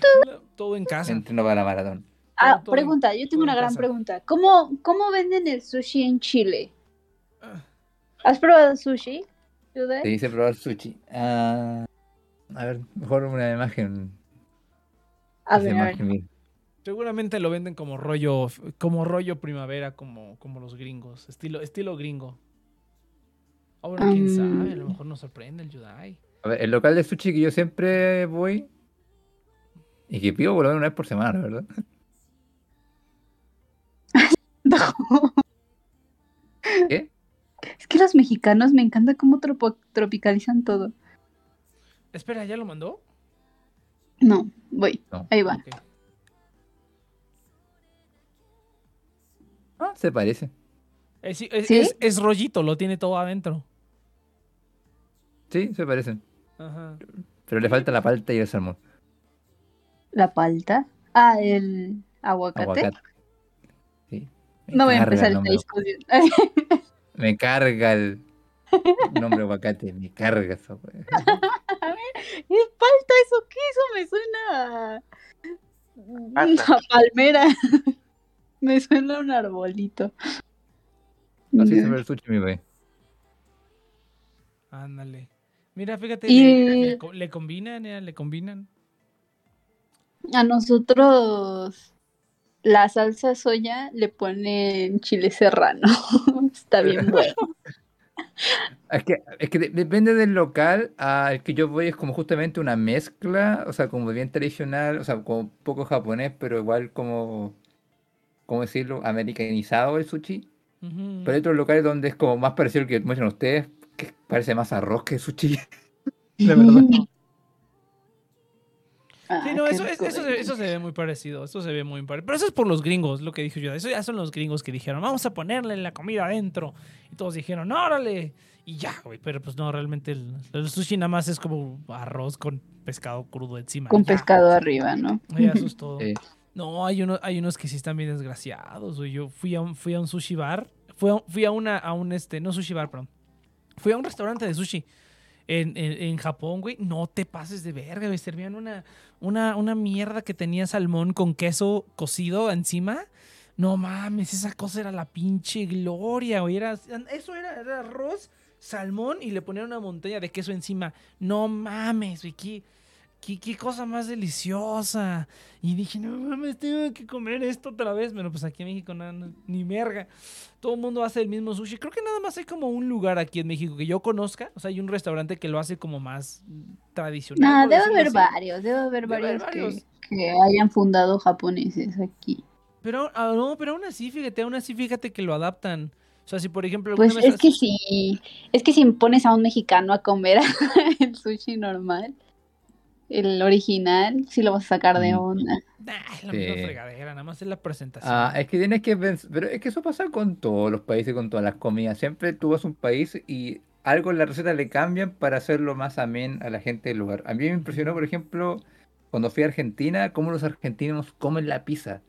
Todo en casa. Entreno para la maratón. Ah, todo pregunta, yo tengo en una gran casa. pregunta. ¿Cómo, ¿Cómo venden el sushi en Chile? Ah. ¿Has probado sushi? Te hice probar sushi. Ah, a ver, mejor una imagen. A ver, a ver. Seguramente lo venden como rollo, como rollo primavera, como, como los gringos. Estilo, estilo gringo. Ahora, quién Mm. sabe, a lo mejor nos sorprende el Yudai. A ver, el local de sushi que yo siempre voy y que pido por lo menos una vez por semana, ¿verdad? ¿Qué? Es que los mexicanos me encanta cómo tropo- tropicalizan todo. Espera, ¿ya lo mandó? No, voy. No. Ahí va. Ah, se parece. Eh, sí, es, ¿Sí? es- es rollito, lo tiene todo adentro. Sí, se parecen. Ajá. Pero le falta la palta y el salmón. La palta. Ah, el aguacate. Aguacate. Sí. No voy a empezar el esta discusión. Me carga el nombre aguacate. Me carga eso. güey. ¿Es palta eso qué? Eso me suena. a- Hasta. Una palmera. Me suena un arbolito. Así se ve el sushi, mi güey. Ándale. Mira, fíjate, Y- le, le co- le combinan, eh, le combinan. A nosotros la salsa soya le ponen chile serrano. Está bien bueno. Es que, es que de- depende del local. Al que yo voy es como justamente una mezcla, o sea, como bien tradicional, o sea, como poco japonés, pero igual como, ¿cómo decirlo? Americanizado el sushi. Pero hay otros locales donde es como más parecido al que muestran ustedes, que parece más arroz que sushi. La verdad. Ah, Sí, no, eso, es- eso, se, relleno. eso se ve muy parecido, eso se ve muy parecido. Pero eso es por los gringos, lo que dije yo. Eso ya son los gringos que dijeron, vamos a ponerle la comida adentro. Y todos dijeron, órale. Y ya, güey. Pero pues no, realmente el, el sushi nada más es como arroz con pescado crudo encima. Con ya. pescado arriba, ¿no? Ya, eso es todo. Sí. No, hay, uno, hay unos que sí están bien desgraciados, güey. Yo fui a un, fui a un sushi bar. Fui a, fui a una, a un, este, no sushi bar, perdón. Fui a un restaurante de sushi en, en, en Japón, güey. No te pases de verga, güey. Servían una, una, una mierda que tenía salmón con queso cocido encima. No mames, esa cosa era la pinche gloria, güey. Era, eso era, era arroz, salmón y le ponían una montaña de queso encima. No mames, güey. Qué, cosa más deliciosa. Y dije, no mames, tengo que comer esto otra vez. Pero pues aquí en México no, no, ni merga. Todo el mundo hace el mismo sushi. Creo que nada más hay como un lugar aquí en México que yo conozca. O sea, hay un restaurante que lo hace como más tradicional. Por debe haber así. varios, debe haber Debe varios, varios. Que, que hayan fundado japoneses aquí. Pero, ah, no, pero aún así, fíjate, aún así, fíjate que lo adaptan. O sea, si por ejemplo Pues es que si, es que si pones a un mexicano a comer el sushi normal, el original, sí lo vas a sacar de Mm. onda. Nah, es la misma Sí. fregadera, nada más es la presentación. Ah, es que tienes que pensar, pero es que eso pasa con todos los países, con todas las comidas. Siempre tú vas a un país y algo en la receta le cambian para hacerlo más amén a la gente del lugar. A mí me impresionó, por ejemplo, cuando fui a Argentina, cómo los argentinos comen la pizza.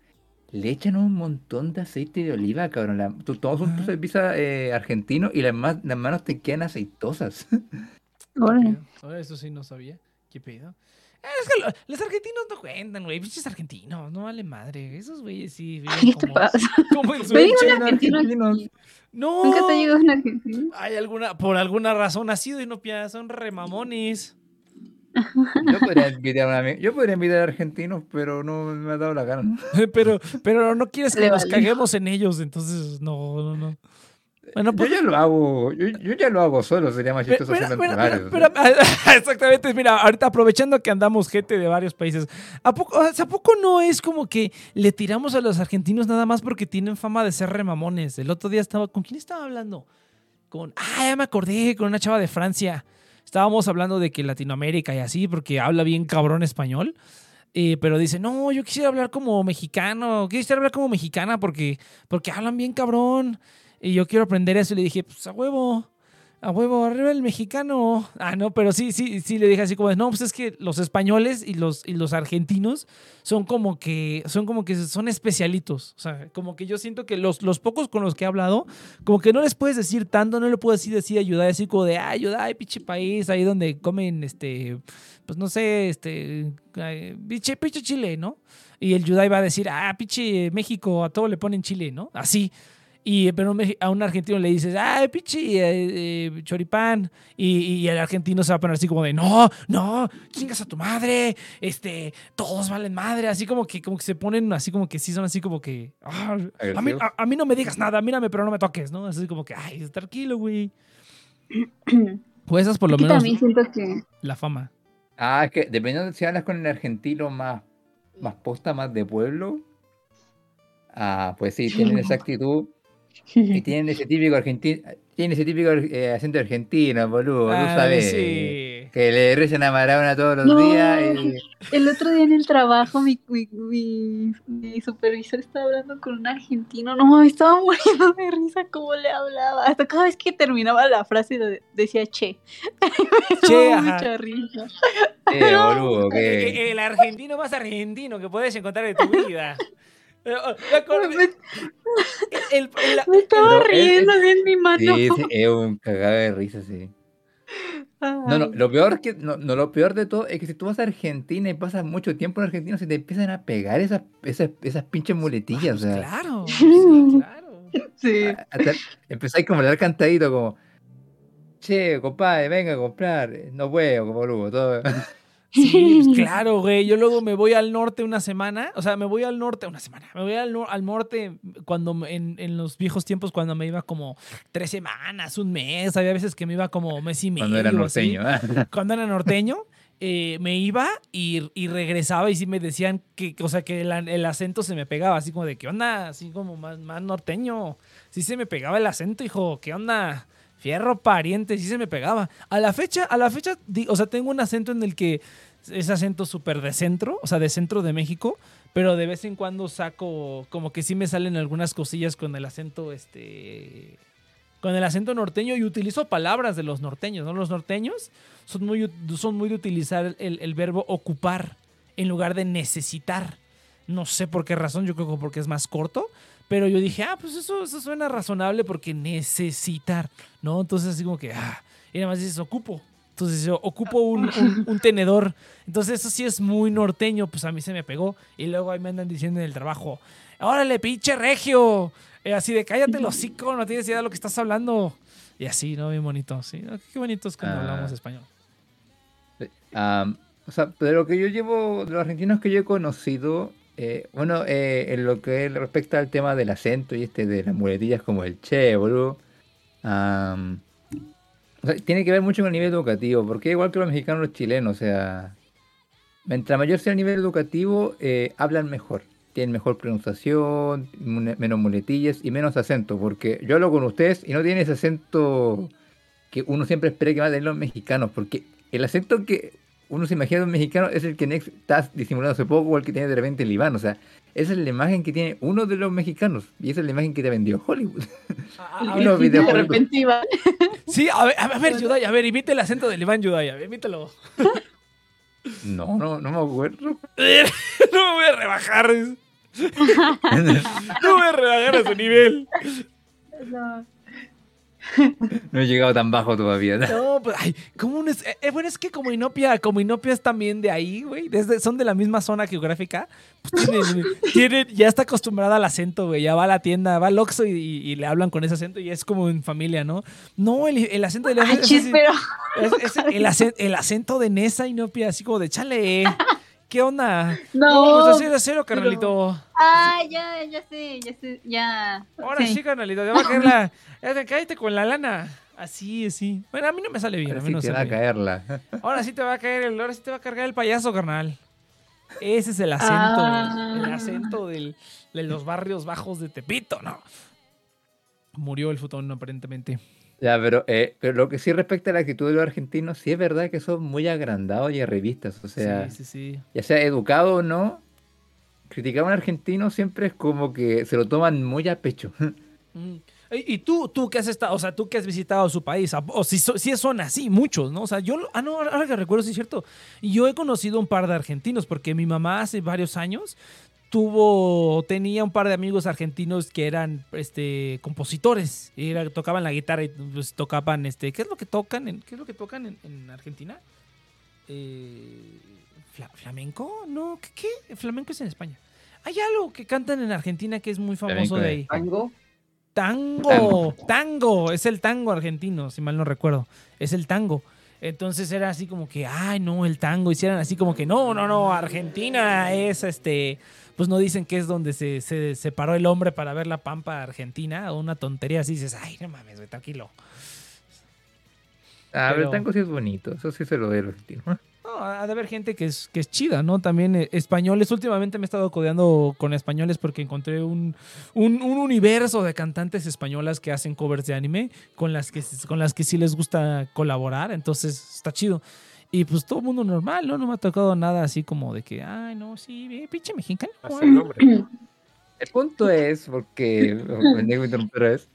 Le echan un montón de aceite de oliva, cabrón. La- tú tomas un trozo de pizza eh, argentino y las, las manos te quedan aceitosas. Ahora eso sí no sabía. ¿Qué pedo? Es que lo- los argentinos no cuentan, güey. Pinches argentinos, no vale madre. Esos güeyes sí viven ¿Qué te como, pasa? como en su argentinos. No. ¿Nunca te llegó un argentino? Hay alguna, por alguna razón ha sido y no pia- son remamones. Yo podría invitar a, yo podría invitar a argentinos, pero no me ha dado la gana. pero, pero no quieres que Le nos valió. caguemos en ellos, entonces no, no, no. Bueno, pues Yo ya lo hago, yo, yo ya lo hago solo, sería más chistoso entre pero- varios. pero- pero- exactamente, mira, ahorita aprovechando que andamos gente de varios países, ¿a poco, ¿a poco no es como que le tiramos a los argentinos nada más porque tienen fama de ser remamones? El otro día estaba, ¿con quién estaba hablando? Con, ah, ya me acordé, con una chava de Francia. Estábamos hablando de que Latinoamérica y así, porque habla bien cabrón español. eh, pero dice, no, yo quisiera hablar como mexicano, quisiera hablar como mexicana porque, porque hablan bien cabrón. Y yo quiero aprender eso. Y le dije, pues a huevo. A huevo, arriba el mexicano. Ah, no, pero sí, sí, sí le dije así como, no, pues es que los españoles y los, y los argentinos son como que, son como que son especialitos. O sea, como que yo siento que los, los pocos con los que he hablado, como que no les puedes decir tanto, no le puedes decir, decir ayudar, así como de, ah, ayuda, ay, pinche país, ahí donde comen, este, pues no sé, este, pinche, pinche Chile, ¿no? Y el Yudai va a decir, ah, pinche México, a todo le ponen Chile, ¿no? Así. Y, pero a un argentino le dices, ay, pinche eh, eh, choripán. Y, y el argentino se va a poner así como de, no, no, chingas a tu madre, este, todos valen madre. Así como que, como que se ponen así como que sí son así como que, "Ah, a, mí, Agresivos. a, a mí no me digas nada, mírame, pero no me toques, ¿no? Así como que, ay, tranquilo, güey. Pues esas por lo Aquí menos también siento que la fama. Ah, es que dependiendo de si hablas con el argentino más, más posta, más de pueblo, ah, pues sí, tienen esa actitud y tienen ese típico argentino, tienen ese típico eh, acento argentino, boludo, tú Ay, sabes. sí. Que le rezan a Maradona todos los No. días y el otro día en el trabajo mi, mi, mi, mi supervisor estaba hablando con un argentino. No, me estaba muriendo de risa cómo le hablaba. Hasta cada vez que terminaba la frase de- decía che. Che, mucha risa. eh, boludo, que eh, El argentino más argentino que puedes encontrar en tu vida. Eh, oh, me acordé- Me, el- el- me estaba riendo en mi mano. sí, sí, es un cagado de risa, sí. No, no, lo peor que, no, no, lo peor de todo es que si tú vas a Argentina y pasas mucho tiempo en Argentina, se te empiezan a pegar esas, esas, esas pinches muletillas. O sea, claro, sí, claro. Sí. a- hasta empezáis como a hablar cantadito, como, che, compadre, venga a comprar. No puedo, como boludo. Todo. Sí, pues claro, güey. Yo luego me voy al norte una semana. O sea, me voy al norte una semana. Me voy al, nor- al norte cuando en, en los viejos tiempos, cuando me iba como tres semanas, un mes. Había veces que me iba como mes y medio. Cuando era norteño. ¿ah? Cuando era norteño, eh, me iba y, y regresaba y sí me decían que, o sea, que el, el acento se me pegaba, así como de, ¿qué onda? Así como más, más norteño. Sí se me pegaba el acento, hijo, ¿qué onda? Fierro pariente, sí se me pegaba. A la fecha, a la fecha, o sea, tengo un acento en el que es acento súper de centro, o sea, de centro de México, pero de vez en cuando saco, como que sí me salen algunas cosillas con el acento, este, con el acento norteño y utilizo palabras de los norteños, ¿no? Los norteños son muy, son muy de utilizar el, el verbo ocupar en lugar de necesitar. No sé por qué razón, yo creo que porque es más corto, pero yo dije, ah, pues eso, eso suena razonable porque necesitar, ¿no? Entonces así como que, ah, y nada más dices, ocupo. Entonces yo ocupo un, un- un tenedor. Entonces eso sí es muy norteño, pues a mí se me pegó. Y luego ahí me andan diciendo en el trabajo, órale, pinche regio. Eh, así de, cállate el hocico, no tienes idea de lo que estás hablando. Y así, ¿no? Bien bonito, sí. Qué bonito es cuando Ah. hablamos español. Am, o sea, de lo que yo llevo, de los argentinos que yo he conocido, eh, bueno, eh, en lo que respecta al tema del acento y este de las muletillas como el che, boludo, o sea, tiene que ver mucho con el nivel educativo, porque igual que los mexicanos, los chilenos, o sea, mientras mayor sea el nivel educativo, eh, hablan mejor, tienen mejor pronunciación, menos muletillas y menos acento, porque yo hablo con ustedes y no tienen ese acento que uno siempre espera que van a tener los mexicanos, porque el acento que uno se imagina de un mexicano es el que Nex está disimulando hace poco o el que tiene de repente el Iván, o sea, esa es la imagen que tiene uno de los mexicanos y esa es la imagen que te vendió Hollywood. A- a- Y los de repente. Sí, a ver, a ver, Yudai, a ver, imite el acento del Iván Yudai, a ver, imítalo. No, no, no me acuerdo. no me voy a rebajar. No me voy a rebajar a su nivel. No. No he llegado tan bajo todavía. No, pues, ay, ¿cómo un es? eh, eh, bueno, es que como Inopia, como Inopia es también de ahí, güey, desde, son de la misma zona geográfica, pues tienen, tienen- ya está acostumbrada al acento, güey, ya va a la tienda, va al Oxxo y, y- y le hablan con ese acento y es como en familia, ¿no? No, el, el acento de Ay, chis, pero. Es, es el, el acento de Nesa y Nopia, así como de chale. ¿Qué onda? No, pues así de cero, carnalito. Ah, ya, ya sé, ya sé, ya. Ahora sí, carnalito, te va a caer la. ya te- Cállate con la lana. Así, así. Bueno, a mí no me sale bien. Ahora a mí sí no te sale va a caerla. Ahora sí te va a caer el, ahora sí te va a cargar el payaso, carnal. Ese es el acento, Ah. el acento del- de los barrios bajos de Tepito, ¿no? Murió el futón, aparentemente. Ya, pero, eh, pero lo que sí respecta a la actitud de los argentinos, sí es verdad que son muy agrandados y arribistas. O sea, sí, sí, sí. ya sea educado o no, criticar a un argentino siempre es como que se lo toman muy a pecho. Mm. Y y tú, tú que has estado, o sea, tú que has visitado su país, ¿a- o si, si son así, muchos, ¿no? O sea, yo, ah, no, ahora que recuerdo, sí es cierto. Y yo he conocido un par de argentinos, porque mi mamá hace varios años tuvo, tenía un par de amigos argentinos que eran, este, compositores, y era- tocaban la guitarra y pues, tocaban, este, ¿qué es lo que tocan? En, ¿Qué es lo que tocan en, en Argentina? Eh, fla- ¿Flamenco? No, ¿qué, ¿qué? Flamenco es en España. Hay algo que cantan en Argentina que es muy famoso Flamenco de ahí. ¿Tango? Tango, Tango. tango, es el tango argentino, si mal no recuerdo, es el tango. Entonces era así como que, ay, no, el tango, hicieran así como que, no, no, no, Argentina es este, pues no dicen que es donde se, se separó el hombre para ver la pampa argentina, o una tontería así, dices, ay, no mames, güey, tranquilo. Ah, pero Pero- el tango sí es bonito, eso sí se lo al argentino. No, ha de haber gente que es, que es chida, ¿no? También eh, españoles. Últimamente me he estado codeando con españoles porque encontré un, un, un universo de cantantes españolas que hacen covers de anime con las que, con las que sí les gusta colaborar. Entonces está chido. Y pues todo mundo normal, ¿no? No me ha tocado nada así como de que, ay, no, sí, eh, pinche mexicano. El. El punto es, porque me tengo que interrumpir vez,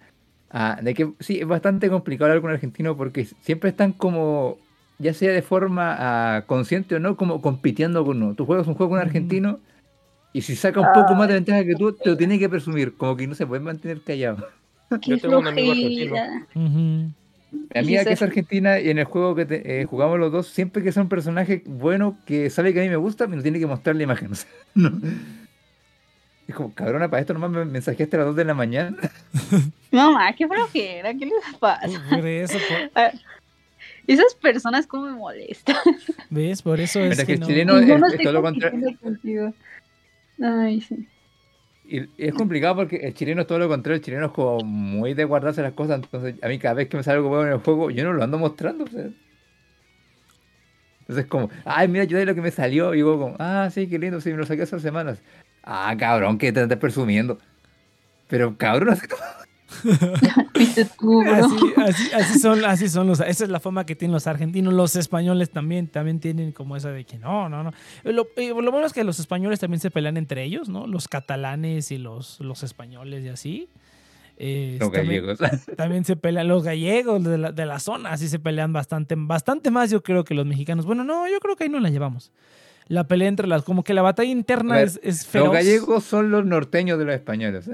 ah, de que sí, es bastante complicado hablar con un argentino porque siempre están como, ya sea de forma ah, consciente o no, como compitiendo con uno. Tú juegas un juego con un argentino y si saca un poco más de ventaja que tú, te lo tiene que presumir, como que no se puede mantener callado. Yo tengo un amigo argentino. flojera. Ujú. Mi amiga que es argentina y en el juego que te- eh, jugamos los dos, siempre que es un personaje bueno que sabe que a mí me gusta, me lo tiene que mostrar la imagen. o sea, no. Es como, cabrona, para esto nomás me mensajeaste a las 2 de la mañana. Mamá, qué flojera, ¿qué les pasa? Por eso, por- Esas personas como me molestan. ¿ves? Por eso es Mientras que que el no. chileno Yo es, no es estoy todo lo contrario. Ay, sí. Y es complicado porque el chileno es todo lo contrario. El chileno es como muy de guardarse las cosas. Entonces, a mí cada vez que me sale algo bueno en el juego, yo no lo ando mostrando. o sea. Entonces, como, ay, mira, yo de lo que me salió. Y digo, ah, sí, qué lindo, sí, me lo saqué hace semanas. Ah, cabrón, que te estás presumiendo. Pero, cabrón, así como- tú. Así, así, así son, así son los, esa es la fama que tienen los argentinos, los españoles también, también tienen como esa de que no, no, no. Lo, eh, lo bueno es que los españoles también se pelean entre ellos, ¿no? Los catalanes y los, los españoles y así. Eh, los también- gallegos. También se pelean los gallegos de la, de la zona, así se pelean bastante, bastante más yo creo que los mexicanos. Bueno, no, yo creo que ahí no la llevamos. La pelea entre las, como que la batalla interna ver, es, es feroz. Los gallegos son los norteños de los españoles.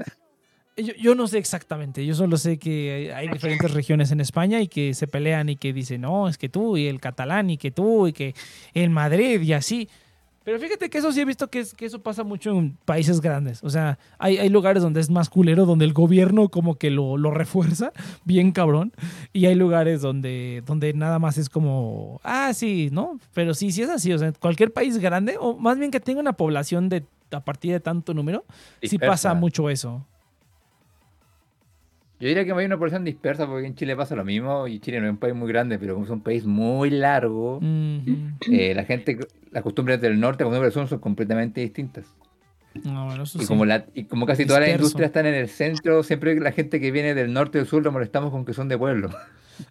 Yo, yo no sé exactamente, yo solo sé que hay, diferentes regiones en España y que se pelean y que dicen, no, es que tú y el catalán y que tú y que el Madrid y así. Pero fíjate que eso sí he visto que, es- que eso pasa mucho en países grandes. O sea, hay, hay lugares donde es más culero, donde el gobierno como que lo, lo refuerza, bien cabrón. Y hay lugares donde, donde nada más es como, ah, sí, ¿no? Pero sí, sí es así. O sea, cualquier país grande, o más bien que tenga una población de a partir de tanto número, sí pasa Dispersa. mucho eso. Yo diría que hay una población dispersa porque en Chile pasa lo mismo y Chile no es un país muy grande, pero como es un país muy largo, eh, la gente, las costumbres del norte, las costumbres del sur son completamente distintas. No, bueno, eso Y sí. como, la, y como casi todas las Disperso. industrias están en el centro, siempre la gente que viene del norte y del sur lo molestamos con que son de pueblo.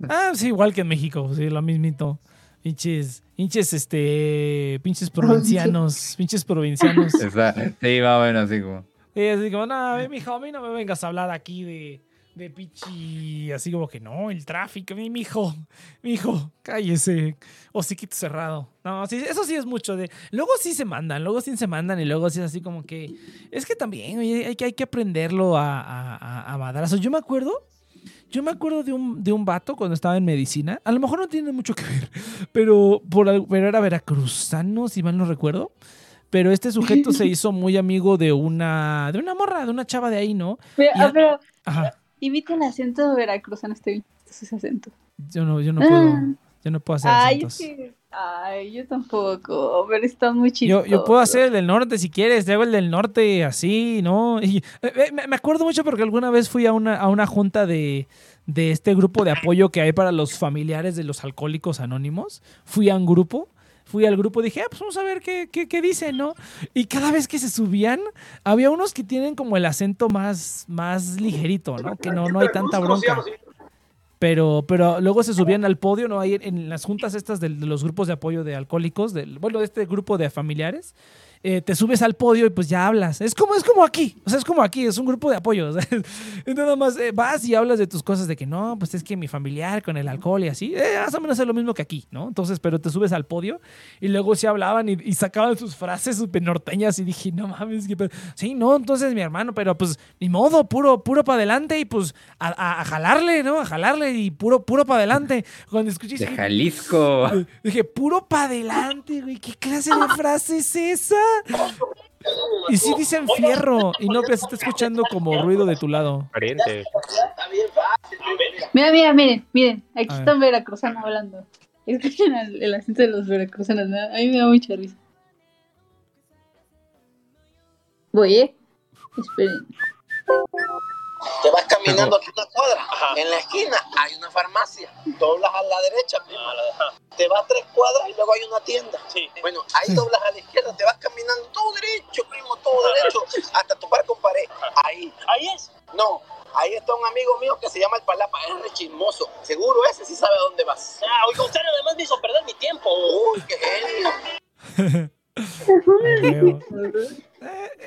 Ah, sí, igual que en México, sí, lo mismito. Pinches, pinches, este, pinches provincianos, pinches provincianos. Esa- sí, más o menos así como. Y así como, no, mijo, a mí no me vengas a hablar aquí de, de pichi, así como que no, el tráfico, mi mijo, mijo, cállese, hociquito cerrado. No, sí, eso sí es mucho de, luego sí se mandan, luego sí se mandan y luego sí es así como que, es que también, oye, hay que, hay que aprenderlo a, a, a, madrazos. Yo me acuerdo, yo me acuerdo de un, de un vato cuando estaba en medicina, a lo mejor no tiene mucho que ver, pero, por, pero era veracruzano, si mal no recuerdo. Pero este sujeto se hizo muy amigo de una, de una morra, de una chava de ahí, ¿no? Pero, ah, pero Ajá. Imita el acento veracruzano, estoy bien. Ese acento. Yo no, yo no puedo, Ah. yo no puedo hacer Ay, acentos. es que- ay, yo tampoco, pero está muy Yo, chistoso. yo puedo hacer el del norte si quieres, te hago el del norte así, ¿no? Y, eh, eh, me, me acuerdo mucho porque alguna vez fui a una, a una junta de, de este grupo de apoyo que hay para los familiares de los alcohólicos anónimos. Fui a un grupo, fui al grupo, dije, ah, pues vamos a ver qué, qué, qué dicen, ¿no? Y cada vez que se subían, había unos que tienen como el acento más, más ligerito, ¿no? Que no, no hay tanta bronca. Pero, pero luego se subían al podio, ¿no? Ahí en, las juntas estas del- de, los grupos de apoyo de alcohólicos, del, bueno, de este grupo de familiares, eh, te subes al podio y pues ya hablas. Es como, es como aquí, o sea, es como aquí, es un grupo de apoyo. nada más eh, vas y hablas de tus cosas de que no, pues es que mi familiar con el alcohol y así, eh, más o menos es lo mismo que aquí, ¿no? Entonces, pero te subes al podio y luego se hablaban y, y sacaban sus frases súper norteñas y dije, no mames, que sí, no, entonces mi hermano, pero pues ni modo, puro, puro para adelante y pues a, a- a jalarle, ¿no? A jalarle y puro, puro para adelante. Cuando escuché De Jalisco. Dije, puro para adelante, güey. ¿Qué clase de frase es esa? Y sí dicen fierro. Y no, se está escuchando como ruido de tu lado. Pariente. Mira, mira, miren, miren, aquí está un veracruzano hablando. Escuchen el, el acento de los veracruzanos, da- a mí me da mucha risa. Voy, ¿eh? Esperen. Te vas caminando aquí una cuadra. En la esquina hay una farmacia. Doblas a la derecha, primo. Te vas tres cuadras y luego hay una tienda. Bueno, ahí doblas a la izquierda. Te vas caminando todo derecho, primo, todo derecho. Hasta topar con pared. Ahí. ¿Ahí es? No. Ahí está un amigo mío que se llama el Palapa. Es re chismoso. Seguro ese sí sabe a dónde vas. Ah, oiga, usted además me hizo perder mi tiempo. Uy, qué genio.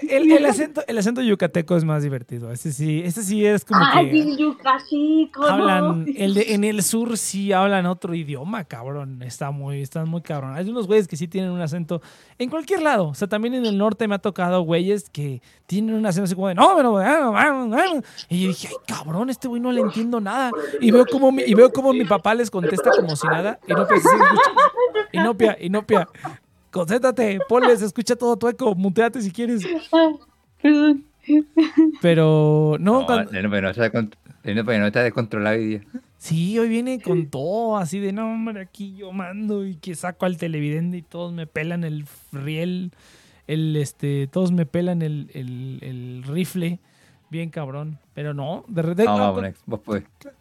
El, el acento, el acento yucateco es más divertido. Ese sí, ese sí es como Ay, que el yucateco, no. hablan. El de- en el sur sí hablan otro idioma, cabrón. Está muy, están muy cabrón. Hay unos güeyes que sí tienen un acento en cualquier lado. O sea, también en el norte me ha tocado güeyes que tienen un acento así como de no, pero bueno, bueno, bueno". Y yo dije, ay, cabrón, este güey no le entiendo nada. Y veo como mi, y veo como mi papá les contesta como si nada. Y no piensa, Inopia, Inopia, concéntrate, ponle, se escucha todo tu eco, muteate si quieres. Perdón. Pero no, No, cuando- pero no está, no descontrolado hoy día. sí, hoy viene con todo, así de no, hombre, aquí yo mando y que saco al televidente y todos me pelan el riel, el este, todos me pelan el, el- el rifle. Bien cabrón, pero no, de repente No, no,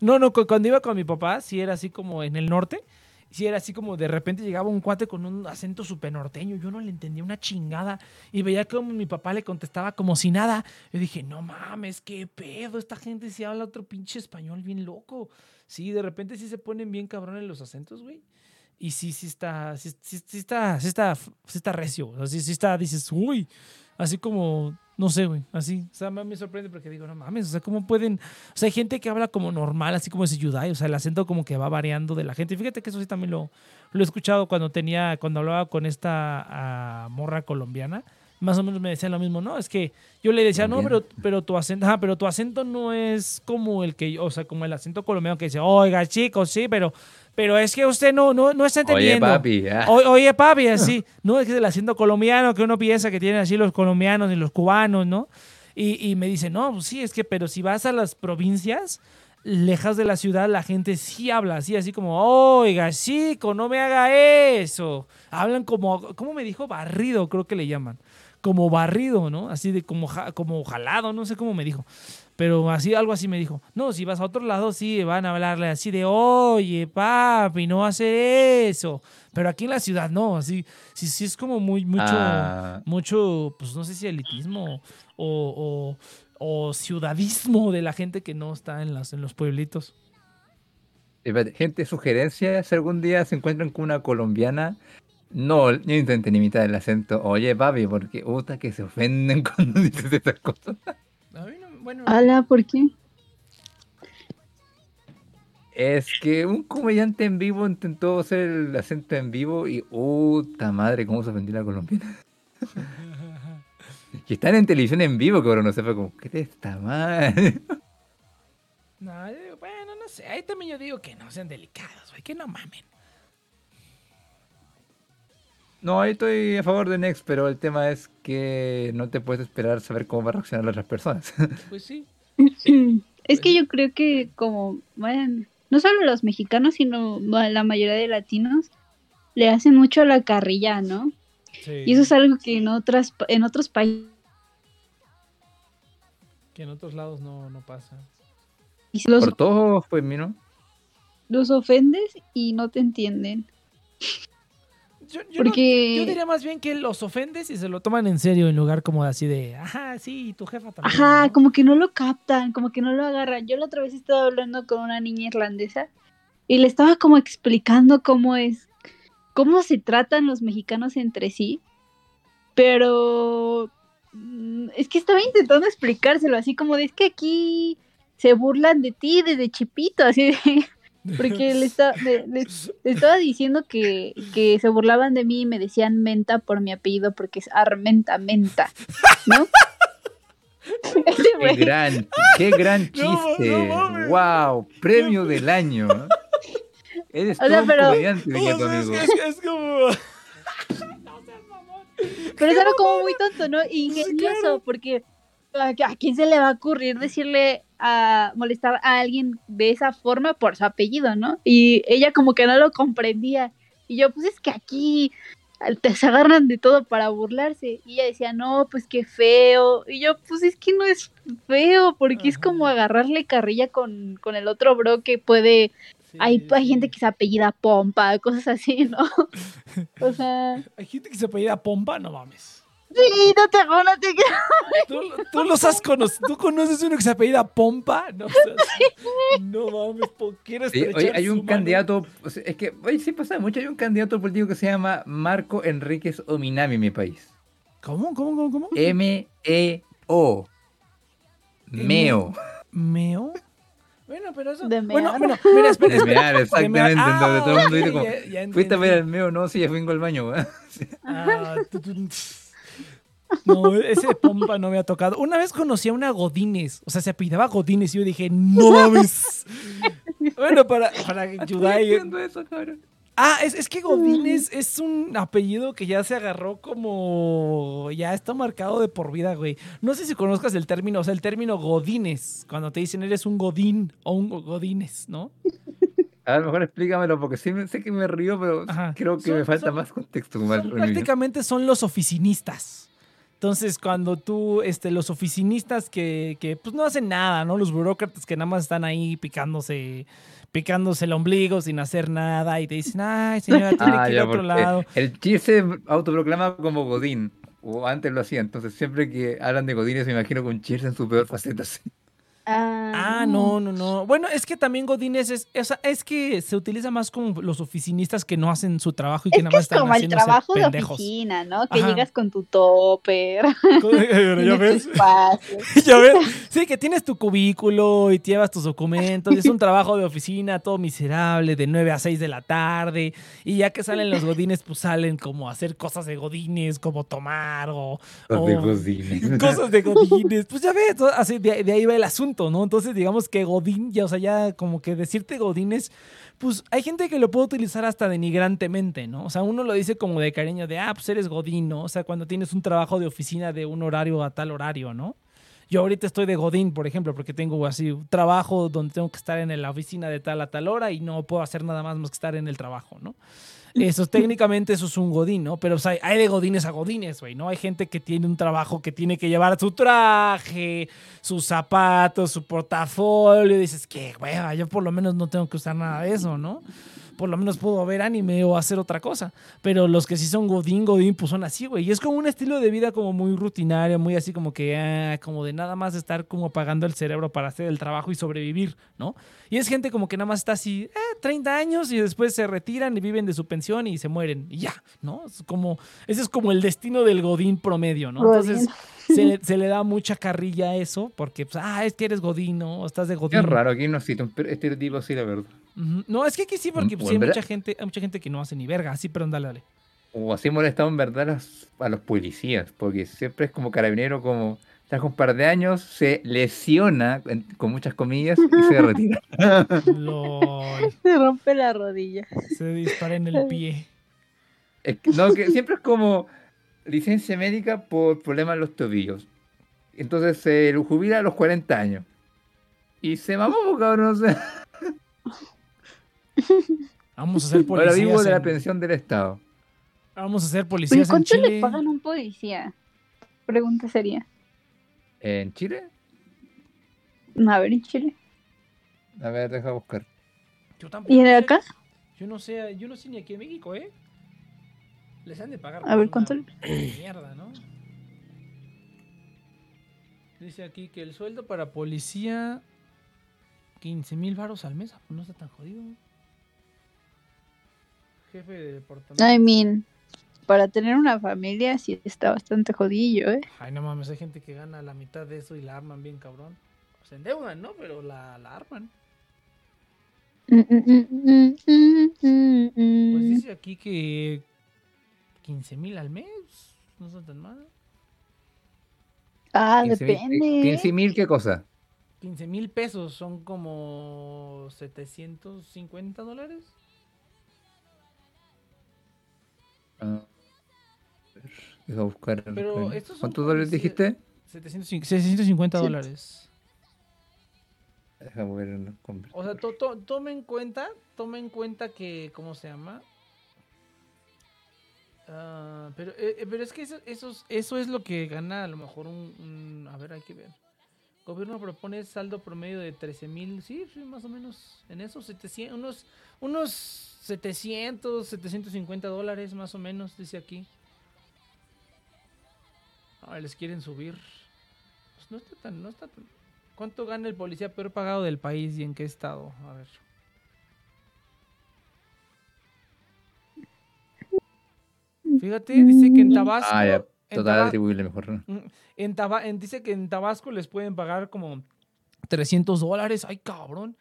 no, no, cu- cuando iba con mi papá, sí era así como en el norte, sí era así como de repente llegaba un cuate con un acento súper norteño, yo no le entendía una chingada y veía como mi papá le contestaba como si nada. Yo dije, no mames, qué pedo, esta gente sí habla otro pinche español bien loco. Sí, de repente sí se ponen bien cabrones los acentos, güey. Y sí, sí está, sí, está, sí está, sí está recio. O sí, sí está, dices, uy, así como, no sé, güey, así. O sea, me, sorprende porque digo, no mames, o sea, ¿cómo pueden? O sea, hay gente que habla como normal, así como ese Yudai, o sea, el acento como que va variando de la gente. Fíjate que eso sí también lo, lo he escuchado cuando tenía, cuando hablaba con esta ah, morra colombiana. Más o menos me decían lo mismo, no, es que yo le decía, no, pero, pero tu acento, ajá, pero tu acento no es como el que, yo- o sea, como el acento colombiano que dice, oiga, chicos, sí, pero, pero es que usted no, no, no está Oye, entendiendo. papi. ah. O- oye, papi, así. No, es que es el acento colombiano que uno piensa que tienen así los colombianos y los cubanos, ¿no? Y, y me dice, no, pues sí, es que, pero si vas a las provincias, lejas de la ciudad, la gente sí habla así, así como, oiga, chico, no me haga eso. Hablan como, ¿cómo me dijo? Barrido, creo que le llaman. Como barrido, ¿no? Así de como, como jalado, no sé cómo me dijo. Pero así, algo así me dijo. No, si vas a otro lado, sí, van a hablarle así de, oye, papi, no hace eso. Pero aquí en la ciudad no, así, sí, sí es como muy, mucho, Ah. mucho, pues no sé si elitismo o, o, o ciudadismo de la gente que no está en, las, en los pueblitos. Gente, sugerencia, si algún día se encuentran con una colombiana, no, no intenten imitar el acento. Oye, papi, porque puta que se ofenden cuando dices esas cosas. Bueno, Ala, ¿por qué? Es que un comediante en vivo intentó hacer el acento en vivo y puta madre, cómo se ofendió la colombiana. que están en televisión en vivo, que ahora no sepa como, ¿qué te está mal? no, yo digo, bueno, no sé, ahí también yo digo que no sean delicados, güey, que no mamen. No, ahí estoy a favor de Next, pero el tema es que no te puedes esperar saber cómo va a reaccionar las otras personas. Pues sí. Es que yo creo que como, bueno, no solo los mexicanos, sino la mayoría de latinos le hacen mucho a la carrilla, ¿no? sí. Y eso es algo que en otras en otros países Que en otros lados no, no pasa. los, Por todos, pues, ¿no? los ofendes y no te entienden. Yo, yo no- Porque yo diría más bien que los ofendes y se lo toman en serio en lugar como así de, ajá, sí, tu jefa también. Ajá, ¿no?". como que no lo captan, como que no lo agarran. Yo la otra vez estaba hablando con una niña irlandesa y le estaba como explicando cómo es, cómo se tratan los mexicanos entre sí, pero mm, es que estaba intentando explicárselo, así como de es que aquí se burlan de ti desde chipito, así de, porque le, esta- le- le- le estaba diciendo que, que se burlaban de mí y me decían menta por mi apellido porque es Armenta Menta, ¿no? Qué gran, qué gran No, no chiste. mames. wow, premio del año. Eres O sea, pero- comediante, es, amigo. es- es como... Pero es algo como muy tonto, ¿no? Ingenioso, claro. porque ¿a a quién se le va a ocurrir decirle a molestar a alguien de esa forma por su apellido, ¿no? Y ella como que no lo comprendía. Y yo, pues es que aquí te se agarran de todo para burlarse. Y ella decía, no, pues qué feo. Y yo, pues es que no es feo, porque es como agarrarle carrilla con, con el otro bro que puede... Sí, hay, hay gente que se apellida Pompa, cosas así, ¿no? o sea... Hay gente que se apellida Pompa, no mames. Sí, no te no te ¿Tú, tú los has conocido? ¿Tú conoces uno que se apellida Pompa? No, o sea, no mames, ¿por qué eres Sí, oye, hay un candidato, o sea, es que, oye, sí pasa mucho, hay un candidato político que se llama Marco Enríquez Ominami en mi país. ¿Cómo? ¿Cómo? ¿Cómo? ¿Cómo? M-E-O. Meo. ¿Meo? Bueno, pero eso. De bueno, bueno, mira, espera, De espera. mear, exactamente. De mear. en donde todo el mundo dice Ah, como, ya- ya Fuiste a ver el meo, no, sí, ya vengo al baño. weón. Ah. No, ese pompa no me ha tocado. Una vez conocí a una Godínez, o sea, se apellidaba Godínez y yo dije, no mames. bueno, para, para entiendo eso, cabrón. Ah, es, es que Godínez es un apellido que ya se agarró como. Ya está marcado de por vida, güey. No sé si conozcas el término, o sea, el término Godínez, cuando te dicen eres un Godín o un Godínez, ¿no? A lo mejor explícamelo, porque sí me- sé que me río, pero Ajá. creo que Son- me falta son- más contexto. Son prácticamente son los oficinistas. Entonces, cuando tú, este, los oficinistas que, que, pues no hacen nada, ¿no? Los burócratas que nada más están ahí picándose, picándose el ombligo sin hacer nada y te dicen, ay, señora, tiene Ah, que ir a otro lado. el chip se autoproclama como Godín, o antes lo hacía, entonces siempre que hablan de Godines me imagino con Cheers en su peor faceta. sí. Ah, no, no, no. Bueno, es que también Godínez es, o sea, es que se utiliza más como los oficinistas que no hacen su trabajo y que Es nada que más es están como el trabajo de pendejos. oficina, ¿no? Que Ajá. llegas con tu topper. ya tienes tu ves. ya ves. Sí, que tienes tu cubículo y llevas tus documentos. y es un trabajo de oficina todo miserable, de 9 a 6 de la tarde. Y ya que salen los godines, pues salen como a hacer cosas de godines, como tomar o... Los de Godines. Cosas de godines. Pues ya ves, así de, de ahí va el asunto, ¿no? Entonces digamos que godín, ya, o sea, ya como que decirte godines, pues hay gente que lo puede utilizar hasta denigrantemente, ¿no? O sea, uno lo dice como de cariño de, ah, pues eres godín. O sea, cuando tienes un trabajo de oficina de un horario a tal horario, ¿no? Yo ahorita estoy de Godín, por ejemplo, porque tengo así un trabajo donde tengo que estar en la oficina de tal a tal hora y no puedo hacer nada más más que estar en el trabajo, ¿no? Eso, técnicamente eso es un godín, ¿no? Pero o hay de godines a godines, güey, ¿no? Hay gente que tiene un trabajo que tiene que llevar su traje, sus zapatos, su portafolio. Y dices, qué hueva, yo por lo menos no tengo que usar nada de eso, ¿no? Por lo menos puedo ver anime o hacer otra cosa. Pero los que sí son godín, godín, pues son así, güey. Y es como un estilo de vida como muy rutinario, muy así como que, ah, como de nada más estar como apagando el cerebro para hacer el trabajo y sobrevivir, ¿no? Y es gente como que nada más está así, eh, 30 años y después se retiran y viven de su pensión y se mueren. Y ya, ¿no? Es como, ese es como el destino del godín promedio, ¿no? Entonces se, le- se le da mucha carrilla a eso porque, pues, ah, es que eres godín, ¿no? O estás de godín. Qué raro, aquí no existe un estereotipo así, la verdad. No, es que aquí sí, porque O pues, hay mucha gente, hay mucha gente que no hace ni verga. Sí, pero dale, dale. O así molestado en verdad a los, a los policías, porque siempre es como carabinero, como con un par de años, se lesiona, en- con muchas comillas, y se retira. LOL. Se rompe la rodilla. Se dispara en el pie. Es que- no, que siempre es como licencia médica por problemas en los tobillos. Entonces se lo jubila a los 40 años. Y se mamó, cabrón, no sé. Vamos a ser Ahora vivo policías. de la en- pensión del Estado. Vamos a ser Pero policías en ¿cuánto Chile. le pagan a un policía? Pregunta sería. ¿En Chile? A ver, en Chile. A ver, deja buscar. Yo tampoco ¿Y de sé. acá? Yo no sé, yo no sé ni aquí en México, ¿eh? Les han de pagar. A ver, ¿cuánto Mierda, ¿no? Dice aquí que el sueldo para policía 15 mil varos al mes, no está tan jodido. Jefe de departamento. I mean, para tener una familia sí está bastante jodillo, ¿eh? Ay, no mames, hay gente que gana la mitad de eso y la arman bien cabrón. Se endeudan, ¿no? Pero la, la arman. Mm, mm, mm, Pues dice aquí que 15 mil al mes. No está tan mal. Ah, 15 mil- depende. 15 mil, ¿qué cosa? 15 mil pesos son como 750 dólares. Ah, a ver, deja buscar. Pero estos ¿Cuántos dólares dijiste? 750 650 Sí. dólares. Deja ver en. O sea, to, to- tome en cuenta, tome en cuenta que, ¿cómo se llama? Ah, pero, eh, eh, pero es que eso, eso, es- eso es lo que gana a lo mejor un, un- A ver, hay que ver. Gobierno propone saldo promedio de 13 mil, sí, sí, más o menos. En esos 700, unos, unos 700, 750 dólares más o menos, dice aquí. Ahora les quieren subir. Pues no está tan, no está tan. ¿Cuánto gana el policía peor pagado del país y en qué estado? A ver. Fíjate, dice que en Tabasco Ah, ya. En Total atribuible mejor. Mm, En Taba- en- dice que en Tabasco les pueden pagar como 300 dólares. Ay, cabrón.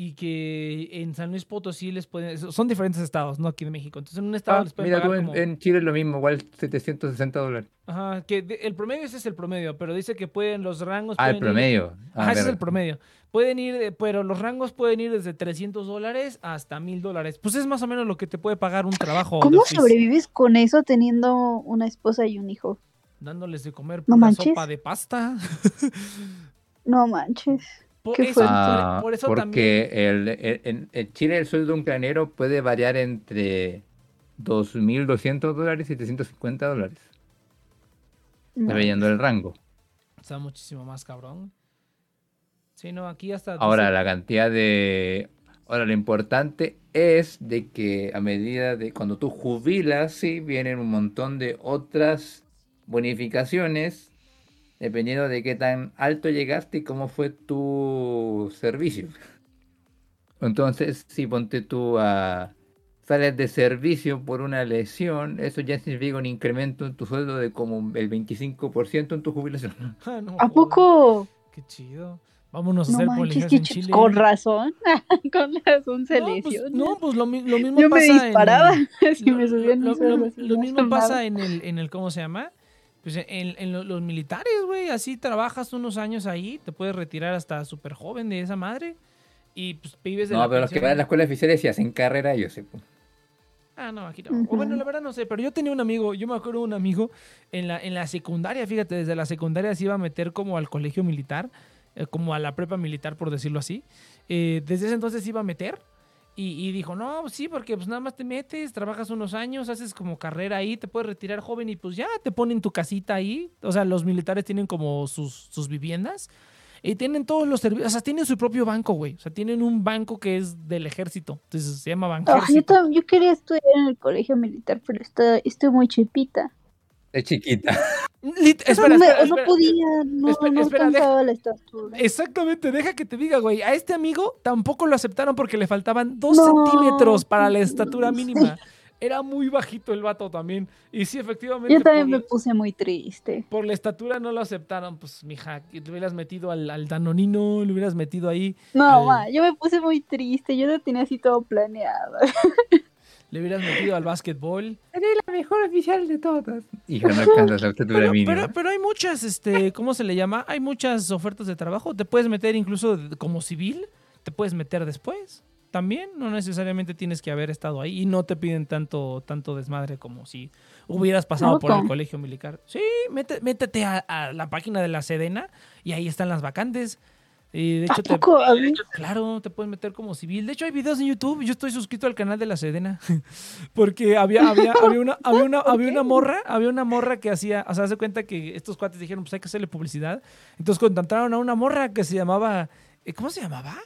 Y que en San Luis Potosí les pueden. Son diferentes estados, no aquí de México. Entonces en un estado Ah, les pueden mira tú, en, como. en Chile es lo mismo, igual 760 dólares. Ajá, que de- el promedio ese es el promedio, pero dice que pueden los rangos. Ah, el ir- promedio. Ah, Ajá, ese es el promedio. Pueden ir, eh, pero los rangos pueden ir desde 300 dólares hasta 1000 dólares. Pues es más o menos lo que te puede pagar un trabajo. ¿Cómo sobrevives con eso teniendo una esposa y un hijo? Dándoles de comer No pura manches. sopa de pasta. No manches. Por Qué eso, fuerte. por- Ah, por eso porque también. el, el- en, en Chile el sueldo de un granero puede variar entre 2.200 dólares y 750 dólares, No. dependiendo del rango. Está muchísimo más cabrón. Sí, no, aquí hasta. Ahora, dice- la cantidad de... Ahora, lo importante es de que a medida de cuando tú jubilas, sí, vienen un montón de otras bonificaciones, dependiendo de qué tan alto llegaste y cómo fue tu servicio. Entonces, si ponte tú a... Sales de servicio por una lesión, eso ya significa un incremento en tu sueldo de como el 25% en tu jubilación. Ah, no ¿A poco? Qué chido. Vámonos a No hacer manches, en ch- Chile. con razón. con razón se no, pues, no, pues lo, lo mismo Yo me pasa disparaba en... si lo- me subían lo, mismo pasa en el, en el, ¿cómo se llama? Pues en, en lo- los militares, güey. Así trabajas unos años ahí, te puedes retirar hasta súper joven de esa madre. Y pues vives de No, la pero los que van a la escuela oficiales y hacen carrera, yo sé. pues. Ah, no, aquí no. O bueno, la verdad no sé, pero yo tenía un amigo, yo me acuerdo de un amigo en la, en la secundaria, fíjate, desde la secundaria se iba a meter como al colegio militar, eh, como a la prepa militar, por decirlo así. Eh, desde ese entonces se iba a meter y, y dijo, no, sí, porque pues nada más te metes, trabajas unos años, haces como carrera ahí, te puedes retirar joven y pues ya te ponen tu casita ahí. O sea, los militares tienen como sus, sus viviendas. Y tienen todos los servicios, o sea, tienen su propio banco, güey. O sea, tienen un banco que es del ejército. Entonces se llama Ah, yo, quería estudiar en el colegio militar, pero está, estoy muy chipita. Es chiquita. Lit- espera, espera, no podía, no, espera, no espera, deja- la estatura. Exactamente, deja que te diga, güey. A este amigo tampoco lo aceptaron porque le faltaban dos No. centímetros para la estatura mínima. Era muy bajito el vato también. Y sí, efectivamente, Yo también me la- puse muy triste. por la estatura no lo aceptaron. Pues, mija, que te hubieras metido al, al Danonino, le hubieras metido ahí, No, Al- ma, yo me puse muy triste, yo lo tenía así todo planeado. le hubieras metido al básquetbol. Eres la mejor oficial de todas. Hija, no alcanzas la Pero, mínima. pero, pero hay muchas, este, ¿cómo se le llama? Hay muchas ofertas de trabajo. Te puedes meter incluso como civil, te puedes meter después. También no necesariamente tienes que haber estado ahí y no te piden tanto, tanto desmadre como si hubieras pasado por el colegio militar. Sí, mete- métete a, a la página de la Sedena y ahí están las vacantes. Y de ¿A hecho, te, ver, Claro, te puedes meter como civil. De hecho, hay videos en YouTube. Yo estoy suscrito al canal de la Sedena. Porque había, había, había, una, había, una, había una morra, había una morra que hacía, o sea, hace cuenta que estos cuates dijeron, pues hay que hacerle publicidad. Entonces contrataron a una morra que se llamaba, eh, ¿cómo se llamaba?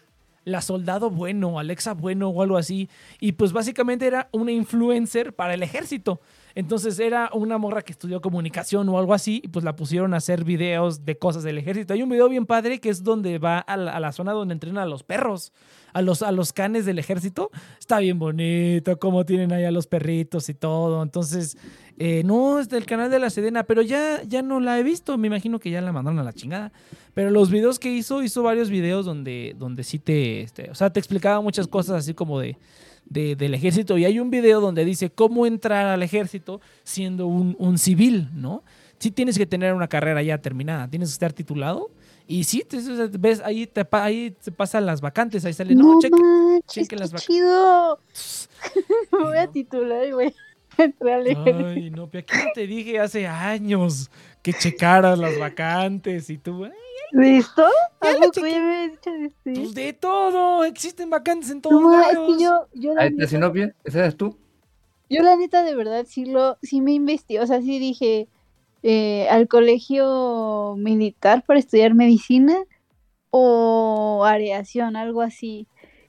La Soldado Bueno, Alexa Bueno o algo así. Y pues básicamente era una influencer para el ejército. Entonces era una morra que estudió comunicación o algo así y pues la pusieron a hacer videos de cosas del ejército. Hay un video bien padre que es donde va a la, zona donde entrenan a los perros, a los, a los canes del ejército. Está bien bonito, cómo tienen ahí a los perritos y todo. Entonces, eh, no, es del canal de la Sedena, pero ya, ya no la he visto. Me imagino que ya la mandaron a la chingada. Pero los videos que hizo, hizo varios videos donde, donde sí te, este, o sea, te explicaba muchas cosas así como de, de- del ejército. Y hay un video donde dice cómo entrar al ejército siendo un, un civil, ¿no? Sí tienes que tener una carrera ya terminada, tienes que estar titulado. Y sí, te- ves, ahí te, ahí te pasan las vacantes, ahí sale, no, no cheque. manches, chequen las qué vac- chido. Me voy a titular y voy a entrar al ejército. Ay, no, pero aquí no te dije hace años que checaras las vacantes y tú, "Ay, ¿Listo? Ya ¿A lo poco chequé. ya me has dicho de sí? pues de todo, existen vacantes en todos No, ma, es lados. que yo, yo la neta- ¿esa eres tú? Yo la neta de verdad sí lo, sí me investigué, o sea, sí dije eh, al colegio militar para estudiar medicina o areación, algo así.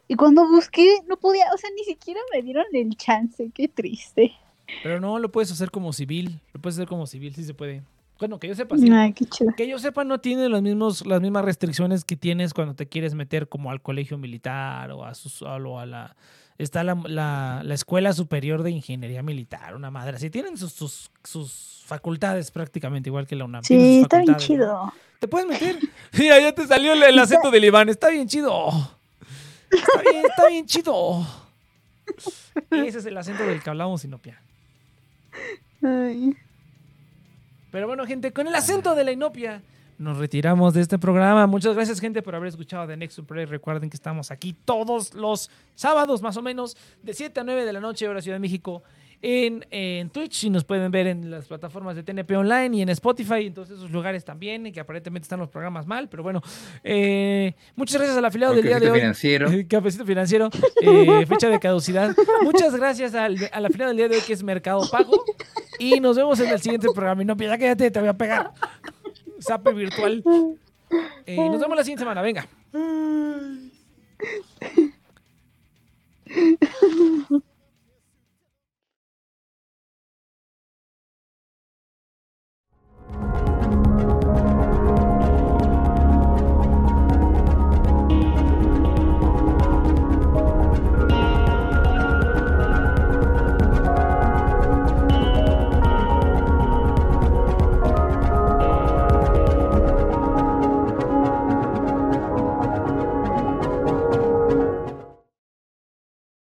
Y cuando busqué no podía, o sea, ni siquiera me dieron el chance, qué triste. Pero no, lo puedes hacer como civil, lo puedes hacer como civil, sí se puede. Bueno, que yo sepa, sí. Ay, qué chido. Que yo sepa, no tiene los mismos, las mismas restricciones que tienes cuando te quieres meter como al colegio militar o a, sus- lo- a la... Está la, la- la Escuela Superior de Ingeniería Militar, una madre así. Tienen sus, sus, sus facultades prácticamente igual que la UNAM. Sí, está bien chido. ¿Te puedes meter? Mira, ya te salió el, el acento del Iván. Está bien chido. Está bien, está bien chido. Ese es el acento del que hablamos, Sinopia. Ay. Pero bueno, gente, con el acento de la Inopia nos retiramos de este programa. Muchas gracias, gente, por haber escuchado The Next Play. Recuerden que estamos aquí todos los sábados, más o menos, de 7 a 9 de la noche, hora Ciudad de México, en, Twitch y nos pueden ver en las plataformas de TNP Online y en Spotify y en todos esos lugares también, que aparentemente están los programas mal, pero bueno. Eh, muchas gracias al afiliado del día de hoy. Financiero. Cafecito financiero. Eh, fecha de caducidad. Muchas gracias al, al afiliado del día de hoy que es Mercado Pago y nos vemos en el siguiente programa. Y no piensa que te, voy a pegar. Sape virtual. Eh, nos vemos la siguiente semana, venga.